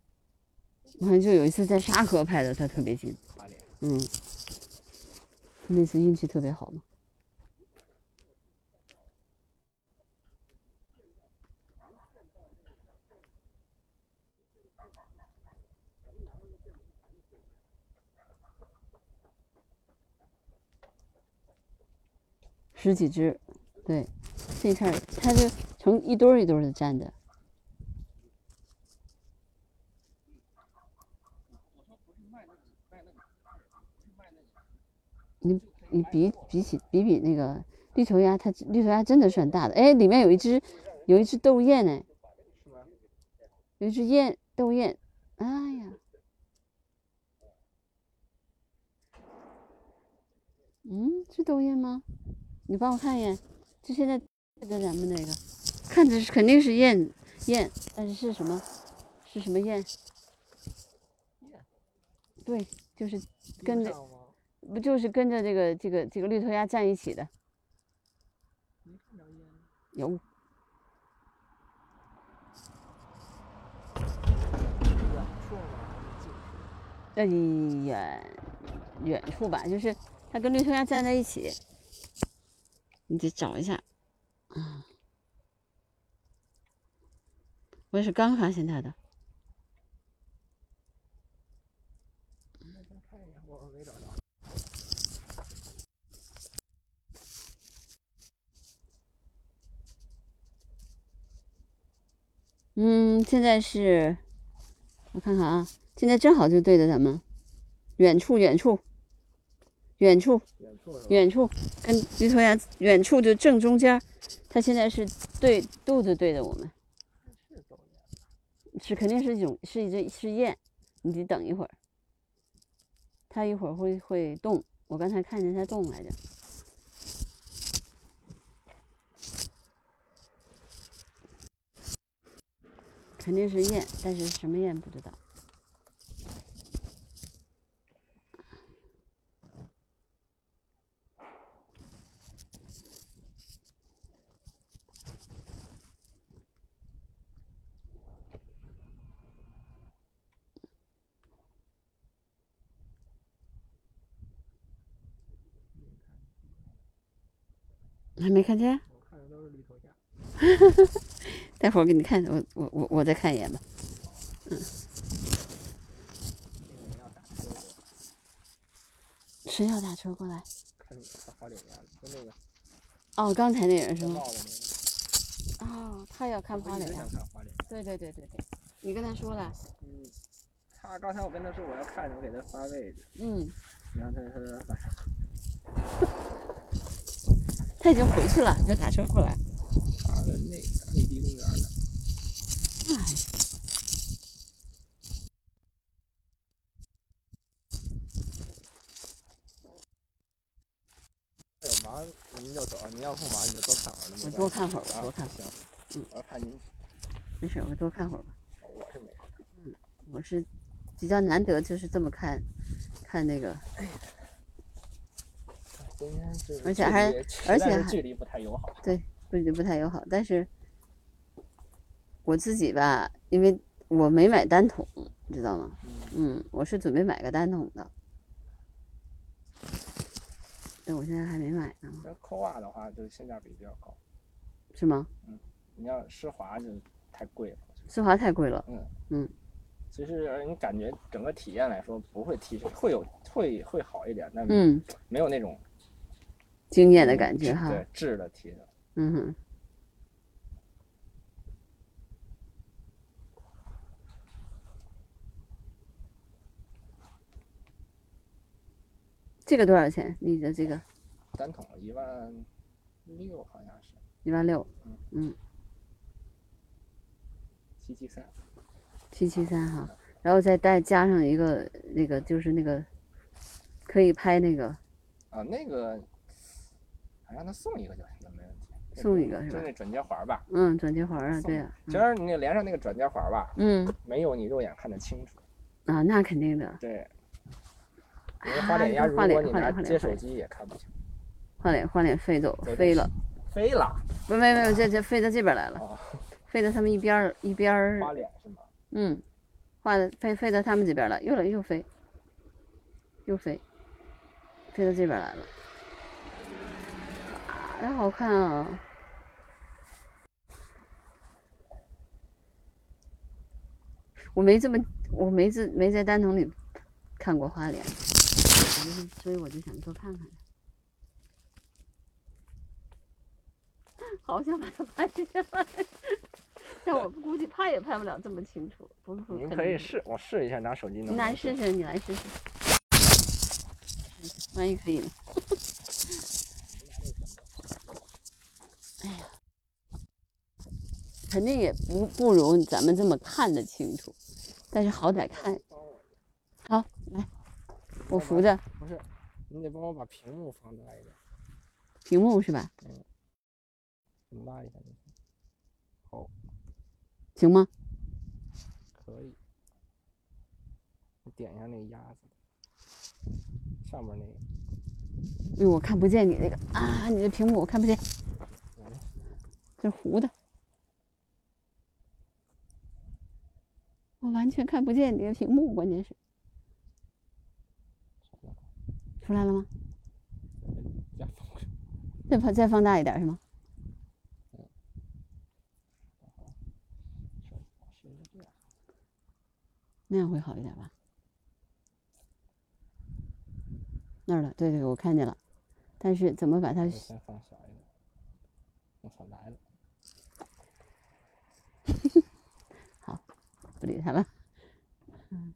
我好像就有一次在沙河拍的，它特别近。花莲。嗯。那次运气特别好嘛。十几只，对，这片儿它就成一堆儿一堆儿的站着。你你比比起比比那个绿头鸭，它绿头鸭真的算大的。哎，里面有一只有一只豆燕哎，有一只燕豆燕，哎呀，嗯，是豆燕吗？你帮我看一眼，就现在这个咱们那个，看着是肯定是雁雁，但是是什么？是什么燕？对，就是跟着，不就是跟着这个这个这个绿头鸭站一起的？有。呃，远远处吧，就是它跟绿头鸭站在一起。你得找一下，啊，我也是刚发现它的。嗯，现在是，我看看啊，现在正好就对着咱们，远处，远处。远处，远处跟绿头鸭远处就正中间，它现在是对肚子对着我们，是肯定是一种是一只是雁，你得等一会儿，它一会儿会会动，我刚才看见它动来着，肯定是燕，但是什么燕不知道。还没看见？我看的都是绿头。待会儿给你看，我我我我再看一眼吧。嗯。谁要打车过来？哦，刚才那人是吗。哦，他要看花脸呀想。看花脸。对对对对对，你跟他说了。嗯，他刚才我跟他说我要看，我给他发位置，嗯，然后他说晚上他已经回去了，就打车过来。发的那个绿地公园的。哎，有忙您就走，您要不忙你就多看会儿。我多看会儿吧多看会行儿。嗯我要看您，没事，我多看会儿吧。我是没。嗯，我是比较难得，就是这么看，看那个，今天是而且还距离而且还实在是距离不太友好。对，不不太友好。但是我自己吧，因为我没买单桶，你知道吗？嗯，我是准备买个单桶的，但我现在还没买呢，这扣袜的话，就性价比比较高。是吗？嗯，你要施华就太贵了。施华太贵了。嗯嗯，其实你感觉整个体验来说不会提升，会有会会好一点，但嗯没有那种惊艳的感觉哈。对质的提升。嗯哼。这个多少钱？你的这个单桶一万六好像是一万六，嗯，七七三。七七三哈，然后再带加上一个那个就是那个可以拍那个啊，那个让他送一个就行送一个是吧就那转接环吧。嗯转接环啊，对呀、其实你连上那个转接环吧，嗯，没有你肉眼看得清楚。啊，那肯定的，对。因为花脸鸭，如果你拿接手机也看不清。换脸换脸飞走飞了，飞了。不没没有这这飞到这边来了，哦飞到他们一边儿一边儿，花脸是吗？嗯，画的飞飞到他们这边了，又来又飞，又飞，飞到这边来了，哎，好看啊！我没这么，我没这没在单筒里看过花脸，所以我就想多看看。好想把它拍下来，但我估计拍也拍不了这么清楚。不不，您可以试，我试一下拿手机能不你。来试试，你来试试，万一可以呢？哎呀，肯定也不不如咱们这么看得清楚，但是好歹看。好，来，我扶着不是，你得帮我把屏幕放大一点。屏幕是吧？拉一下就行。好，行吗？可以。你点一下那个鸭子，上面那个。哎呦，我看不见你那个啊，你的屏幕我看不见，这糊的，我完全看不见你的屏幕，关键是出来了吗？再放再放大一点是吗？那样会好一点吧？那儿了，对对，我看见了，但是怎么把它先放小一点。我操，来了。好，不理他了。嗯，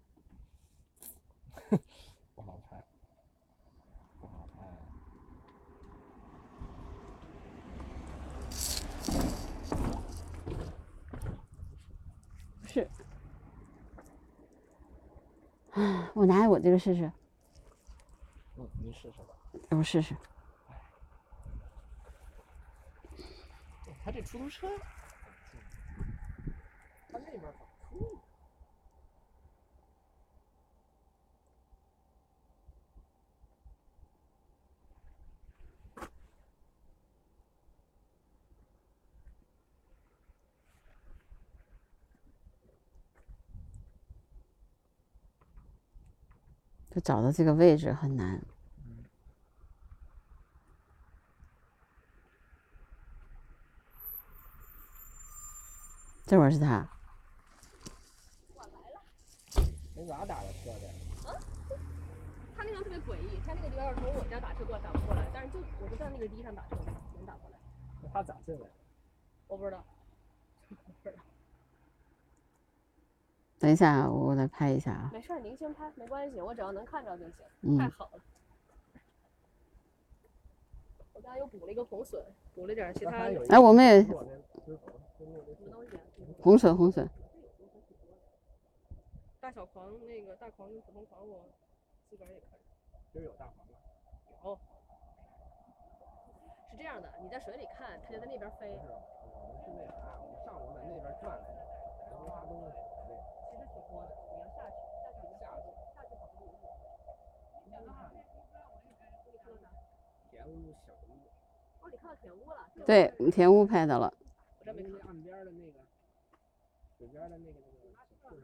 不好拍，不好拍。是。啊，我拿我这个试试，嗯，你试试吧。我试试。他这出租车，他那边。就找到这个位置很难。这会儿是他。那个地上打车能打过来，那他咋进来？我不知道。不知道等一下啊，我来拍一下啊。没事儿，您先拍没关系，我只要能看着就行。嗯太好了。我刚才又补了一个红笋，补了点儿其他的。哎，我们也什么东西啊？红笋红笋，大小狂那个大狂跟普通狂，我自个儿也看。今儿有大黄吗？有。是这样的，你在水里看，它就在那边飞。我们是那啥，我们上午在那边转来着，然后没啥东西。其实挺多的，你要下去，下去下去下去好多路。田屋小屋。哦，你看到田屋了？对，田屋拍到了。我这没看。岸边的那个，水边的那个那个。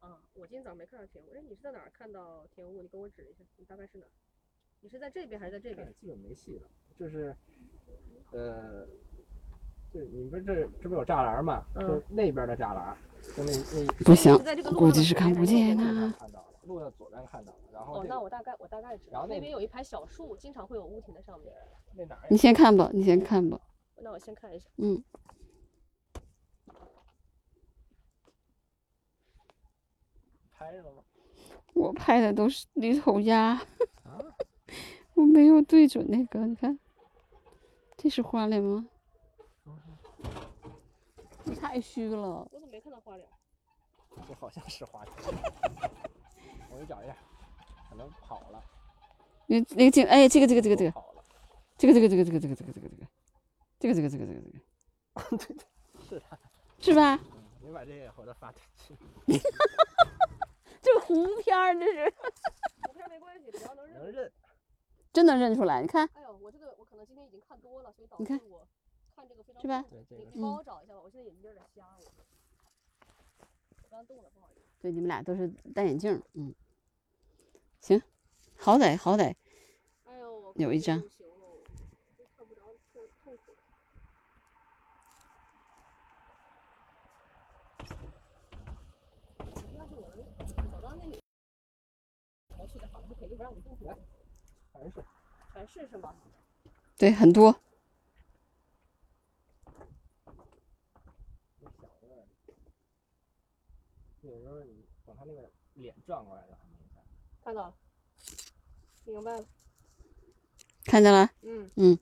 啊，我今天早上没看到田屋。哎，你是在哪儿看到田屋？你跟我指一下，你大概是哪儿？你是在这边还是在这边？基本没戏了，就是，呃，就你们不是这这不有栅栏吗？就那边的栅栏，就那那。不行，估计是看不见呐。呐。看到了，路的左边看到了，然后。哦，那我大概我大概知道，然后那边有一排小树，经常会有屋顶在上面。那哪儿？你先看吧，你先看吧。那我先看一下。嗯。拍着了吗？我拍的都是绿头鸭，我没有对准那个，你看，这是花脸吗？你太虚了。我怎么没看到花脸？这 好像是花脸。我给找一下，可能跑了。那那个镜，哎，这个这个这个这个，这个这个这个这个这个这个这个这个，这个这个这个这个这个，对对，是他。是吧？你把这个回头发出去。这糊片儿，这是。糊片没关系，只要能认。能认。真能认出来，你看。哎呦，我这个我可能今天已经看多了，所以导你看致我看这个非常是吧你帮我找一下吧，我现在眼睛有点瞎，我。我刚动了，不好意思。对，你们俩都是戴眼镜，嗯。行，好歹好歹哎呦，有一张。不行了，都看不着，痛痛苦。要是我能找到那里，我去的好，就肯定不让你进去。全是。全是是吗？对，很多。有时候你把他那个脸转过来的很明显。看到了，明白了。看见了？嗯嗯。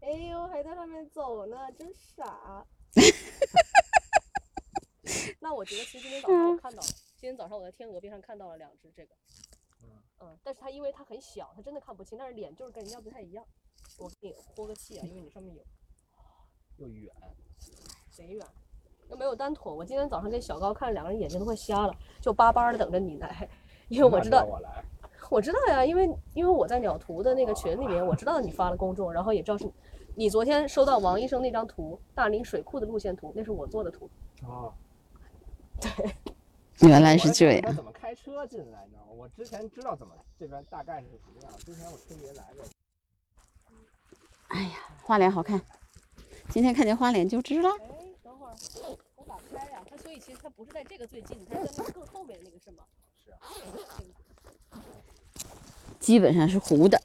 哎呦，还在上面走呢，真傻。那我觉得其实今天早上我看到了，今天早上我在天鹅边上看到了两只这个。嗯，但是它因为它很小，它真的看不清，但是脸就是跟人家不太一样。我给你呼个气啊，因为你上面有。又远。贼远，又没有单腿。我今天早上跟小高看，两个人眼睛都快瞎了，就巴巴的等着你来，因为我知道。我来。我知道呀，因为因为我在鸟图的那个群里面，我知道你发了公众，然后也知道是，你昨天收到王医生那张图，大林水库的路线图，那是我做的图。哦。对。原来是这样。怎么开车进来？你知道吗？我之前知道怎么这边大概是什么样，之前我春节来过。哎呀，花脸好看，今天看见花脸就知了。哎，等会儿我打开呀，它所以其实它不是在这个最近，它是在那个更后面那个是吗？是啊。基本上是糊的，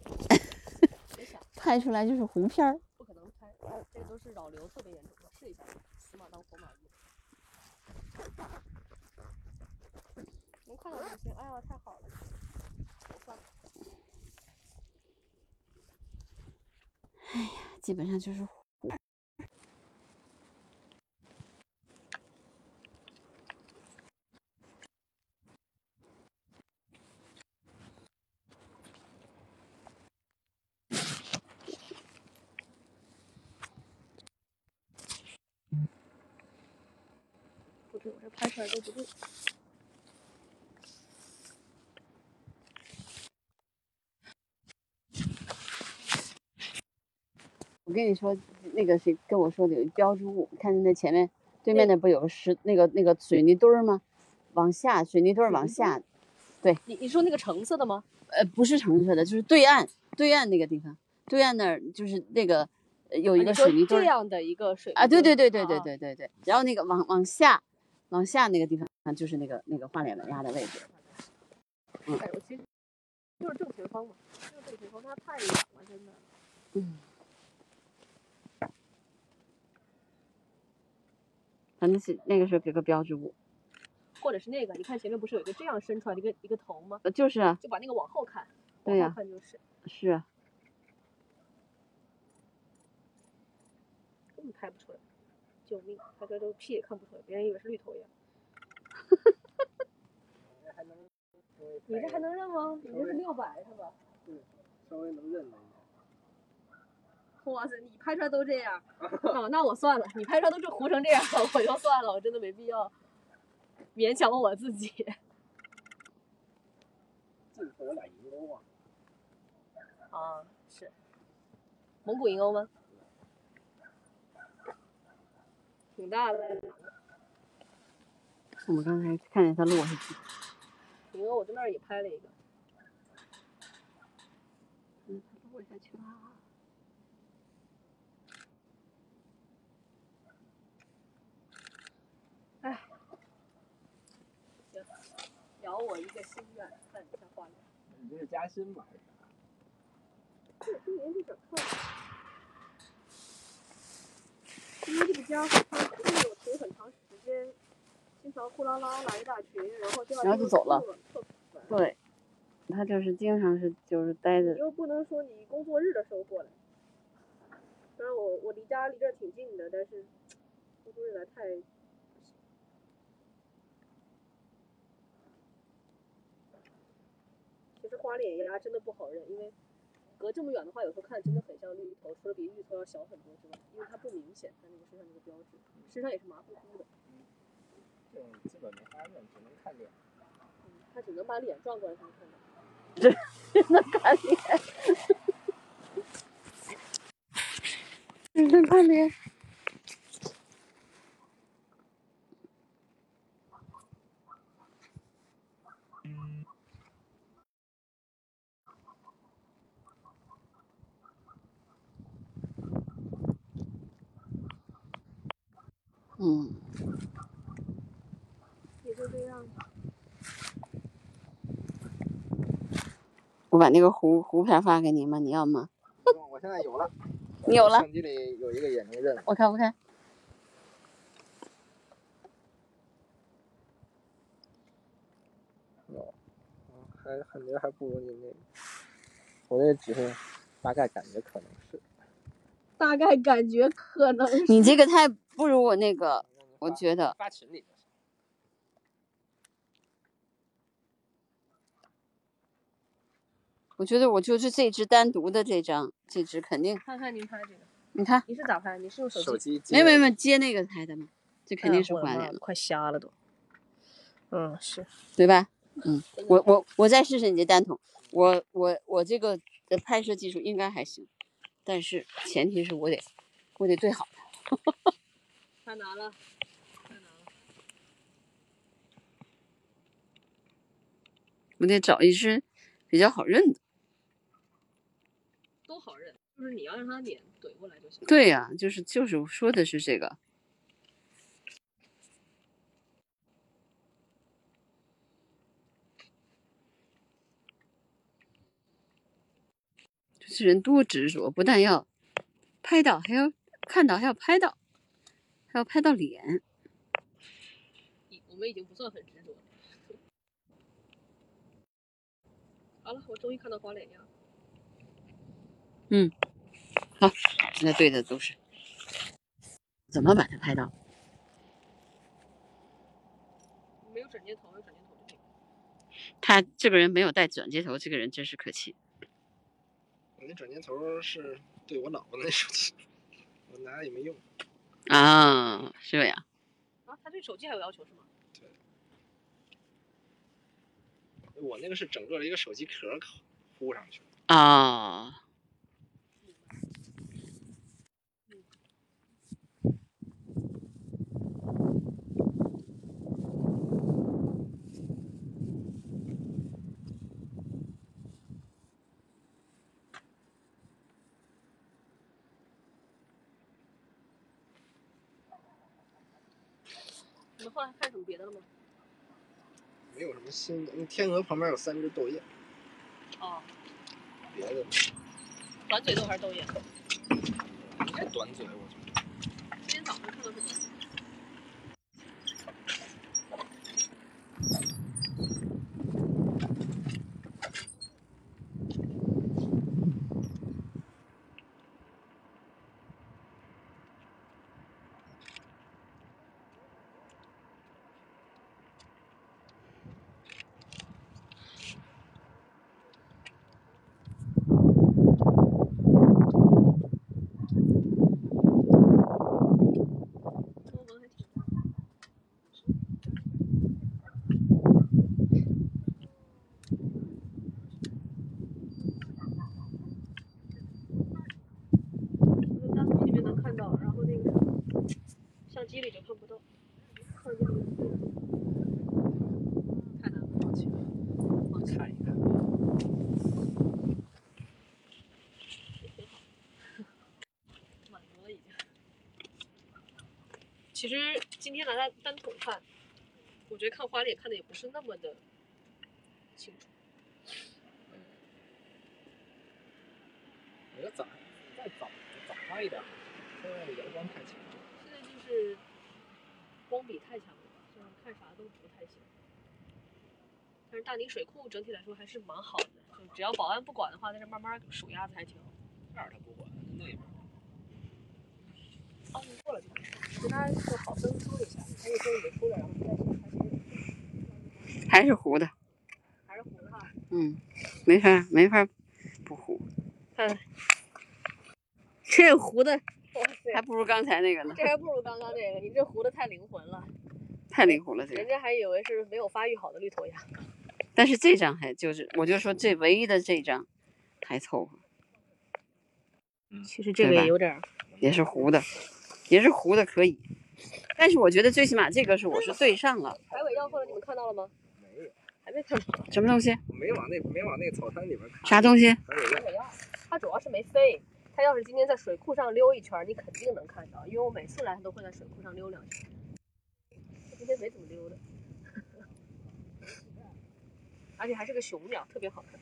拍出来就是糊片儿。不可能拍，这个都是扰流特别严重的，试一下，死马当活马医。能看到就行，哎呀，太好了，算了。哎呀，基本上就是糊。不对，我这拍出来都不对。我跟你说，那个谁跟我说的有标志物，看见那前面对面那不有个石那个那个水泥墩儿吗？往下，水泥墩儿往下，对。你你说那个橙色的吗？呃，不是橙色的，就是对岸对岸那个地方，对岸那儿就是那个呃有一个水泥墩儿这样的一个水啊，对对对对对啊对对对。然后那个往往下往下那个地方就是那个那个画脸纹压的位置。嗯哎，我其实就是正前方嘛，就是正前方，它太远了，真的。嗯。反正是那个是给个标志物，或者是那个，你看前面不是有一个这样伸出来的一个一个头吗？呃就是啊，就把那个往后看，对呀往后看就是，是啊，根本拍不出来，救命！拍出来都屁也看不出来，别人以为是绿头羊。你这还能认吗？你这是六百是吧？稍微能认了。哇塞，你拍出来都这样，那那我算了，你拍出来都是糊成这样，我就算了，我真的没必要勉强我自己。这里头有俩银钩啊。啊，是蒙古银鸥吗？挺大的。我们刚才看见它落下去，银鸥我在那儿也拍了一个。嗯，它落下去了。聊我一个心愿，看一下画面。你这是加薪吗？这今年就想看。因为这个家伙他没有停很长时间，经常呼啦啦来一大群，然后第二然后天就走了。对，他就是经常是就是待着，又不能说你工作日的时候过来。虽然我我离家离这挺近的，但是工作日来太实花脸鸭真的不好认，因为隔这么远的话，有时候看真的很像绿头，除了比绿头要小很多之外，因为它不明显，它那个身上那个标志，身上也是麻乎乎的，这种基本没法认，只能看脸。嗯，他只能把脸转过来才能看到。真的看脸，真的看脸。嗯，也就这样。我把那个糊糊片发给你吗？你要吗？不用，我现在有了。你有了相机里有一个眼睛认。我看我看？哦，嗯，还感觉还不如你那个。我那只是大概感觉可能是。大概感觉可能是你这个太不如我那个，我觉得。发群里。我觉得我就是这只单独的这张，这只肯定。看看您拍这个，你看，你是咋拍？你是用手机？手机没有没有没接那个拍的嘛，这肯定是关联的快瞎了都。嗯，是。对吧？嗯，我我我再试试你这单筒，我我我这个的拍摄技术应该还行，但是前提是我得我得对好它。太难了，太难了。我得找一只比较好认的。都好认，就是你要让他脸怼过来就行。对呀、就是就是我说的是这个。这人多执着，不但要拍到，还要看到，还要拍到，还要拍到脸。我们已经不算很执着了。好了，我终于看到黄脸鸭。嗯，好，现在对的都是怎么把它拍到？没有转接头，有转接头就可以。他这个人没有带转接头，这个人真是可气。我那转接头是对我老婆那手机，我拿也没用。啊，这样。啊，他对手机还有要求是吗？对我那个是整个的一个手机壳糊上去的。啊。后来看什么别的了吗？没有什么新的。那天鹅旁边有三只豆雁，哦，别的短嘴豆还是豆雁？应该短嘴，我觉得。今天早上看到是短嘴。单从里面能看到，然后那个相机里就看不到。看见了太难了，放弃了。放弃看一看。满足了已经。其实今天拿它单筒看，我觉得看花脸看的也不是那么的清楚。我觉得早再早早上一点，现在阳光太强了。现在就是光比太强了吧，所以看啥都不太行。但是大宁水库整体来说还是蛮好的，就只要保安不管的话，在这慢慢数鸭子还挺好。这儿他不管，那边。哦，你过了就没事。跟他说好生说一下，他一说你出来，然后再去他先还是糊的，还是糊的哈。嗯，没法没法不糊，看，这糊的，哇塞，还不如刚才那个呢，这还不如刚刚那个，你这糊的太灵魂了，太灵活了这个。人家还以为是没有发育好的绿头鸭。但是这张还就是，我就说这唯一的这张还凑合，其实这个也有点，也是糊的，也是糊的可以。但是我觉得最起码这个是我是对上了，海尾药后来你们看到了吗？没有，还没看到。什么东西？我没往那没往那个草滩里边看。啥东西？海尾药，它主要是没飞。它要是今天在水库上溜一圈，你肯定能看到，因为我每次来它都会在水库上溜两圈。它今天没怎么溜的，而且还是个雄鸟，特别好看。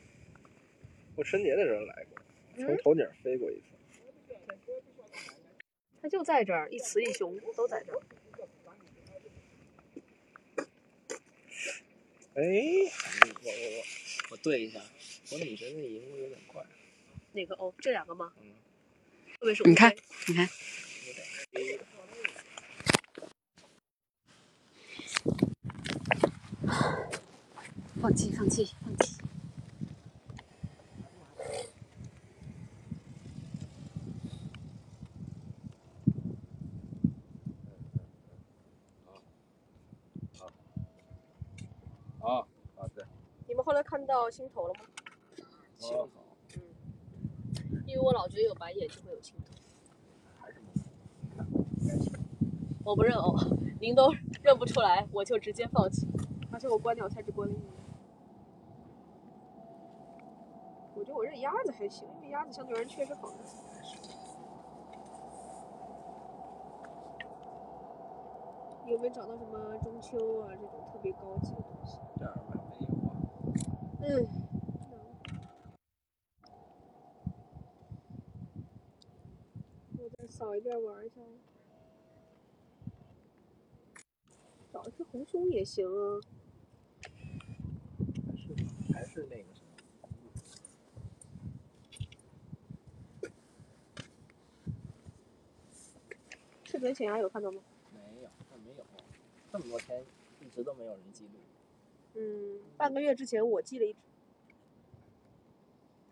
我春节的时候来过，从嗯头顶飞过一次。它就在这儿，一雌一雄都在这儿。哎，我我我我对一下，我怎么觉得那荧幕有点怪？哪个哦？这两个吗？嗯会不会是你看，你看，放弃，放弃，放弃。啊啊对，你们后来看到青头了吗？青头因为我老觉得有白眼就会有青头。我不认哦，您都认不出来，我就直接放弃。而且我观鸟才只观了一年。我觉得我认鸭子还行，因为鸭子相对而言确实好看。有没有找到什么中秋啊这种特别高级的东西？嗯，我再扫一遍玩一下。找一只红松也行啊。还是还是那个什么。赤嘴浅鸭有看到吗？没有，这没有，这么多天一直都没有人记录。嗯，半个月之前我寄了一只，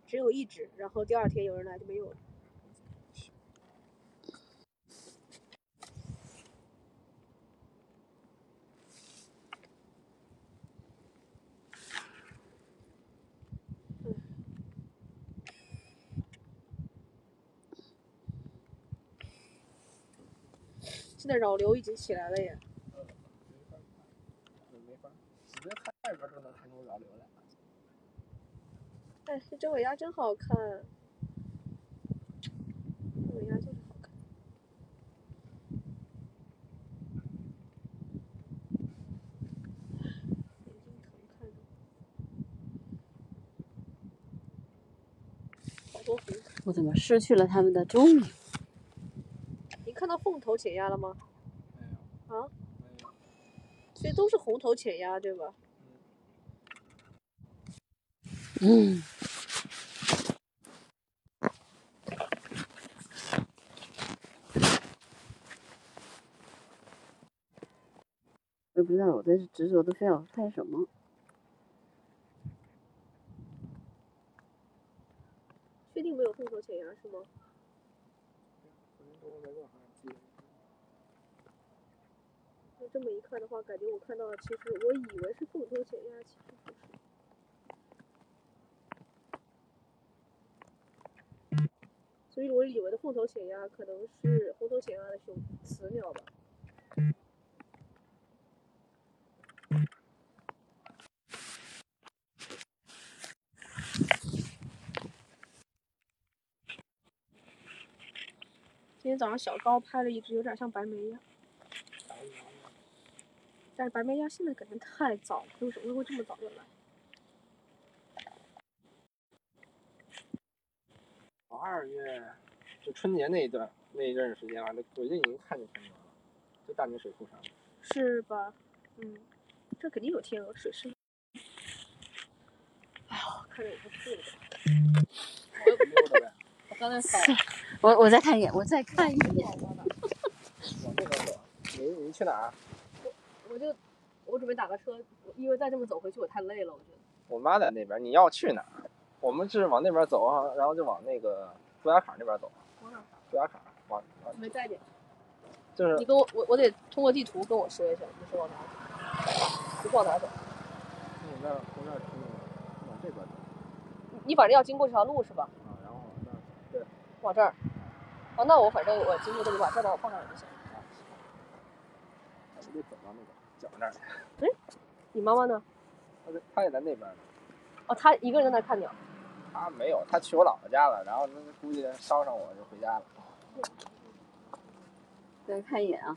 只有一只，然后第二天有人来就没有了。现在扰流已经起来了耶。哎，这只尾鸭真好看。这尾鸭就是好看。眼睛疼看着。好多红。我怎么失去了他们的踪影？你看到凤头浅鸭了吗？没有。啊？没有。都是红头浅鸭，对吧？嗯，我也不知道我在执着的非要拍什么。确定没有凤头前压是吗？那这么一看的话，感觉我看到的其实我以为是凤头前压，其实不是。所以我以为的凤头潜鸭可能是红头潜鸭的雄雌鸟吧。今天早上小高拍了一只有点像白眉鸭，但是白眉鸭现在感觉太早了，为什么会这么早就来？二月就春节那一段那一阵儿时间啊，那我就已经看见天鹅了，就大明水库上。是吧？嗯，这肯定有天鹅水是。哎呀，看着也不睡的。我刚才扫，我我再看一眼，我再看一眼。往那边走，你你去哪儿？我就我准备打个车，因为再这么走回去我太累了，我觉得。我妈在那边，你要去哪儿？我们是往那边走啊，然后就往那个杜家坎那边走。往哪？杜家坎，往往没带点。就是你跟我我我得通过地图跟我说一下，你是往哪走？你往哪走？你那从那儿去往这边走你反正要经过这条路是吧？啊，然后往那儿对。往这儿。哦，那我反正我经过这里，把这把我放那儿就行。我得走到那个脚那儿去。哎，你妈妈呢？她在她也在那边呢。哦，她一个人在那看鸟。她没有，他去我姥姥家了，然后那估计捎上我就回家了。再看一眼啊！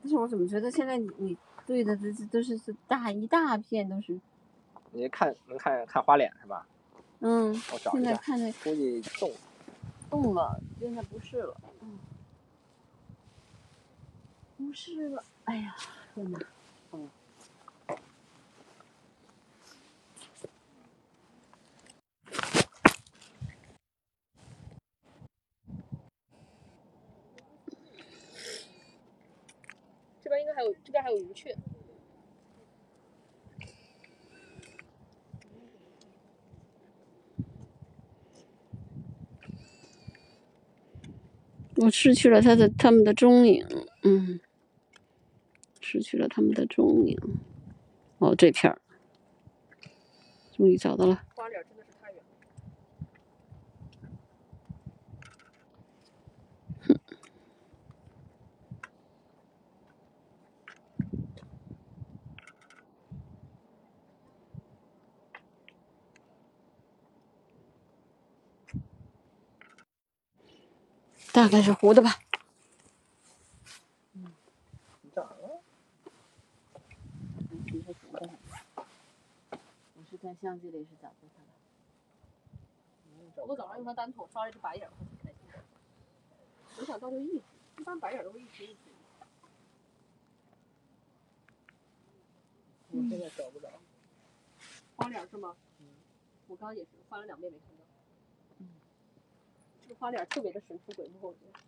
但是我怎么觉得现在你你对的这这都是是大一大片都是，你看能看看花脸是吧？嗯，我找一下，现在看着估计动动了，现在不是了，嗯，不是了，哎呀，天哪，边还有，这边还有云雀。我失去了他的他们的踪影，嗯，失去了他们的踪影。哦，这片儿，终于找到了。花脸真的是太远了。大概是糊的吧。你找了？我是在相机里是咋的。我早上用它单筒刷了一只白眼儿，我挺开心的。没想到就一只，一般白眼儿都是一只一只。我现在找不着。花脸儿是吗？嗯。我刚刚也是翻了两遍没看到。花脸儿特别的神出鬼没，我觉得。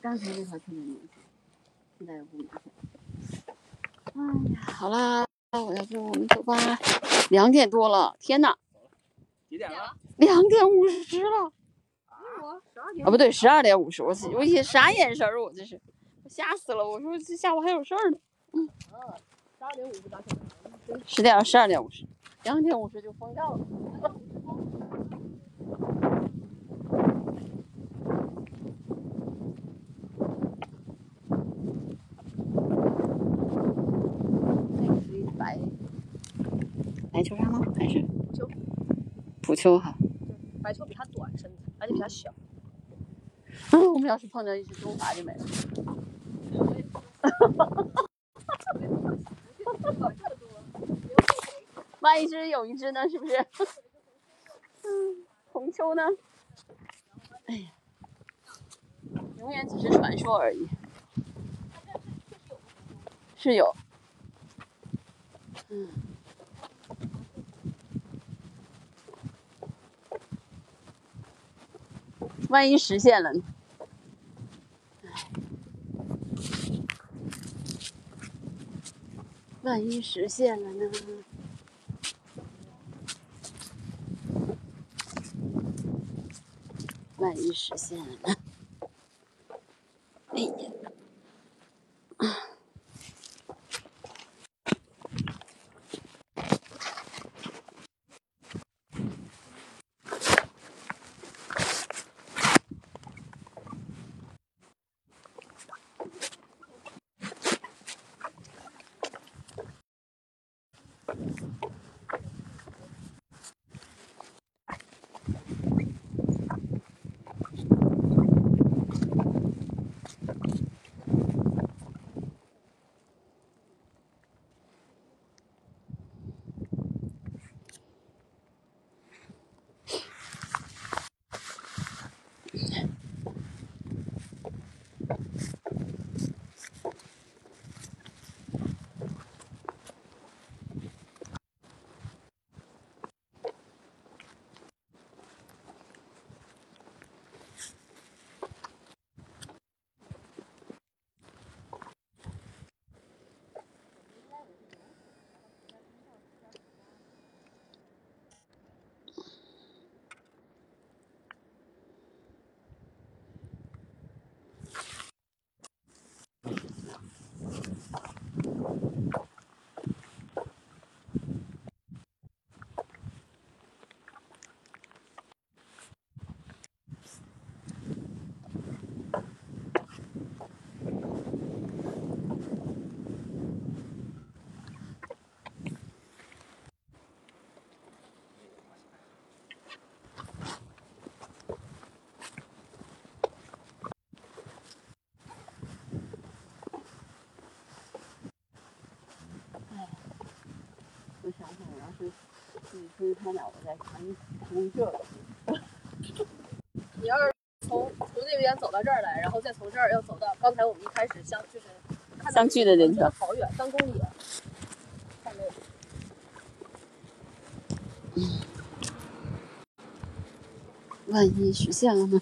刚才那条特别明显，现在又不明显。哎呀，好啦，我要不我们走吧。两点多了，天呐，几点了？两点五十了。十二点。啊，不对，十二点五十。我我一啥眼神儿？我这是，我吓死了！我说这下午还有事儿呢。嗯。啊，十二点五十打。十点十二点五十，两点五十就封掉了。这个是一白白球鲨吗？还是就普丘哈？白球比它短身子，而且比它小。啊，我们要是碰到一只中华就没了。万一只有一只呢？是不是？嗯，红秋呢？哎呀，永远只是传说而已。是有，嗯。万一实现了呢？万一实现了呢？万一实现了呢？自己出去拍鸟，我再看从这个。你要是从从那边走到这儿来，然后再从这儿要走到刚才我们一开始相就是看相聚的那地方好远，三公里。看那个万一实现了呢？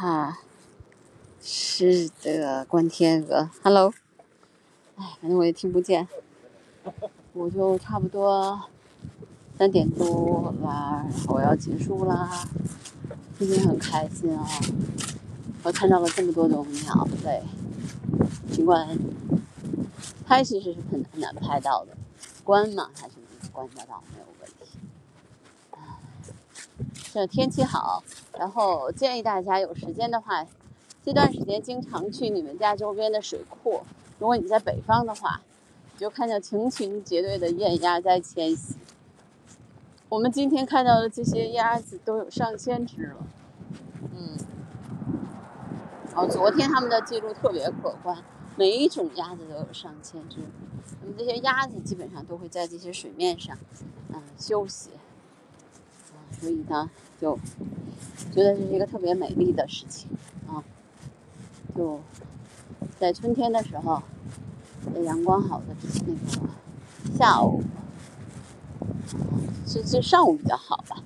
哈，是的，关天鹅，Hello。哎，反正我也听不见，我就差不多三点多啦，我要结束啦。今天很开心啊，我看到了这么多种鸟类，尽管拍其实是很难拍到的，观嘛还是能观得到，没有。这天气好，然后建议大家有时间的话，这段时间经常去你们家周边的水库。如果你在北方的话，你就看到成群结队的雁鸭在迁徙。我们今天看到的这些鸭子都有上千只了，嗯，然后昨天他们的记录特别可观，每一种鸭子都有上千只。那么这些鸭子基本上都会在这些水面上，嗯，休息，所以呢，就觉得这是一个特别美丽的事情啊。就在春天的时候，在阳光好的那个下午。是是上午比较好吧，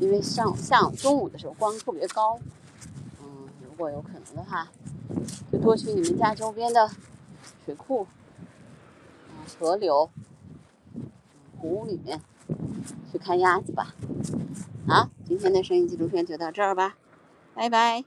因为上午、下午、中午的时候光特别高。嗯，如果有可能的话，就多去你们家周边的水库、河流、湖里面去看鸭子吧。好，今天的声音纪录片就到这儿吧，拜拜。